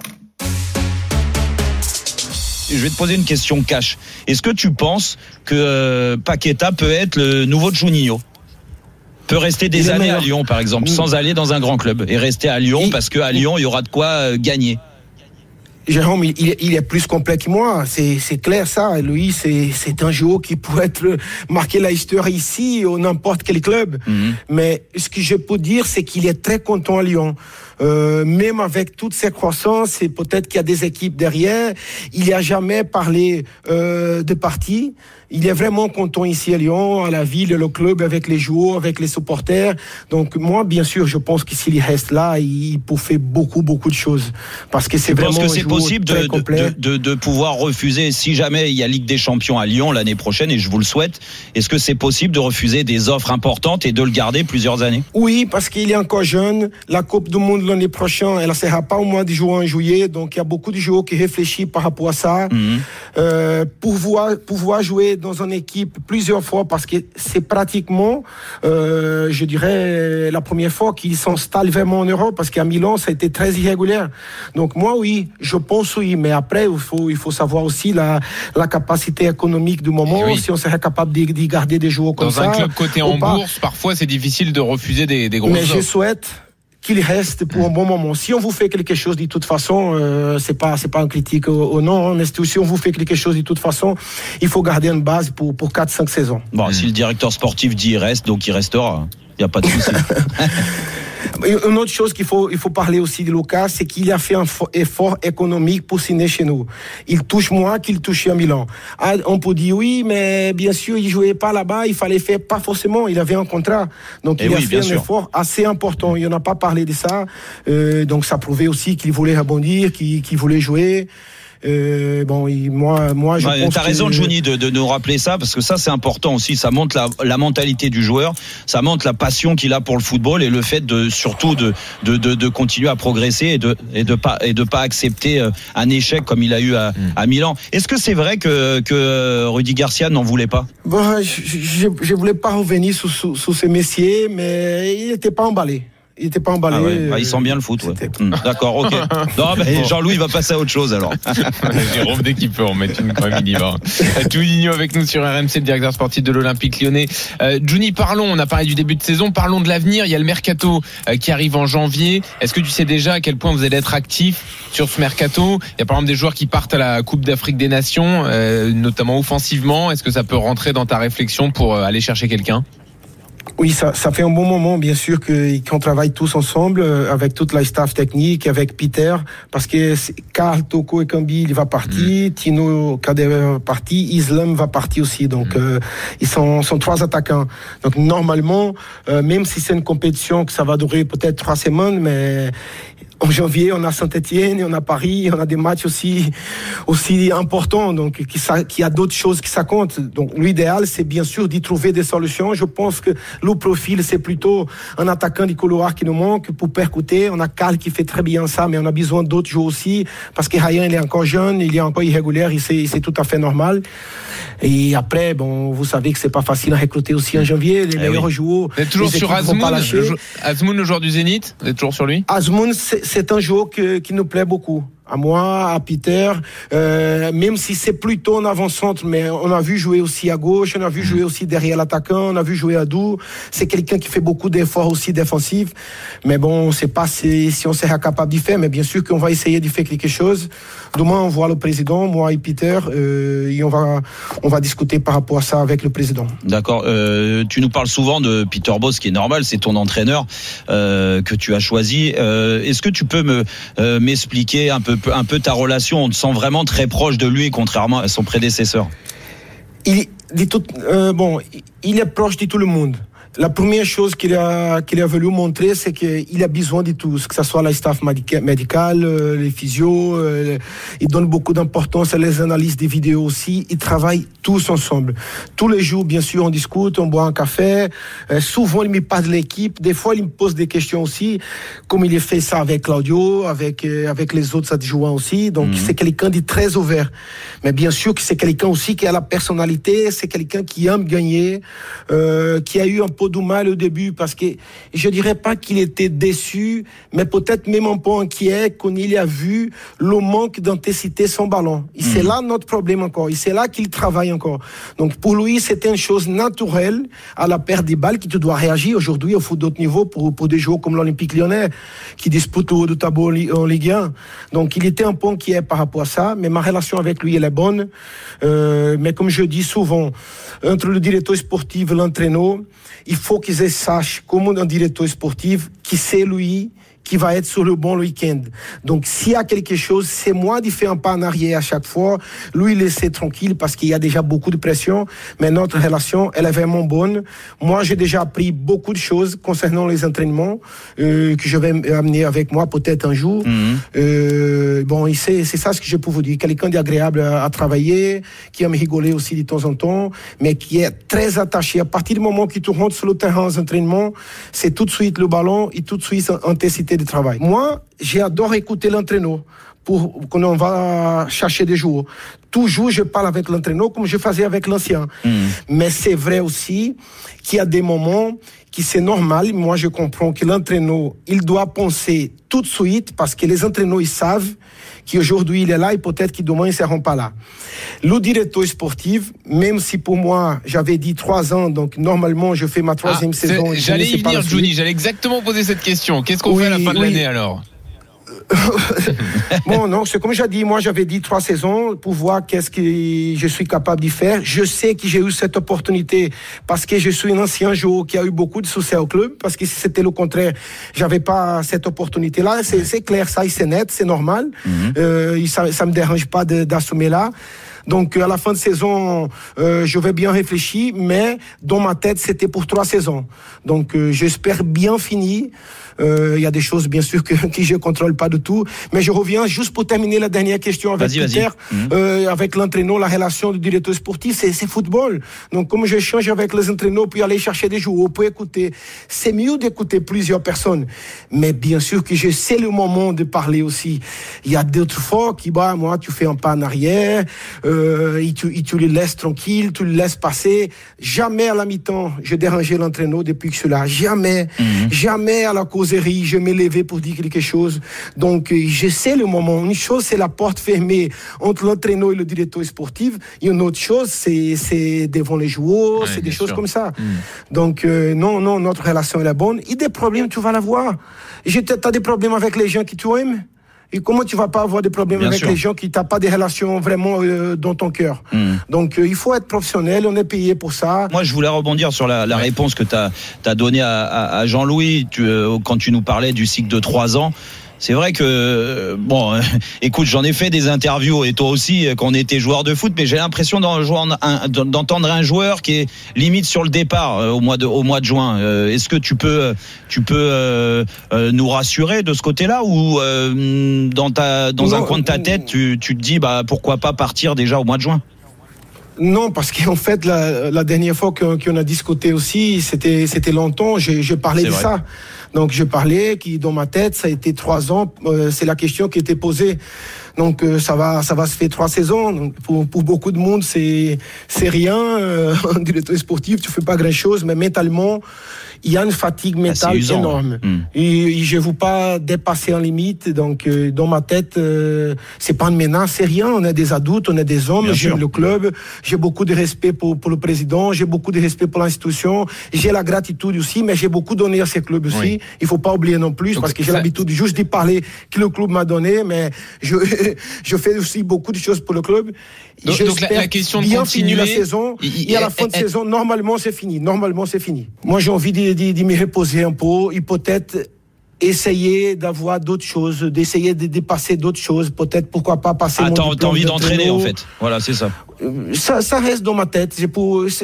Je vais te poser une question cash. Est-ce que tu penses que euh, Paqueta peut être le nouveau Juninho? Peut rester des années à. Lyon, par exemple, sans aller dans un grand club et rester à Lyon parce qu'à Lyon, il y aura de quoi euh, gagner. Jérôme, il, est plus complet que moi, c'est clair ça. Lui, c'est un joueur qui pourrait être marquer la histoire ici ou n'importe quel club. Mais ce que je peux dire, c'est qu'il est très content à Lyon. Euh, même avec toutes ces croissances, et peut-être qu'il y a des équipes derrière, il n'y a jamais parlé euh, de parti. Il est vraiment content ici à Lyon, à la ville, le club, avec les joueurs, avec les supporters. Donc moi, bien sûr, je pense que s'il reste là, il peut faire beaucoup, beaucoup de choses. Parce que c'est vraiment penses que c'est possible de, de, de, de pouvoir refuser, si jamais il y a Ligue des Champions à Lyon l'année prochaine, et je vous le souhaite, est-ce que c'est possible de refuser des offres importantes et de le garder plusieurs années? Oui, parce qu'il est encore jeune. La Coupe du Monde l'année prochaine, elle ne sera pas au mois de juin en juillet. Donc, il y a beaucoup de joueurs qui réfléchissent par rapport à ça. Euh, pouvoir, pouvoir jouer dans une équipe plusieurs fois, parce que c'est pratiquement, euh, je dirais, la première fois qu'il s'installe vraiment en Europe, parce qu'à Milan, ça a été très irrégulier. Donc, moi, oui, je pense oui. Mais après, il faut, il faut savoir aussi la, la capacité économique du moment, Oui. si on serait capable d'y garder des joueurs comme Dans ça. un club coté en pas. bourse, parfois c'est difficile de refuser des, des grosses Mais je souhaite qu'il reste pour un bon moment. Si on vous fait quelque chose de toute façon, euh, c'est pas c'est pas un critique au, au non, hein, mais si on vous fait quelque chose de toute façon, il faut garder une base pour pour 4 5 saisons. Bon, si le directeur sportif dit il reste, donc il restera. Il n'y a pas de souci. (laughs) Une autre chose qu'il faut, il faut parler aussi de Lucas, c'est qu'il a fait un fo- effort économique pour signer chez nous. Il touche moins qu'il touchait à Milan. Ah, on peut dire oui, mais bien sûr, il jouait pas là-bas, il fallait faire pas forcément, il avait un contrat. Donc Eh il a fait un sûr. effort assez important. Il n'a pas parlé de ça. Euh, donc ça prouvait aussi qu'il voulait rebondir, qu'il qu'il voulait jouer. Euh, bon, il- moi, moi, je Ouais, pense T'as que- raison, Johnny, de, de nous rappeler ça, parce que ça, c'est important aussi. Ça montre la, la mentalité du joueur, ça montre la passion qu'il a pour le football et le fait de surtout de, de, de, de continuer à progresser et de, et de pas et de pas accepter euh, un échec comme il a eu à, à Milan. Est-ce que c'est vrai que, que Rudy Garcia n'en voulait pas? Bon, je, je, je voulais pas revenir sur, sur, sur ce messier, mais il n'était pas emballé. Il n'était pas emballé. Ah ouais, bah, il euh, sent bien le foot. ouais. Hum, D'accord, ok. (laughs) Non, mais Jean-Louis va passer à autre chose alors. Jérôme, dès qu'il peut en mettre une quand même, il y va. Juninho avec nous sur RMC, le directeur sportif de l'Olympique lyonnais. Euh, Juni, parlons, on a parlé du début de saison, parlons de l'avenir. Il y a le mercato euh, qui arrive en janvier. Est-ce que tu sais déjà à quel point vous allez être actif sur ce mercato? Il y a par exemple des joueurs qui partent à la Coupe d'Afrique des Nations, euh, notamment offensivement. Est-ce que ça peut rentrer dans ta réflexion pour euh, aller chercher quelqu'un? Oui, ça, ça fait un bon moment, bien sûr, que- qu'on travaille tous ensemble, euh, avec toute la staff technique, avec Peter, parce que Karl Toko et Kambi, il va partir, Tino Kader va partir, Islam va partir aussi. Donc, euh, ils sont, sont trois attaquants. Donc, normalement, euh, même si c'est une compétition que ça va durer peut-être trois semaines, mais en janvier, on a Saint-Etienne, on a Paris, on a des matchs aussi, aussi importants, donc qui, ça- qui a d'autres choses qui ça compte. Donc l'idéal, c'est bien sûr d'y trouver des solutions. Je pense que le profil, c'est plutôt un attaquant du couloir qui nous manque pour percuter. On a Karl qui fait très bien ça, mais on a besoin d'autres joueurs aussi, parce que Ryan, il est encore jeune, il est encore irrégulier, c'est tout à fait normal. Et après, bon, vous savez que c'est pas facile à recruter aussi en janvier. Les Eh meilleurs oui. joueurs. Vous êtes toujours sur Azmoun, le joueur du Zénith Vous êtes toujours sur lui? Azmoun, c'est c'est un joueur que- qui nous plaît beaucoup. à moi, à Peter, euh, même si c'est plutôt en avant-centre, mais on a vu jouer aussi à gauche, on a vu jouer aussi derrière l'attaquant, on a vu jouer à Doux. C'est quelqu'un qui fait beaucoup d'efforts aussi défensifs. Mais bon, on ne sait pas si, si on sera capable d'y faire, mais bien sûr qu'on va essayer d'y faire quelque chose. Demain, on voit le président, moi et Peter, euh, et on va, on va discuter par rapport à ça avec le président. D'accord. Euh, tu nous parles souvent de Peter Boss, qui est normal, c'est ton entraîneur euh, que tu as choisi. Euh, Est-ce que tu peux me euh, m'expliquer un peu, un peu ta relation? On te sent vraiment très proche de lui, contrairement à son prédécesseur. Il, dit tout, euh, bon, il est proche de tout le monde. La première chose qu'il a, qu'il a voulu montrer, c'est qu'il a besoin de tous, que ce soit la staff médica- médical, euh, les physios. euh, il donne beaucoup d'importance à les analyses des vidéos aussi. Ils travaillent tous ensemble. Tous les jours, bien sûr, on discute, on boit un café. Euh, souvent, il me parle de l'équipe. Des fois, il me pose des questions aussi, comme il a fait ça avec Claudio, avec, avec les autres adjoints aussi. Donc, c'est quelqu'un de très ouvert. Mais bien sûr que c'est quelqu'un aussi qui a la personnalité, c'est quelqu'un qui aime gagner, euh, qui a eu un peu de mal au début parce que je dirais pas qu'il était déçu, mais peut-être même un peu inquiet quand il a vu le manque d'intensité son ballon. Et c'est là notre problème encore. Et c'est là qu'il travaille encore. Donc pour lui, c'était une chose naturelle à la perte des balles qui tu dois réagir aujourd'hui au foot d'autre niveau pour, pour des joueurs comme l'Olympique lyonnais qui disputent le haut de tableau en Ligue 1. Donc il était un peu inquiet par rapport à ça, mais ma relation avec lui, elle est bonne. Euh, mais comme je dis souvent, entre le directeur sportif et l'entraîneur, il faut qu'ils sachent, comme un directeur sportif, qui c'est lui qui va être sur le bon week-end. Donc, s'il y a quelque chose, c'est moi de faire un pas en arrière à chaque fois, lui laisser tranquille parce qu'il y a déjà beaucoup de pression, mais notre relation, elle est vraiment bonne. Moi, j'ai déjà appris beaucoup de choses concernant les entraînements euh, que je vais amener avec moi peut-être un jour. Euh, bon, c'est ça ce que je peux vous dire. Quelqu'un d'agréable à, à travailler, qui aime rigoler aussi de temps en temps, mais qui est très attaché. À partir du moment que tu rentres sur le terrain aux entraînements, c'est tout de suite le ballon et tout de suite intensité de travail. Moi, j'adore écouter l'entraîneur pour quand on va chercher des joueurs. Toujours, je parle avec l'entraîneur comme je faisais avec l'ancien. Mais c'est vrai aussi qu'il y a des moments qui c'est normal. Moi, je comprends que l'entraîneur, il doit penser tout de suite parce que les entraîneurs, ils savent qu'aujourd'hui, il est là et peut-être que demain, ils ne seront pas là. Le directeur sportif, même si pour moi, j'avais dit trois ans, donc normalement, je fais ma troisième Ah, saison. J'allais y venir. Johnny. J'allais exactement poser cette question. Qu'est-ce qu'on Oui, fait à la fin de oui. l'année alors? (laughs) Bon, non, c'est comme j'ai dit, moi j'avais dit trois saisons pour voir qu'est-ce que je suis capable d'y faire. Je sais que j'ai eu cette opportunité parce que je suis un ancien joueur qui a eu beaucoup de succès au club, parce que si c'était le contraire, j'avais pas cette opportunité-là. C'est clair, ça, c'est net, c'est normal. Euh, et ça, ça me dérange pas de- d'assumer là. Donc euh, à la fin de saison, euh, je vais bien réfléchir, mais dans ma tête, c'était pour trois saisons. Donc euh, j'espère bien finir. Euh, Il y a des choses bien sûr que, (laughs) que je contrôle pas du tout, mais je reviens juste pour terminer la dernière question avec. Peter, Mhm. euh, avec l'entraîneur, la relation du directeur sportif, c'est football. Donc comme je change avec les entraîneurs pour aller chercher des joueurs, pour écouter, c'est mieux d'écouter plusieurs personnes. Mais bien sûr que je sais le moment de parler aussi. Il y a d'autres fois qui, bah, moi, tu fais un pas en arrière, euh, et, tu, et tu le laisses tranquille, tu le laisses passer. Jamais à la mi-temps, je dérangeais l'entraîneur depuis que je suis là. Jamais, jamais à la je me levais pour dire quelque chose. Donc, euh, je sais le moment. Une chose, c'est la porte fermée entre l'entraîneur et le directeur sportif. Et une autre chose, c'est, devant les joueurs, Ouais, c'est des choses sûr. comme ça. Donc, euh, non, non, notre relation est bonne. Et des problèmes, tu vas l'avoir. Tu as des problèmes avec les gens qui tu aimes. Et comment tu vas pas avoir des problèmes Bien avec sûr. les gens qui n'ont pas des relations vraiment euh, dans ton cœur Donc, euh, il faut être professionnel, on est payé pour ça. Moi, je voulais rebondir sur la, la réponse que tu as, donnée à, à- à Jean-Louis tu, euh, quand tu nous parlais du cycle de trois ans. C'est vrai que, euh, bon, (laughs) écoute, j'en ai fait des interviews et toi aussi, euh, quand on était joueur de foot, mais j'ai l'impression d'entendre un joueur qui est limite sur le départ euh, au mois de, au mois de juin. Est-ce que tu peux, tu peux nous rassurer de ce côté-là ou dans, ta, dans un coin de ta tête, tu, tu te dis, bah, pourquoi pas partir déjà au mois de juin? Non, parce qu'en fait, la, la dernière fois qu'on a discuté aussi, c'était longtemps, je, je parlais de vrai. ça. Donc je parlais qui dans ma tête, ça a été trois ans, euh, c'est la question qui était posée. Donc euh, ça va, ça va se faire trois saisons. Donc, pour, pour beaucoup de monde, c'est c'est rien. Euh, (laughs) en directeur sportif, tu fais pas grand chose, mais mentalement, il y a une fatigue mentale usant, énorme. Hmm. Et, je ne veux pas dépasser en limite. Donc, euh, dans ma tête, euh, c'est pas une menace, c'est rien. On est des adultes, on est des hommes. J'aime le club. J'ai beaucoup de respect pour, pour le président. J'ai beaucoup de respect pour l'institution. J'ai la gratitude aussi, mais j'ai beaucoup donné à ce club aussi. Oui. Il faut pas oublier non plus, Donc, parce que j'ai l'habitude juste de parler que le club m'a donné, mais je, (laughs) je fais aussi beaucoup de choses pour le club. Donc- donc la- la question de bien finir la continuer, saison. il- Et à la fin de saison, normalement, c'est fini. Normalement, c'est fini. Moi, j'ai envie de, de- de me reposer un peu et peut-être essayer d'avoir d'autres choses, d'essayer de dépasser d'autres choses. Peut-être, pourquoi pas passer Ah, t'as envie d'entraîner en fait. Voilà, c'est ça. Ça, ça reste dans ma tête.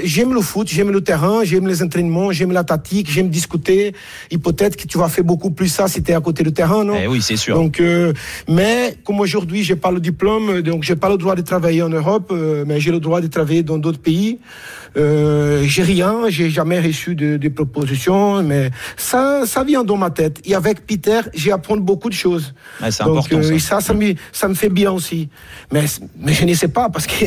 J'aime le foot, j'aime le terrain, j'aime les entraînements, j'aime la tactique, j'aime discuter. Et peut-être que tu vas faire beaucoup plus ça si tu es à côté du terrain, non? Eh oui, c'est sûr. donc, euh, mais comme aujourd'hui, j'ai pas le diplôme, donc j'ai pas le droit de travailler en Europe, euh, mais j'ai le droit de travailler dans d'autres pays. Euh, j'ai rien, j'ai jamais reçu de, de propositions, mais ça, ça vient dans ma tête. Et avec Peter, j'ai appris beaucoup de choses. Ouais, c'est important, euh, ça. et ça, ça me, ça me fait bien aussi. Mais, mais je ne sais pas parce que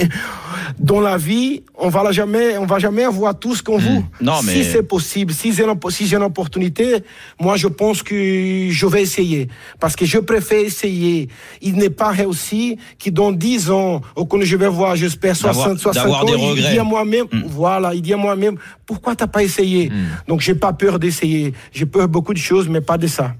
dans la vie, on va la jamais, on va jamais avoir tout ce qu'on veut. Hmm. Non, mais- Si c'est possible, si j'ai, si une opportunité, moi, je pense que je vais essayer. Parce que je préfère essayer. Il n'est pas réussi que dans 10 ans, ou quand je vais voir, j'espère, D'avoir- 60, 60 d'avoir ans, il dit à moi-même, Hmm. voilà, il dit à moi-même, pourquoi t'as pas essayé? Donc, j'ai pas peur d'essayer. J'ai peur de beaucoup de choses, mais pas de ça.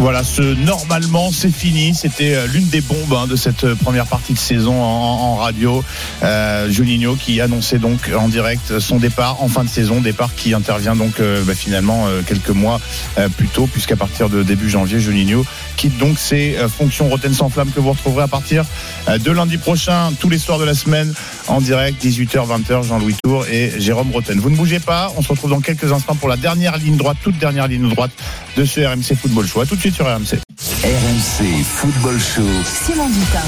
Voilà, ce normalement c'est fini. C'était euh, l'une des bombes hein, de cette euh, première partie de saison en, radio. Euh, Juninho qui annonçait donc en direct son départ en fin de saison, départ qui intervient donc bah, finalement quelques mois plus tôt, puisqu'à partir de début janvier, Juninho quitte donc ses fonctions Rotten sans flamme que vous retrouverez à partir de lundi prochain, tous les soirs de la semaine, en direct, 18h, 20h, Jean-Louis Tour et Jérôme Rotten. Vous ne bougez pas, on se retrouve dans quelques instants pour la dernière ligne droite, toute dernière ligne droite de ce RMC Football Show. À tout de suite sur RMC. RMC Football Show. Simon Dutin.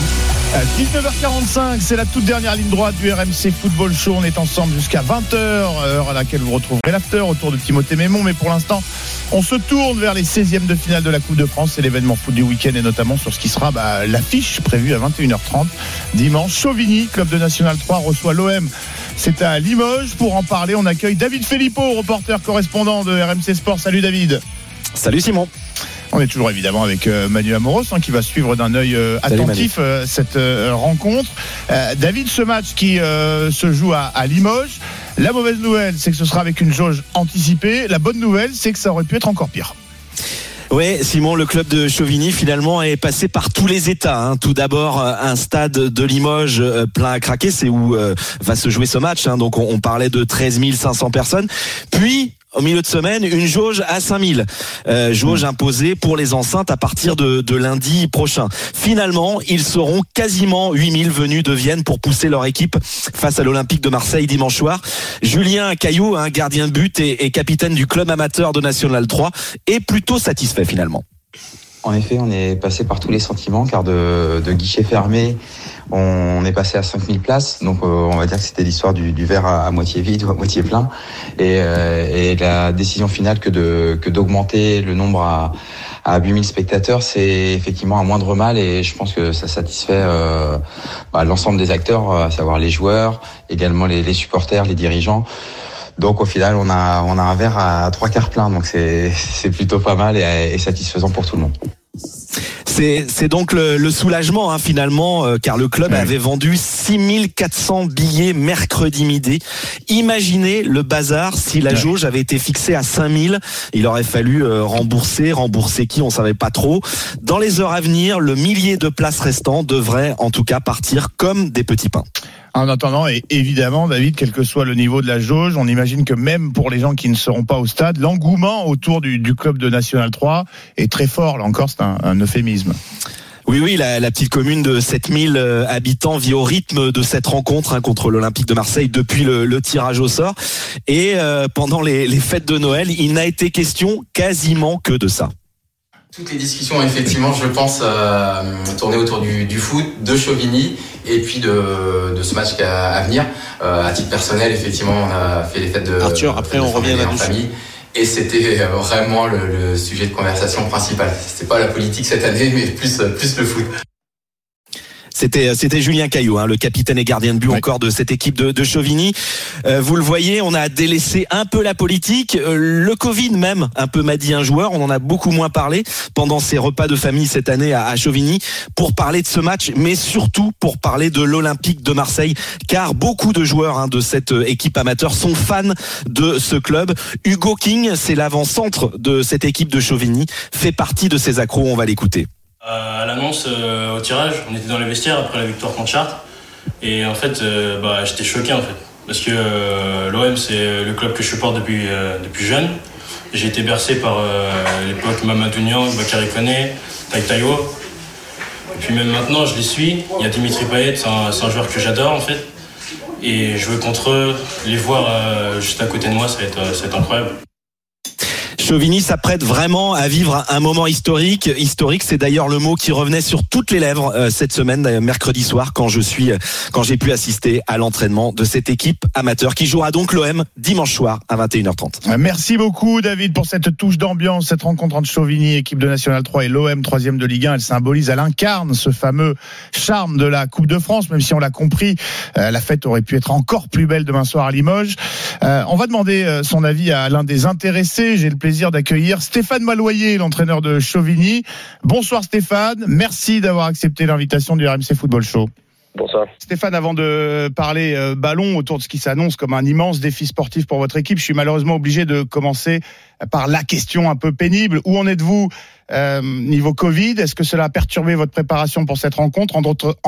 À 19h45, c'est la toute dernière ligne droite du RMC Football Show. On est ensemble jusqu'à 20h, heure à laquelle vous retrouverez l'after autour de Timothée Mémon. Mais pour l'instant, on se tourne vers les 16e de finale de la Coupe de France. C'est l'événement foot du week-end et notamment sur ce qui sera bah, l'affiche prévue à 21h30 dimanche. Chauvigny, club de National 3, reçoit l'OM. C'est à Limoges. Pour en parler, on accueille David Filippo, reporter correspondant de RMC Sport. Salut David. Salut Simon. On est toujours évidemment avec euh, Manu Amoros hein, qui va suivre d'un œil euh, attentif euh, cette euh, rencontre. Euh, David, ce match qui euh, se joue à, à Limoges, la mauvaise nouvelle c'est que ce sera avec une jauge anticipée. La bonne nouvelle c'est que ça aurait pu être encore pire. Ouais, Simon, le club de Chauvigny finalement est passé par tous les états. hein. Tout d'abord, un stade de Limoges plein à craquer, c'est où euh, va se jouer ce match. hein. Donc on, on parlait de 13 500 personnes. Puis au milieu de semaine, une jauge à 5000. Euh, jauge imposée pour les enceintes à partir de, de lundi prochain. Finalement, ils seront quasiment 8000 venus de Vienne pour pousser leur équipe face à l'Olympique de Marseille dimanche soir. Julien Caillou, un gardien de but et, et capitaine du club amateur de National 3, est plutôt satisfait finalement. En effet, on est passé par tous les sentiments, car de, de guichet fermé, on est passé à 5000 places. Donc, euh, on va dire que c'était l'histoire du, du verre à, moitié vide ou (laughs) à moitié plein. Et, euh, et la décision finale que de que d'augmenter le nombre à, à 8000 spectateurs, c'est effectivement un moindre mal. Et je pense que ça satisfait euh, bah, l'ensemble des acteurs, à savoir les joueurs, également les, les supporters, les dirigeants. Donc au final, on a on a un verre à trois quarts plein, donc c'est (laughs) plutôt pas mal et satisfaisant pour tout le monde. C'est c'est donc le, le soulagement hein, finalement, euh, car le club avait vendu 6400 billets mercredi midi. Imaginez le bazar si la jauge avait été fixée à 5000. Il aurait fallu euh, rembourser, rembourser qui, on savait pas trop. Dans les heures à venir, le millier de places restant devrait en tout cas partir comme des petits pains. En attendant, et évidemment, David, quel que soit le niveau de la jauge, on imagine que même pour les gens qui ne seront pas au stade, l'engouement autour du, club de National 3 est très fort. Là encore, c'est un, euphémisme. Oui, oui, la, petite commune de 7000 euh, habitants vit au rythme de cette rencontre hein, contre l'Olympique de Marseille depuis le, tirage au sort. Et euh, pendant les fêtes de Noël, il n'a été question quasiment que de ça. Toutes les discussions, effectivement, je pense, euh, tourner autour du, du foot, de Chauvigny, et puis de, de ce match à, à venir. Euh, à titre personnel, effectivement, on a fait les fêtes de Arthur, après, de on revient là-dessus. famille. Et c'était euh, vraiment le, le sujet de conversation principal. C'était pas la politique cette année, mais plus, plus le foot. C'était c'était Julien Caillou, hein, le capitaine et gardien de but encore de cette équipe de, de Chauvigny. Euh, vous le voyez, on a délaissé un peu la politique, euh, le Covid même, un peu m'a dit un joueur. On en a beaucoup moins parlé pendant ces repas de famille cette année à, à Chauvigny pour parler de ce match, mais surtout pour parler de l'Olympique de Marseille, car beaucoup de joueurs hein, de cette euh, équipe amateur sont fans de ce club. Hugo King, c'est l'avant-centre de cette équipe de Chauvigny, fait partie de ces accros. On va l'écouter. Euh, à l'annonce euh, au tirage, on était dans les vestiaires après la victoire contre Chartres. Et en fait, euh, bah, j'étais choqué en fait. Parce que euh, l'OM, c'est le club que je supporte depuis, euh, depuis jeune. J'ai été bercé par l'époque Mamadou Niang, Bakary Koné, Tai Taiwo. Et puis même maintenant, je les suis. Il y a Dimitri Payet, c'est un, un joueur que j'adore en fait. Et jouer contre eux, les voir juste à côté de moi, ça va être, ça va être incroyable. Chauvigny s'apprête vraiment à vivre un moment historique. Historique, c'est d'ailleurs le mot qui revenait sur toutes les lèvres euh, cette semaine, mercredi soir, quand je suis, euh, quand j'ai pu assister à l'entraînement de cette équipe amateur qui jouera donc l'OM dimanche soir à 21h30. Merci beaucoup David pour cette touche d'ambiance, cette rencontre entre Chauvigny, équipe de National 3 et l'OM, troisième de Ligue 1. Elle symbolise, elle incarne ce fameux charme de la Coupe de France, même si on l'a compris, euh, la fête aurait pu être encore plus belle demain soir à Limoges. Euh, on va demander euh, son avis à l'un des intéressés. J'ai le plaisir d'accueillir Stéphane Maloyer, l'entraîneur de Chauvigny. Bonsoir Stéphane, merci d'avoir accepté l'invitation du RMC Football Show. Bonsoir. Stéphane, avant de parler euh, ballon autour de ce qui s'annonce comme un immense défi sportif pour votre équipe, je suis malheureusement obligé de commencer par la question un peu pénible. Où en êtes-vous euh, niveau Covid Est-ce que cela a perturbé votre préparation pour cette rencontre? En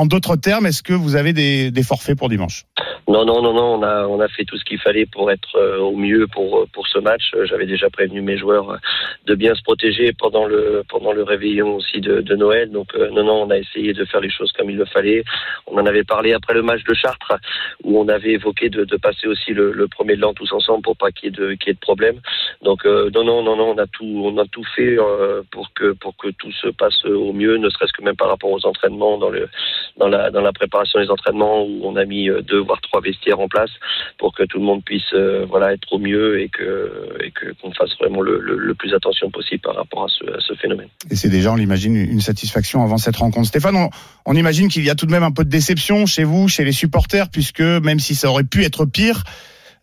d'autres, termes, est-ce que vous avez des, forfaits pour dimanche? Non, non, non, non. On a, on a fait tout ce qu'il fallait pour être euh, au mieux pour euh, pour ce match. J'avais déjà prévenu mes joueurs de bien se protéger pendant le pendant le réveillon aussi de, Noël. Donc non, non, on a essayé de faire les choses comme il le fallait. On en avait parlé après le match de Chartres, où on avait évoqué de, passer aussi le, premier de l'an tous ensemble pour pas qu'il y ait de y ait de problème. Donc non, non, non, non, on a tout on a tout fait pour que pour que tout se passe au mieux, ne serait-ce que même par rapport aux entraînements dans le dans la dans la préparation des entraînements où on a mis euh, deux voire trois vestiaires en place pour que tout le monde puisse euh, voilà être au mieux et que et que qu'on fasse vraiment le, le, le plus attention possible par rapport à ce, à ce phénomène. Et c'est déjà, on l'imagine, une satisfaction avant cette rencontre. Stéphane, on, on imagine qu'il y a tout de même un peu de déception chez vous, chez les supporters, puisque même si ça aurait pu être pire,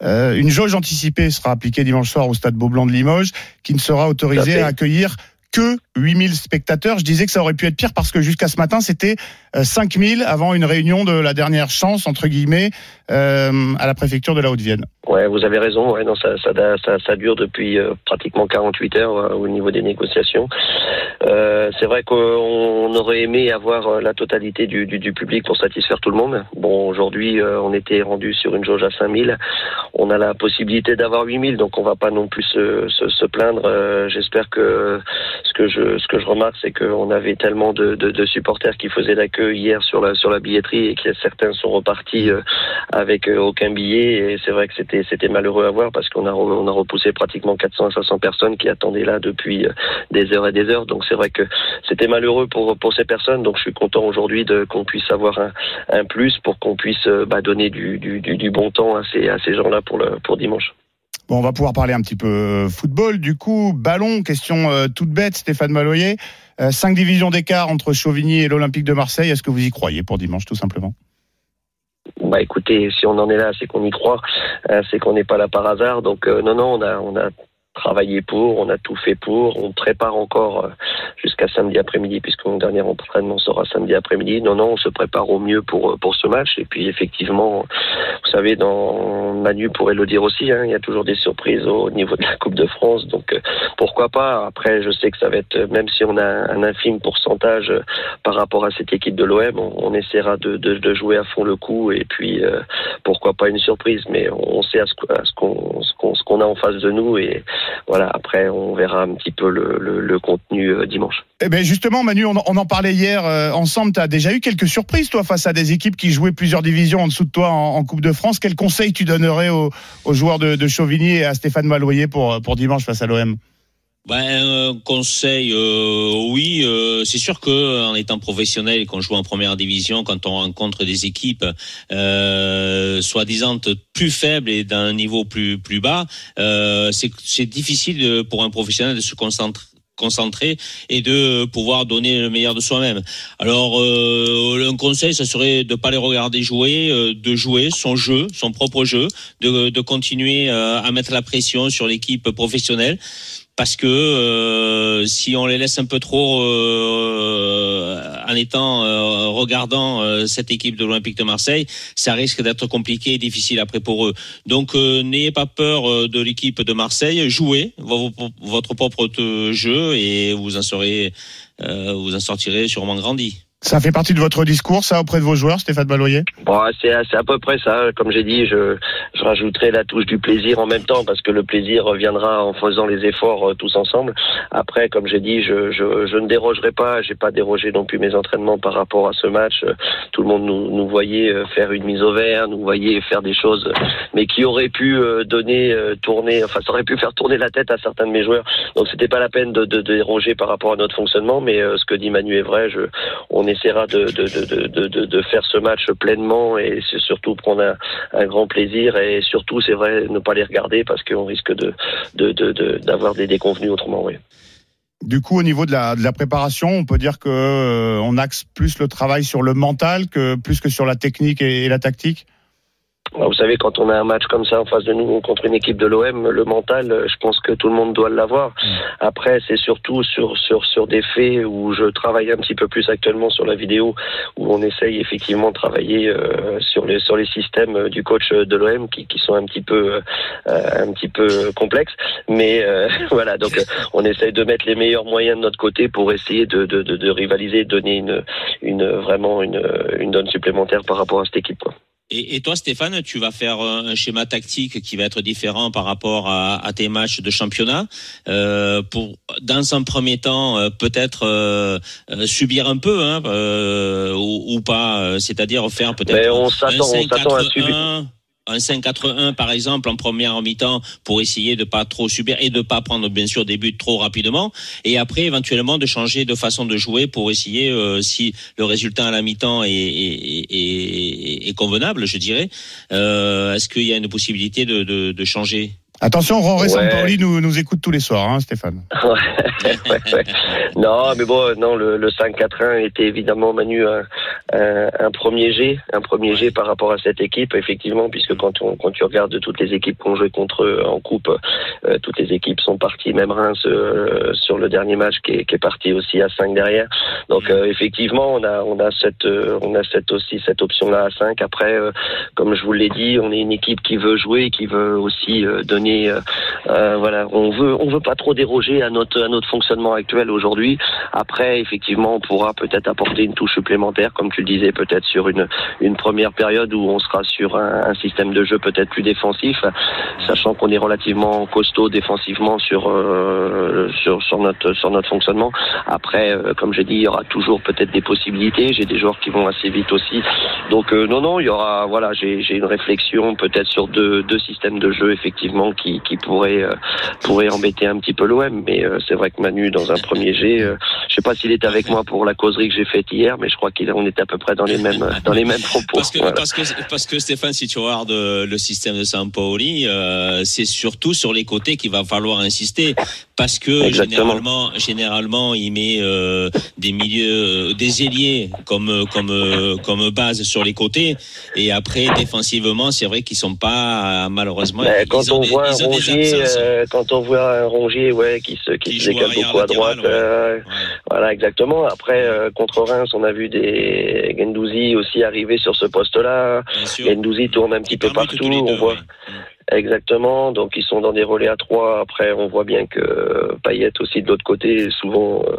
euh, une jauge anticipée sera appliquée dimanche soir au stade Beaublanc de Limoges, qui ne sera autorisé à accueillir que 8000 spectateurs. Je disais que ça aurait pu être pire parce que jusqu'à ce matin, c'était euh, 5000 avant une réunion de la dernière chance, entre guillemets, euh, à la préfecture de la Haute-Vienne. Ouais, vous avez raison. Ouais, non, ça, dure depuis euh, pratiquement 48 heures euh, au niveau des négociations. Euh, c'est vrai qu'on aurait aimé avoir euh, la totalité du, public pour satisfaire tout le monde. Bon, aujourd'hui, euh, on était rendu sur une jauge à 5000. On a la possibilité d'avoir 8000, donc on va pas non plus se, se, plaindre. Euh, J'espère que ce que je ce que je remarque, c'est qu'on avait tellement de, supporters qui faisaient l'accueil hier sur la sur la billetterie et que certains sont repartis euh, avec euh, aucun billet. Et c'est vrai que c'était malheureux à voir parce qu'on a repoussé pratiquement 400 à 500 personnes qui attendaient là depuis euh, des heures et des heures. Donc c'est vrai que c'était malheureux pour ces personnes. Donc je suis content aujourd'hui qu'on puisse avoir un, plus pour qu'on puisse bah, donner du, bon temps à ces gens-là pour pour dimanche. Bon, on va pouvoir parler un petit peu euh, football. Du coup, ballon, question euh, toute bête, Stéphane Maloyer. Euh, cinq divisions d'écart entre Chauvigny et l'Olympique de Marseille. Est-ce que vous y croyez pour dimanche, tout simplement? Bah écoutez, si on en est là, c'est qu'on y croit, euh, c'est qu'on n'est pas là par hasard. Donc non, non, on a travaillé pour, on a tout fait pour, on prépare encore euh, jusqu'à samedi après-midi puisque mon dernier entraînement sera samedi après-midi. Non, non, on se prépare au mieux pour pour ce match. Et puis effectivement, vous savez, dans Manu pourrait le dire aussi, hein, il y a toujours des surprises au niveau de la Coupe de France. Donc euh, pourquoi pas? Après, je sais que ça va être, même si on a un infime pourcentage euh, par rapport à cette équipe de l'OM, on, essaiera de, de, de, jouer à fond le coup et puis euh, pourquoi pas une surprise? Mais on sait à ce, qu'on ce qu'on ce qu'on a en face de nous et voilà. Après, on verra un petit peu le, le, contenu euh, dimanche. Eh ben justement, Manu, on, en parlait hier euh, ensemble. Tu as déjà eu quelques surprises, toi, face à des équipes qui jouaient plusieurs divisions en dessous de toi en, Coupe de France. Quel conseil tu donnerais aux, joueurs de, Chauvigny et à Stéphane Maloyer pour, pour dimanche face à l'OM ben, un conseil, euh, oui, euh, c'est sûr que en étant professionnel, qu'on joue en première division, quand on rencontre des équipes euh, soi-disant plus faibles et d'un niveau plus plus bas, c'est difficile pour un professionnel de se concentrer concentrer et de pouvoir donner le meilleur de soi-même. Alors euh, un conseil, ça serait de pas les regarder jouer, euh, de jouer son jeu, son propre jeu, de, de continuer euh, à mettre la pression sur l'équipe professionnelle parce que euh, si on les laisse un peu trop euh, en étant euh, regardant euh, cette équipe de l'Olympique de Marseille, ça risque d'être compliqué et difficile après pour eux. Donc euh, n'ayez pas peur euh, de l'équipe de Marseille, jouez vo- vo- votre propre jeu et vous en vous en sortirez sûrement grandi. Ça fait partie de votre discours, ça, auprès de vos joueurs, Stéphane Baloyer? Bon, c'est c'est à peu près ça. Comme j'ai dit, je, je rajouterai la touche du plaisir en même temps parce que le plaisir reviendra en faisant les efforts euh, tous ensemble. Après, comme j'ai dit, je, ne dérogerai pas. J'ai pas dérogé non plus mes entraînements par rapport à ce match. Euh, Tout le monde nous, voyait euh, faire une mise au vert, nous voyait faire des choses, mais qui auraient pu donner, tourner, enfin, ça aurait pu faire tourner la tête à certains de mes joueurs. Donc, c'était pas la peine de, déroger par rapport à notre fonctionnement. Mais ce que dit Manu est vrai. On essaiera de, de, de, de, faire ce match pleinement et c'est surtout prendre un, un grand plaisir et surtout, c'est vrai, ne pas les regarder parce qu'on risque d'avoir des déconvenus autrement. Oui. Du coup, au niveau de la, de la préparation, on peut dire que euh, on axe plus le travail sur le mental que plus que sur la technique et la tactique? Alors, Vous savez, quand on a un match comme ça en face de nous contre une équipe de l'OM, le mental, euh, je pense que tout le monde doit l'avoir. Après, c'est surtout sur sur sur des faits où je travaille un petit peu plus actuellement sur la vidéo, où on essaye effectivement de travailler euh, sur les sur les systèmes euh, du coach de l'OM qui, qui sont un petit peu euh, un petit peu complexes. Mais euh, (laughs) voilà, donc euh, on essaye de mettre les meilleurs moyens de notre côté pour essayer de de, de, de rivaliser, de donner une une vraiment une une donne supplémentaire par rapport à cette équipe. Quoi. Et, et toi, Stéphane, tu vas faire euh, un schéma tactique qui va être différent par rapport à, à tes matchs de championnat. Euh, pour, dans un premier temps, euh, peut-être euh, euh, subir un peu, hein, euh, ou, ou pas. C'est-à-dire faire Mais peut-être on s'attend on s'attend à subir. 5-4-1, un 5-4-1 par exemple en première mi-temps pour essayer de pas trop subir et de pas prendre bien sûr des buts trop rapidement. Et après éventuellement de changer de façon de jouer pour essayer euh, si le résultat à la mi-temps est, convenable je dirais. Euh, est-ce qu'il y a une possibilité de changer? Attention, Roré. Sampaoli nous, nous écoute tous les soirs, hein, Stéphane. (laughs) Non, mais bon, non, le, le 5-4-1 était évidemment Manu un, un, un premier G, un premier G par rapport à cette équipe, effectivement, puisque quand on quand tu regardes toutes les équipes qu'on jouait contre eux en coupe, euh, toutes les équipes sont parties, même Reims euh, sur le dernier match qui est, qui est parti aussi à 5 derrière. Donc euh, effectivement, on a on a cette on a cette aussi cette option là à 5. Après, comme je vous l'ai dit, on est une équipe qui veut jouer, qui veut aussi donner euh, euh, voilà, on veut on veut pas trop déroger à notre à notre fonctionnement actuel aujourd'hui. Après, effectivement, on pourra peut-être apporter une touche supplémentaire, comme tu le disais, peut-être sur une une première période où on sera sur un, système de jeu peut-être plus défensif, sachant qu'on est relativement costaud défensivement sur euh, sur sur notre sur notre fonctionnement. Après, euh, comme j'ai dit, il y aura toujours peut-être des possibilités. J'ai des joueurs qui vont assez vite aussi. Donc non non, il y aura voilà, j'ai j'ai une réflexion peut-être sur deux deux systèmes de jeu effectivement qui qui pourraient euh, pourraient embêter un petit peu l'OM. Mais euh, c'est vrai que Manu dans un premier jet, euh, je sais pas s'il était avec moi pour la causerie que j'ai faite hier, mais je crois qu'on était à peu près dans les mêmes (laughs) dans les mêmes propos. Parce que, Voilà. parce que, parce que Stéphane, si tu regardes le système de Sampaoli, euh, c'est surtout sur les côtés qu'il va falloir insister. Parce que Exactement. généralement, généralement, il met euh, des milieux, euh, des ailiers comme euh, comme euh, comme base sur les côtés. Et après, défensivement, c'est vrai qu'ils sont pas malheureusement. Mais quand on des- voit un Rongier, euh, quand on voit un Rongier, ouais, qui se qui, se joue décale beaucoup à droite, euh, voilà exactement. Après euh, contre Reims, on a vu des Gendouzi aussi arriver sur ce poste-là. Gendouzi tourne un petit peu partout, on voit. Exactement, donc ils sont dans des relais à trois. Après, on voit bien que Payet aussi de l'autre côté, souvent euh,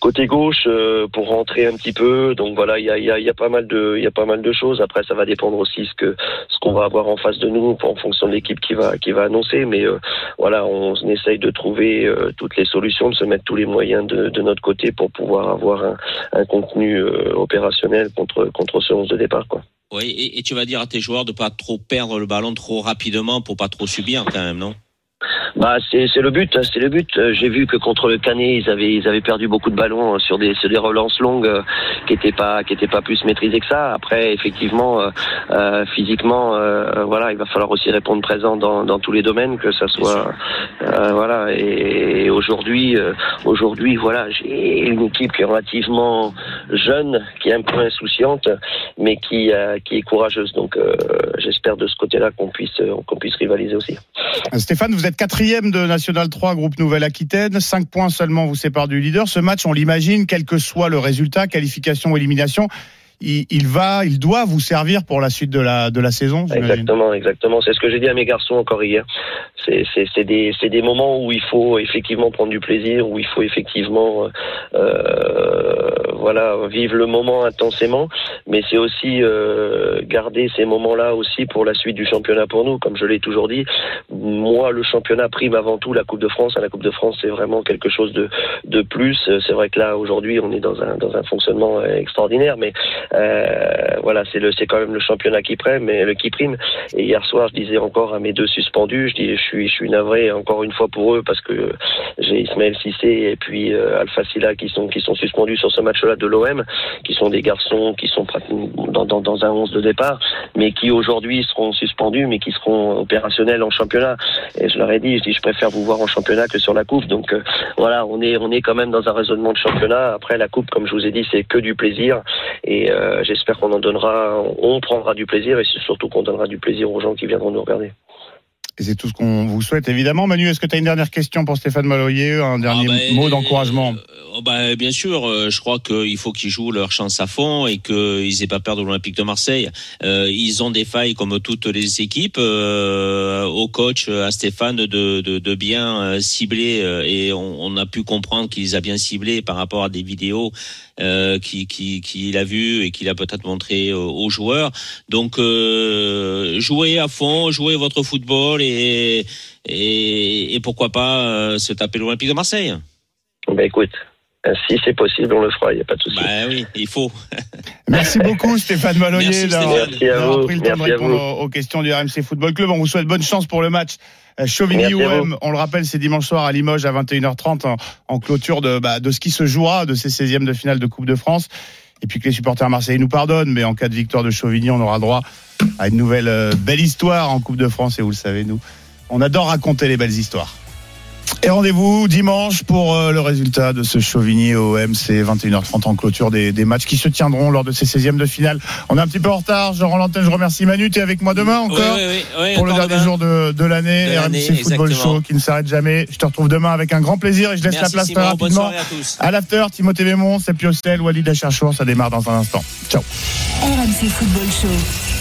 côté gauche euh, pour rentrer un petit peu. Donc voilà, il y a, y, a, y a pas mal de, il y a pas mal de choses. Après, ça va dépendre aussi ce que ce qu'on va avoir en face de nous, en fonction de l'équipe qui va qui va annoncer. Mais euh, voilà, on essaye de trouver euh, toutes les solutions, de se mettre tous les moyens de, de notre côté pour pouvoir avoir un, un contenu opérationnel contre contre ce 11 de départ, quoi. Oui, et, tu vas dire à tes joueurs de pas trop perdre le ballon trop rapidement pour pas trop subir quand même, non? Bah c'est c'est le but, hein, c'est le but. Euh, J'ai vu que contre le Canet, ils avaient ils avaient perdu beaucoup de ballons euh, sur des sur des relances longues euh, qui étaient pas qui étaient pas plus maîtrisées que ça. Après effectivement euh, euh, physiquement euh, voilà, il va falloir aussi répondre présent dans dans tous les domaines que ça soit euh, voilà et, et aujourd'hui euh, aujourd'hui voilà, j'ai une équipe qui est relativement jeune, qui est un peu insouciante mais qui euh, qui est courageuse. Donc euh, j'espère de ce côté-là qu'on puisse qu'on puisse rivaliser aussi. Stéphane, vous êtes quatrième de National 3, groupe Nouvelle-Aquitaine. Cinq points seulement vous séparent du leader. Ce match, on l'imagine, quel que soit le résultat, qualification ou élimination, il, va, il doit vous servir pour la suite de la, de la saison. Exactement, exactement. C'est ce que j'ai dit à mes garçons encore hier. C'est des des moments où il faut effectivement prendre du plaisir, où il faut effectivement euh, voilà vivre le moment intensément, mais c'est aussi euh, garder ces moments-là aussi pour la suite du championnat pour nous. Comme je l'ai toujours dit, moi le championnat prime avant tout la Coupe de France. La Coupe de France c'est vraiment quelque chose de de plus. C'est vrai que là aujourd'hui on est dans un dans un fonctionnement extraordinaire, mais euh, voilà c'est le c'est quand même le championnat qui prime, mais le qui prime. Et hier soir je disais encore à mes deux suspendus, je dis je suis je suis navré encore une fois pour eux parce que j'ai Ismaël Cissé et puis euh, Alpha Silla qui sont qui sont suspendus sur ce match-là de l'OM, qui sont des garçons qui sont dans, dans, dans un 11 de départ, mais qui aujourd'hui seront suspendus, mais qui seront opérationnels en championnat. Et je leur ai dit, je dis, je préfère vous voir en championnat que sur la coupe. Donc euh, voilà, on est on est quand même dans un raisonnement de championnat. Après la coupe, comme je vous ai dit, c'est que du plaisir, et euh, j'espère qu'on en donnera, on prendra du plaisir, et c'est surtout qu'on donnera du plaisir aux gens qui viendront nous regarder. Et c'est tout ce qu'on vous souhaite, évidemment. Manu, est-ce que tu as une dernière question pour Stéphane Maloyer Un dernier ben, mot d'encouragement Oh, bah, bien sûr, euh, je crois qu'il faut qu'ils jouent leur chance à fond et qu'ils aient pas peur de l'Olympique de Marseille. Euh, ils ont des failles comme toutes les équipes. Euh, au coach, à Stéphane, de, de, de bien euh, cibler euh, et on, on, a pu comprendre qu'ils a bien ciblé par rapport à des vidéos euh, qu'il qui, qui a vues et qu'il a peut-être montré aux, aux joueurs. Donc, euh, jouez à fond, jouez votre football et, et, et pourquoi pas euh, se taper l'Olympique de Marseille. Ben écoute, si c'est possible, on le fera, il n'y a pas de souci. Bah oui, il faut. (laughs) Merci beaucoup Stéphane Maloyer d'avoir pris le temps de répondre aux questions du RMC Football Club. On vous souhaite bonne chance pour le match. Euh, Chauvigny-OM, on le rappelle, c'est dimanche soir à Limoges à 21h30 en, en clôture de, bah, de ce qui se jouera de ces 16e de finale de Coupe de France. Et puis que les supporters marseillais nous pardonnent, mais en cas de victoire de Chauvigny, on aura droit à une nouvelle euh, belle histoire en Coupe de France. Et vous le savez, nous, on adore raconter les belles histoires. Et rendez-vous dimanche pour euh, le résultat de ce Chauvigny OM. C'est 21h30 en clôture des, des matchs qui se tiendront lors de ces 16e de finale. On est un petit peu en retard. Je rends l'antenne. Je remercie Manu. Tu es avec moi demain encore Oui, oui, oui, oui, pour le dernier demain. jour de, de l'année. RMC Football exactement. Show qui ne s'arrête jamais. Je te retrouve demain avec un grand plaisir et je laisse Merci, la place très Simon. Bonne rapidement à tous. à l'after. Timothée Mémon, Sepp Piocel, Walid Acharchour. Ça démarre dans un instant. Ciao. RMC Football Show.